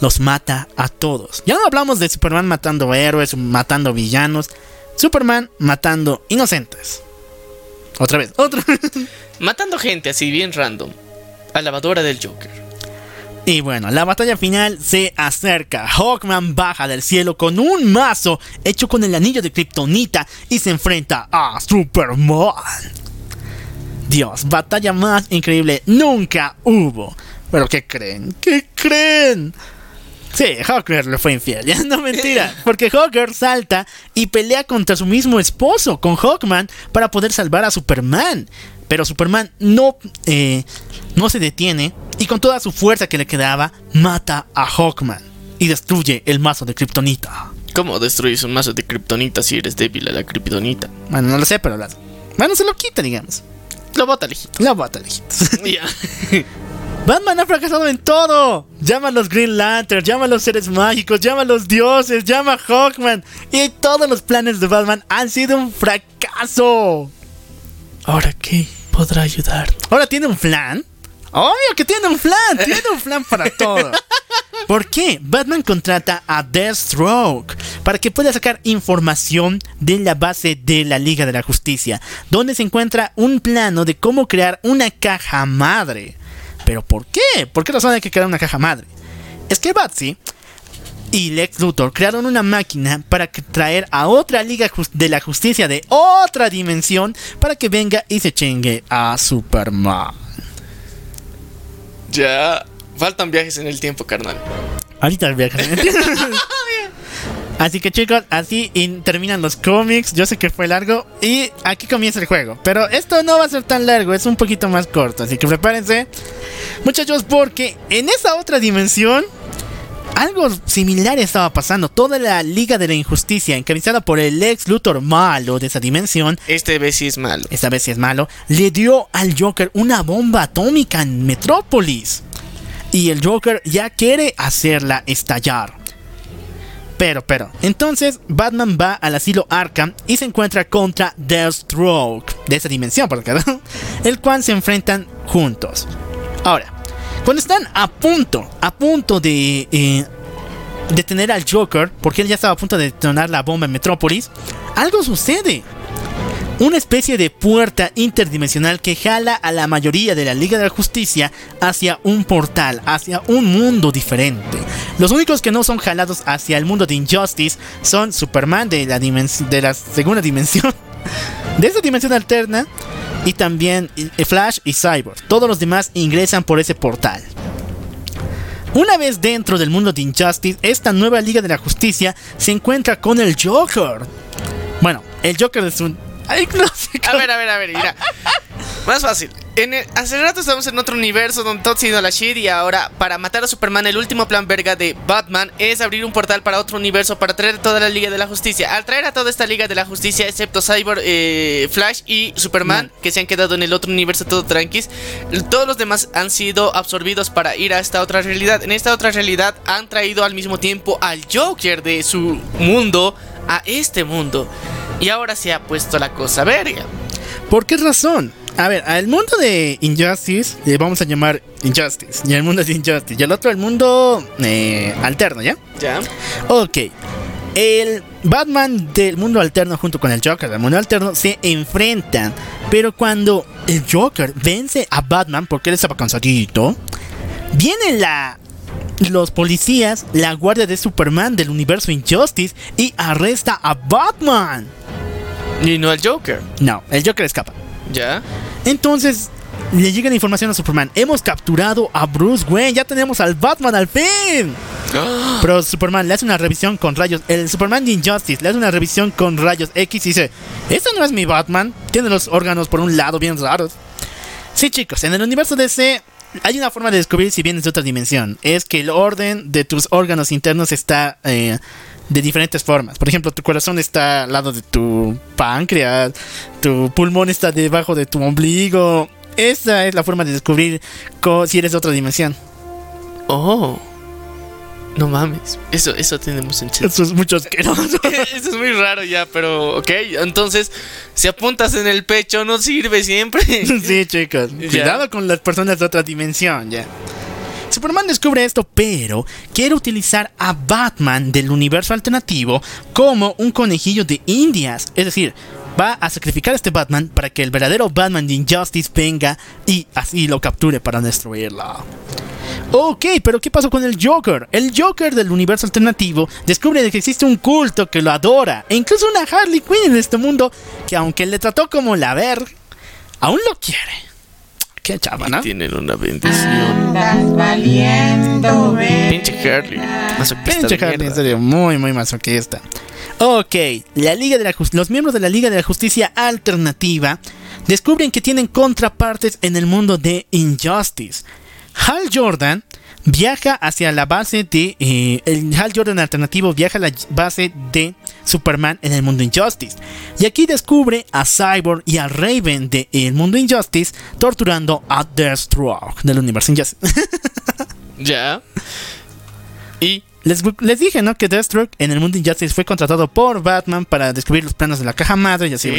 los mata a todos. Ya no hablamos de Superman matando héroes, matando villanos, Superman matando inocentes. Otra vez, otra vez. Matando gente así bien random. A lavadora del Joker. Y bueno, la batalla final se acerca. Hawkman baja del cielo con un mazo hecho con el anillo de Kryptonita y se enfrenta a Superman. Dios, batalla más increíble nunca hubo. Pero ¿qué creen? ¿Qué creen? Sí, Hawker le fue infiel, ya no mentira, porque Hawker salta y pelea contra su mismo esposo, con Hawkman, para poder salvar a Superman. Pero Superman no, eh, no se detiene y con toda su fuerza que le quedaba, mata a Hawkman y destruye el mazo de Kryptonita. ¿Cómo destruyes un mazo de kriptonita si eres débil a la kriptonita? Bueno, no lo sé, pero las... Bueno, se lo quita, digamos. Lo bota, lejito. La bota, lejitos. Ya. Batman ha fracasado en todo. Llama a los Green Lantern, llama a los seres mágicos, llama a los dioses, llama a Hawkman. Y todos los planes de Batman han sido un fracaso. ¿Ahora qué podrá ayudar? ¿Ahora tiene un plan? Obvio que tiene un plan, tiene un plan para todo. ¿Por qué? Batman contrata a Deathstroke para que pueda sacar información de la base de la Liga de la Justicia, donde se encuentra un plano de cómo crear una caja madre. ¿Pero por qué? ¿Por qué razón hay que crear una caja madre? Es que Batsy y Lex Luthor crearon una máquina para traer a otra Liga de la Justicia de otra dimensión para que venga y se chingue a Superman. Ya. Faltan viajes en el tiempo, carnal. Ahorita el viaje. Así que chicos, así in- terminan los cómics. Yo sé que fue largo y aquí comienza el juego. Pero esto no va a ser tan largo, es un poquito más corto. Así que prepárense, muchachos, porque en esa otra dimensión algo similar estaba pasando. Toda la Liga de la Injusticia, encabezada por el ex Luthor malo de esa dimensión, Este vez sí es malo. esta vez sí es malo, le dio al Joker una bomba atómica en Metrópolis. Y el Joker ya quiere hacerla estallar. Pero, pero, entonces Batman va al asilo Arkham y se encuentra contra Deathstroke, de esa dimensión, porque ¿no? el cual se enfrentan juntos. Ahora, cuando están a punto, a punto de eh, detener al Joker, porque él ya estaba a punto de detonar la bomba en Metrópolis, algo sucede una especie de puerta interdimensional que jala a la mayoría de la Liga de la Justicia hacia un portal, hacia un mundo diferente. Los únicos que no son jalados hacia el mundo de Injustice son Superman de la, de la segunda dimensión, de esa dimensión alterna, y también eh, Flash y Cyborg. Todos los demás ingresan por ese portal. Una vez dentro del mundo de Injustice, esta nueva Liga de la Justicia se encuentra con el Joker. Bueno, el Joker es un... Ay, no sé A ver, a ver, a ver, mira. Más fácil. En el- hace rato estamos en otro universo donde todo sido la shit y ahora para matar a Superman el último plan verga de Batman es abrir un portal para otro universo para traer a toda la Liga de la Justicia. Al traer a toda esta Liga de la Justicia, excepto Cyborg, eh, Flash y Superman, que se han quedado en el otro universo todo tranquis, todos los demás han sido absorbidos para ir a esta otra realidad. En esta otra realidad han traído al mismo tiempo al Joker de su mundo a este mundo. Y ahora se ha puesto la cosa verga. ¿Por qué razón? A ver, al mundo de Injustice le vamos a llamar Injustice. Y el mundo de Injustice. Y el otro el mundo eh, alterno, ¿ya? ¿Ya? Ok. El Batman del mundo alterno junto con el Joker del mundo alterno se enfrentan. Pero cuando el Joker vence a Batman porque él estaba cansadito, viene la los policías, la guardia de Superman del universo Injustice y arresta a Batman. Y no al Joker. No, el Joker escapa. ¿Ya? Entonces le llega la información a Superman. Hemos capturado a Bruce Wayne. Ya tenemos al Batman al fin. Pero Superman le hace una revisión con rayos. El Superman de Injustice le hace una revisión con rayos X y dice: Eso no es mi Batman. Tiene los órganos por un lado bien raros. Sí, chicos, en el universo DC hay una forma de descubrir si vienes de otra dimensión. Es que el orden de tus órganos internos está eh, de diferentes formas. Por ejemplo, tu corazón está al lado de tu páncreas, tu pulmón está debajo de tu ombligo. Esa es la forma de descubrir si eres de otra dimensión. Oh. No mames, eso, eso tenemos en Eso es mucho asqueroso. eso es muy raro ya, pero ok. Entonces, si apuntas en el pecho, no sirve siempre. sí, chicos. Cuidado con las personas de otra dimensión, ya. Superman descubre esto, pero quiere utilizar a Batman del universo alternativo como un conejillo de indias. Es decir, va a sacrificar a este Batman para que el verdadero Batman de Injustice venga y así lo capture para destruirlo. Ok, pero ¿qué pasó con el Joker? El Joker del universo alternativo descubre que existe un culto que lo adora, e incluso una Harley Quinn en este mundo que aunque le trató como la ver, aún lo quiere. Qué chava, ¿no? Tienen una bendición. Pinche Harley. Pinche Harley, en serio, muy, muy masoquista. Ok, la Liga de la los miembros de la Liga de la Justicia Alternativa descubren que tienen contrapartes en el mundo de Injustice. Hal Jordan viaja hacia la base de. Eh, el Hal Jordan alternativo viaja a la base de Superman en el mundo Injustice. Y aquí descubre a Cyborg y a Raven de El mundo Injustice torturando a Deathstroke del universo Injustice. ya. Y. Les, les, dije, ¿no? Que Deathstroke en el mundo Injustice fue contratado por Batman para descubrir los planos de la caja madre y así.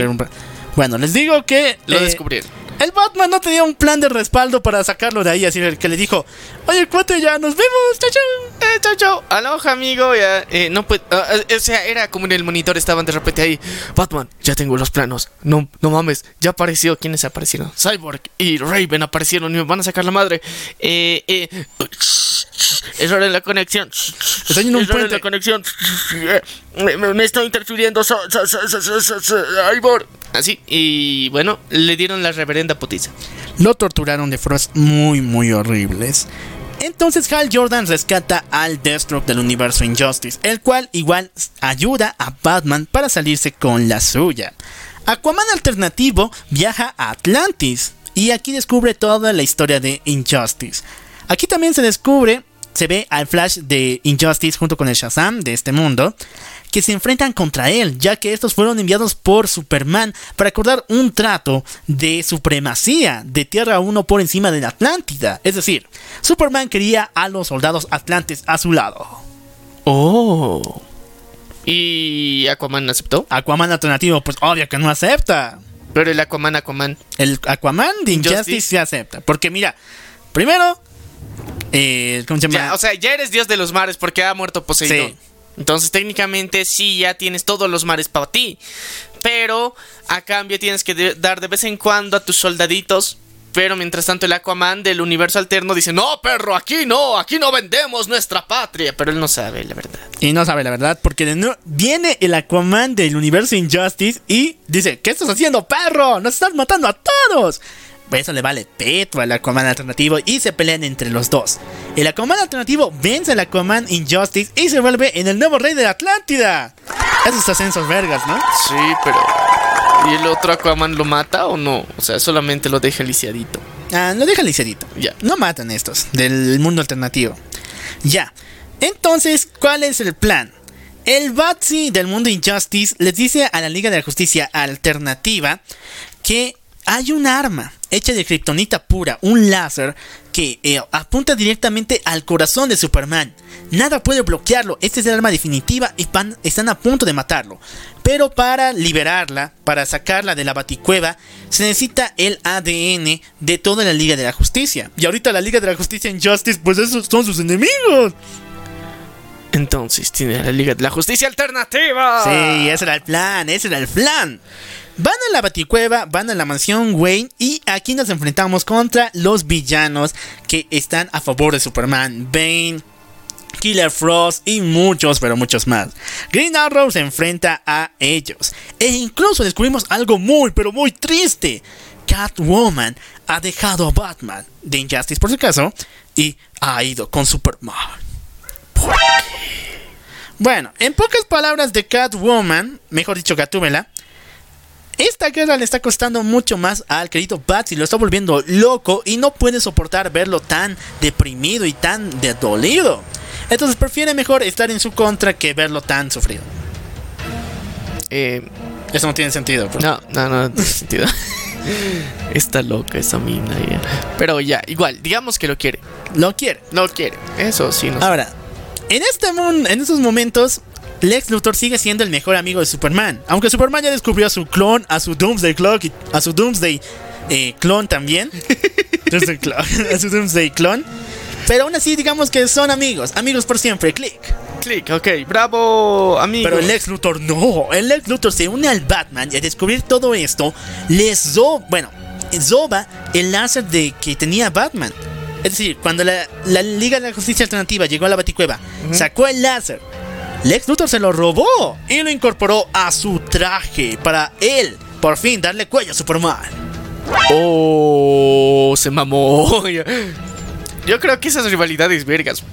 Bueno, les digo que. Lo eh, descubrieron el Batman no tenía un plan de respaldo para sacarlo de ahí, así que le dijo, oye, cuate, ya nos vemos, chao, chao, eh, chao, chao, aloha, amigo, ya, eh, no pues, o sea, era como en el monitor estaban de repente ahí, Batman, ya tengo los planos, no, no mames, ya apareció, ¿quiénes aparecieron? Cyborg y Raven aparecieron y me van a sacar la madre, eh, eh, error en la conexión, Estoy en un error en la conexión, me, me estoy interfiriendo, Cyborg. Así, y bueno, le dieron la reverenda Lo torturaron de formas muy, muy horribles. Entonces Hal Jordan rescata al Deathstroke del universo Injustice, el cual igual ayuda a Batman para salirse con la suya. Aquaman alternativo viaja a Atlantis y aquí descubre toda la historia de Injustice. Aquí también se descubre, se ve al Flash de Injustice junto con el Shazam de este mundo que se enfrentan contra él, ya que estos fueron enviados por Superman para acordar un trato de supremacía de Tierra 1 por encima de la Atlántida. Es decir, Superman quería a los soldados atlantes a su lado. Oh. ¿Y Aquaman aceptó? Aquaman alternativo, pues obvio que no acepta. Pero el Aquaman, Aquaman. El Aquaman de Injustice, se acepta. Porque mira, primero, eh, ¿cómo se llama? o sea, ya eres dios de los mares porque ha muerto Poseidón. Entonces técnicamente sí ya tienes todos los mares para ti. Pero a cambio tienes que dar de vez en cuando a tus soldaditos. Pero mientras tanto el Aquaman del universo alterno dice, no, perro, aquí no, aquí no vendemos nuestra patria. Pero él no sabe la verdad. Y no sabe la verdad porque de viene el Aquaman del universo Injustice y dice, ¿qué estás haciendo, perro? Nos estás matando a todos eso le vale peto al Aquaman alternativo y se pelean entre los dos. El Aquaman alternativo vence al Aquaman Injustice y se vuelve en el nuevo rey de la Atlántida. Esos ascensos vergas, ¿no? Sí, pero. ¿Y el otro Aquaman lo mata o no? O sea, solamente lo deja lisiadito. Ah, lo deja lisiadito. Ya. No matan estos del mundo alternativo. Ya. Entonces, ¿cuál es el plan? El Batsy del mundo Injustice les dice a la Liga de la Justicia Alternativa que hay un arma hecha de kriptonita pura, un láser que eh, apunta directamente al corazón de Superman. Nada puede bloquearlo, esta es el arma definitiva y están a punto de matarlo. Pero para liberarla, para sacarla de la baticueva, se necesita el ADN de toda la Liga de la Justicia. Y ahorita la Liga de la Justicia en Justice, pues esos son sus enemigos. Entonces tiene la Liga de la Justicia Alternativa. Sí, ese era el plan, ese era el plan. Van a la baticueva, van a la mansión Wayne y aquí nos enfrentamos contra los villanos que están a favor de Superman. Bane, Killer Frost y muchos, pero muchos más. Green Arrow se enfrenta a ellos. E incluso descubrimos algo muy, pero muy triste. Catwoman ha dejado a Batman, de Injustice por su caso, y ha ido con Superman. Bueno, en pocas palabras de Catwoman, mejor dicho Gatúbela, esta guerra le está costando mucho más al querido Batsy, lo está volviendo loco y no puede soportar verlo tan deprimido y tan dolido. Entonces prefiere mejor estar en su contra que verlo tan sufrido. Eh, Eso no tiene sentido. pues. no, no, no, no tiene sentido. Está loca esa mina. ya. Pero ya, igual, digamos que lo quiere. Lo quiere. No quiere. Eso sí, no sé. Ahora, en este en estos momentos, Lex Luthor sigue siendo el mejor amigo de Superman. Aunque Superman ya descubrió a su clon, a su Doomsday Clock y a su Doomsday eh, clon también. Doomsday clon, a su Doomsday clon. Pero aún así, digamos que son amigos, amigos por siempre, click. Click, ok, bravo, amigo. Pero el Lex Luthor no. El Lex Luthor se une al Batman y al descubrir todo esto, les zo bueno, zoba el láser de que tenía Batman. Es decir, cuando la, la Liga de la Justicia Alternativa llegó a la Baticueva, sacó el láser. Lex Luthor se lo robó y lo incorporó a su traje para él, por fin, darle cuello a Superman. Oh, se mamó. Yo creo que esas rivalidades vergas.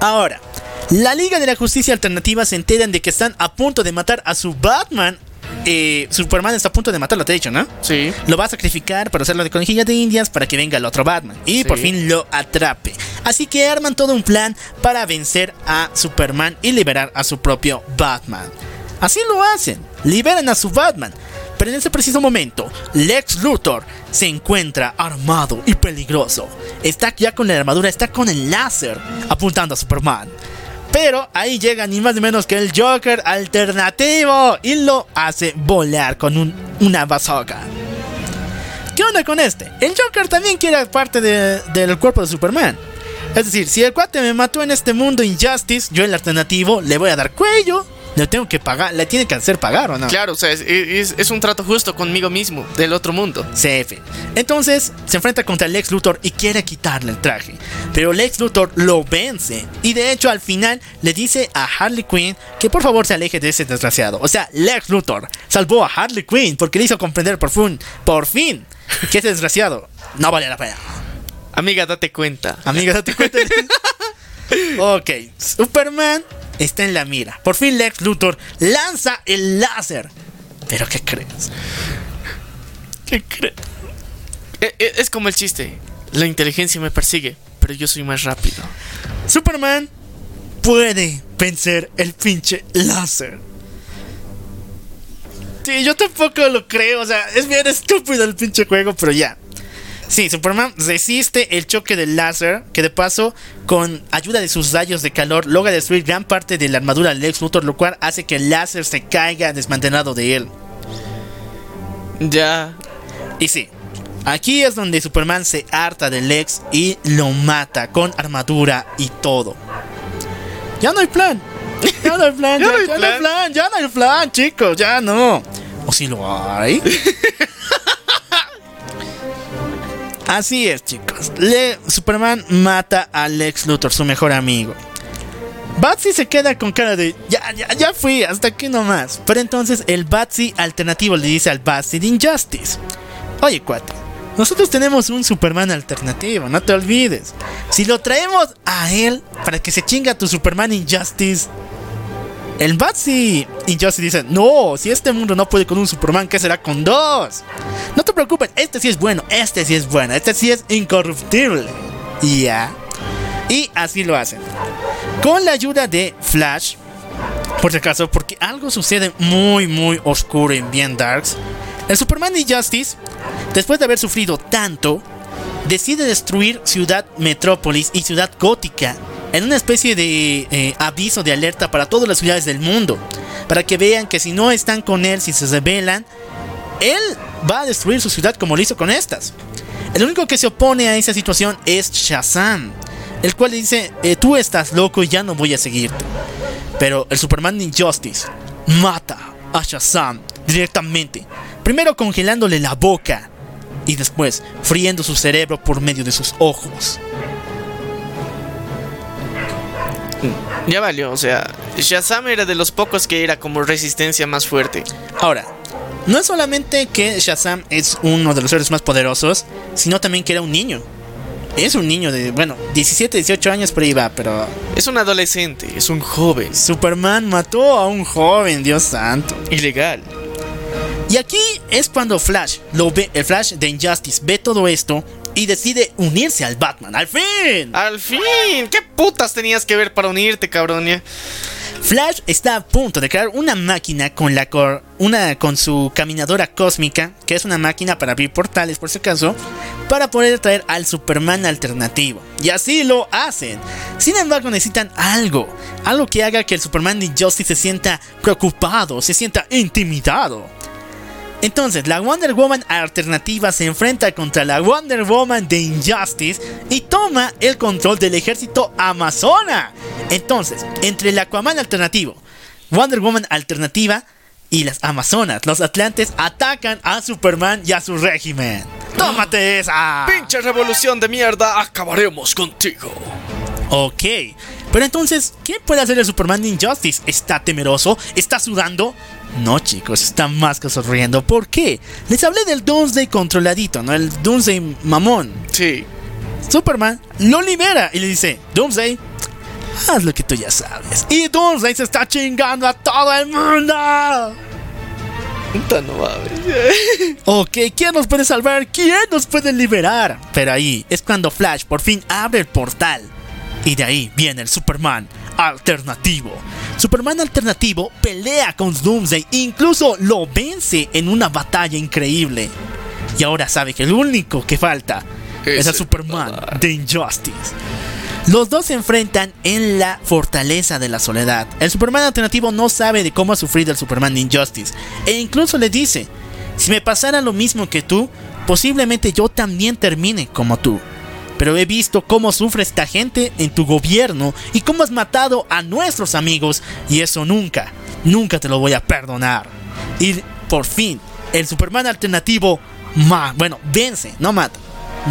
Ahora, la Liga de la Justicia Alternativa se enteran de que están a punto de matar a su Batman. Eh, Superman está a punto de matarlo, te he dicho, ¿no? Sí. Lo va a sacrificar para hacerlo de conejilla de indias para que venga el otro Batman y Sí. por fin lo atrape. Así que arman todo un plan para vencer a Superman y liberar a su propio Batman. Así lo hacen, liberan a su Batman. Pero en ese preciso momento, Lex Luthor se encuentra armado y peligroso. Está ya con la armadura, está con el láser apuntando a Superman. Pero ahí llega ni más ni menos que el Joker alternativo y lo hace volar con un- una bazooka. ¿Qué onda con este? El Joker también quiere parte de- del cuerpo de Superman. Es decir, si el cuate me mató en este mundo Injustice, yo el alternativo le voy a dar cuello. Le tengo que pagar, le tiene que hacer pagar o no. Claro, o sea, es, es- es un trato justo conmigo mismo, del otro mundo. CF. Entonces se enfrenta contra Lex Luthor y quiere quitarle el traje. Pero Lex Luthor lo vence. Y de hecho al final le dice a Harley Quinn que por favor se aleje de ese desgraciado. O sea, Lex Luthor salvó a Harley Quinn porque le hizo comprender por fin, por fin, que ese desgraciado no vale la pena. Amiga, date cuenta. Amiga, date cuenta. ok, Superman está en la mira. Por fin Lex Luthor lanza el láser. Pero ¿qué crees? ¿Qué crees? E- e- Es como el chiste. La inteligencia me persigue, pero yo soy más rápido. Superman puede vencer el pinche láser. Sí, yo tampoco lo creo. O sea, es bien estúpido el pinche juego, pero ya. Sí, Superman resiste el choque del láser, que de paso, con ayuda de sus rayos de calor, logra destruir gran parte de la armadura de Lex Luthor, lo cual hace que el láser se caiga desmantelado de él. Ya. Y sí, aquí es donde Superman se harta de Lex y lo mata con armadura y todo. Ya no hay plan. Ya no hay plan, ya, Ya no hay ya no hay plan, ya no hay plan, chicos, ya no. O si lo hay. Así es, chicos. Le- Superman mata a Lex Luthor, su mejor amigo. Batsy se queda con cara de ya, ya, ya fui, hasta aquí nomás. Pero entonces el Batsy alternativo le dice al Batsy de Injustice: Oye, cuate, nosotros tenemos un Superman alternativo, no te olvides. Si lo traemos a él para que se chinga tu Superman Injustice. El Batsy Injustice dice: No, si este mundo no puede con un Superman, ¿qué será con dos? No te preocupes, este sí es bueno, este sí es bueno, este sí es incorruptible. Y ya. Y así lo hacen. Con la ayuda de Flash, por si acaso, porque algo sucede muy, muy oscuro y bien darks. El Superman Injustice, después de haber sufrido tanto, decide destruir Ciudad Metrópolis y Ciudad Gótica en una especie de eh, aviso de alerta para todas las ciudades del mundo. Para que vean que si no están con él, si se rebelan, él va a destruir su ciudad como lo hizo con estas. El único que se opone a esa situación es Shazam. el cual dice, eh, tú estás loco y ya no voy a seguirte. Pero el Superman Injustice mata a Shazam directamente, primero congelándole la boca y después friendo su cerebro por medio de sus ojos. Ya valió, o sea, Shazam era de los pocos que era como resistencia más fuerte. Ahora, no es solamente que Shazam es uno de los héroes más poderosos, sino también que era un niño. Es un niño de, bueno, 17, 18 años por ahí va, pero... Es un adolescente, es un joven. Superman mató a un joven, Dios santo. Ilegal. Y aquí es cuando Flash lo ve, el Flash de Injustice ve todo esto y decide unirse al Batman. ¡Al fin! ¡Al fin! ¿Qué putas tenías que ver para unirte, cabronia? Flash está a punto de crear una máquina con la cor una con su caminadora cósmica, que es una máquina para abrir portales por si acaso, para poder traer al Superman alternativo. Y así lo hacen. Sin embargo, necesitan algo, algo que haga que el Superman de Injustice se sienta preocupado, se sienta intimidado. Entonces, la Wonder Woman alternativa se enfrenta contra la Wonder Woman de Injustice y toma el control del ejército Amazona. Entonces, entre el Aquaman alternativo, Wonder Woman alternativa y las Amazonas, los Atlantes atacan a Superman y a su régimen. ¡Tómate esa! ¡Pinche revolución de mierda! ¡Acabaremos contigo! Ok, pero entonces, ¿qué puede hacer el Superman de Injustice? ¿Está temeroso? ¿Está sudando? No, chicos, está más que sonriendo. ¿Por qué? Les hablé del Doomsday controladito, ¿no? El Doomsday mamón. Sí. Superman lo libera y le dice, Doomsday, haz lo que tú ya sabes. Y Doomsday se está chingando a todo el mundo. No ok, ¿quién nos puede salvar? ¿Quién nos puede liberar? Pero ahí es cuando Flash por fin abre el portal. Y de ahí viene el Superman alternativo. Superman alternativo pelea con Doomsday, incluso lo vence en una batalla increíble. Y ahora sabe que el único que falta es, el Superman de Injustice. Los dos se enfrentan en la fortaleza de la soledad. El Superman alternativo no sabe de cómo ha sufrido el Superman de Injustice. E incluso le dice, si me pasara lo mismo que tú, posiblemente yo también termine como tú. Pero he visto cómo sufre esta gente en tu gobierno y cómo has matado a nuestros amigos y eso nunca, nunca te lo voy a perdonar. Y por fin, el Superman alternativo, ma, bueno, vence, no mata,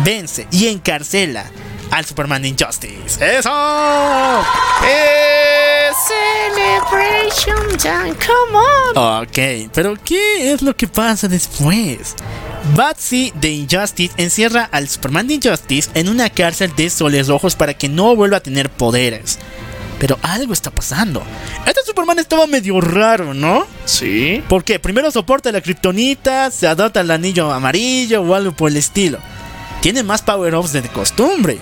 vence y encarcela al Superman Injustice. ¡Eso! ¡Eh! Celebration time, come on. Ok, pero ¿qué es lo que pasa después? Batsy de Injustice encierra al Superman de Injustice en una cárcel de soles rojos para que no vuelva a tener poderes. Pero algo está pasando. Este Superman estaba medio raro, ¿no? Sí. Porque primero soporta la kriptonita, se adopta el anillo amarillo o algo por el estilo. Tiene más power-ups de costumbre.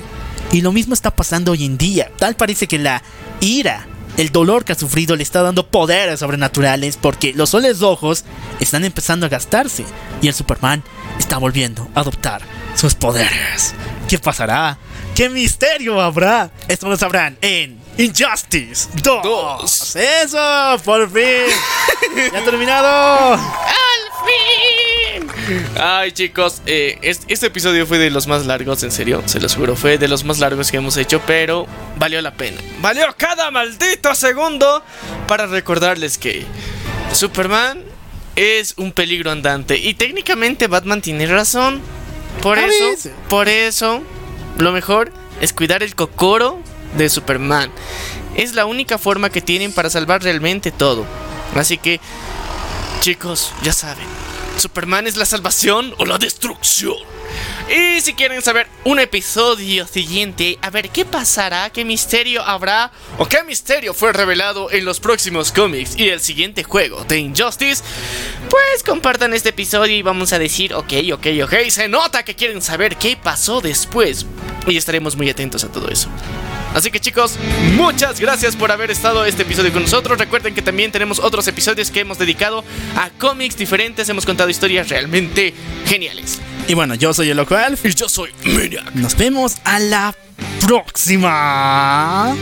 Y lo mismo está pasando hoy en día. Tal parece que la ira, el dolor que ha sufrido le está dando poderes sobrenaturales porque los soles rojos están empezando a gastarse y el Superman está volviendo a adoptar sus poderes. ¿Qué pasará? ¿Qué misterio habrá? Esto lo sabrán en Injustice 2. Eso, por fin. ya ha terminado. ¡Al fin! Ay, chicos, eh, este, este episodio fue de los más largos, en serio, se los juro, fue de los más largos que hemos hecho, pero valió la pena. Valió cada maldito segundo para recordarles que Superman es un peligro andante y técnicamente Batman tiene razón. Por eso, por eso, lo mejor es cuidar el cocoro de Superman. Es la única forma que tienen para salvar realmente todo. Así que, chicos, ya saben, Superman es la salvación o la destrucción. Y si quieren saber un episodio siguiente, a ver qué pasará, qué misterio habrá o qué misterio fue revelado en los próximos cómics y el siguiente juego de Injustice, pues compartan este episodio y vamos a decir, ok, ok, ok, se nota que quieren saber qué pasó después y estaremos muy atentos a todo eso. Así que chicos, muchas gracias por haber estado este episodio con nosotros. Recuerden que también tenemos otros episodios que hemos dedicado a cómics diferentes. Hemos contado historias realmente geniales. Y bueno, yo soy el Alf. Y yo soy Maniac. Nos vemos a la próxima.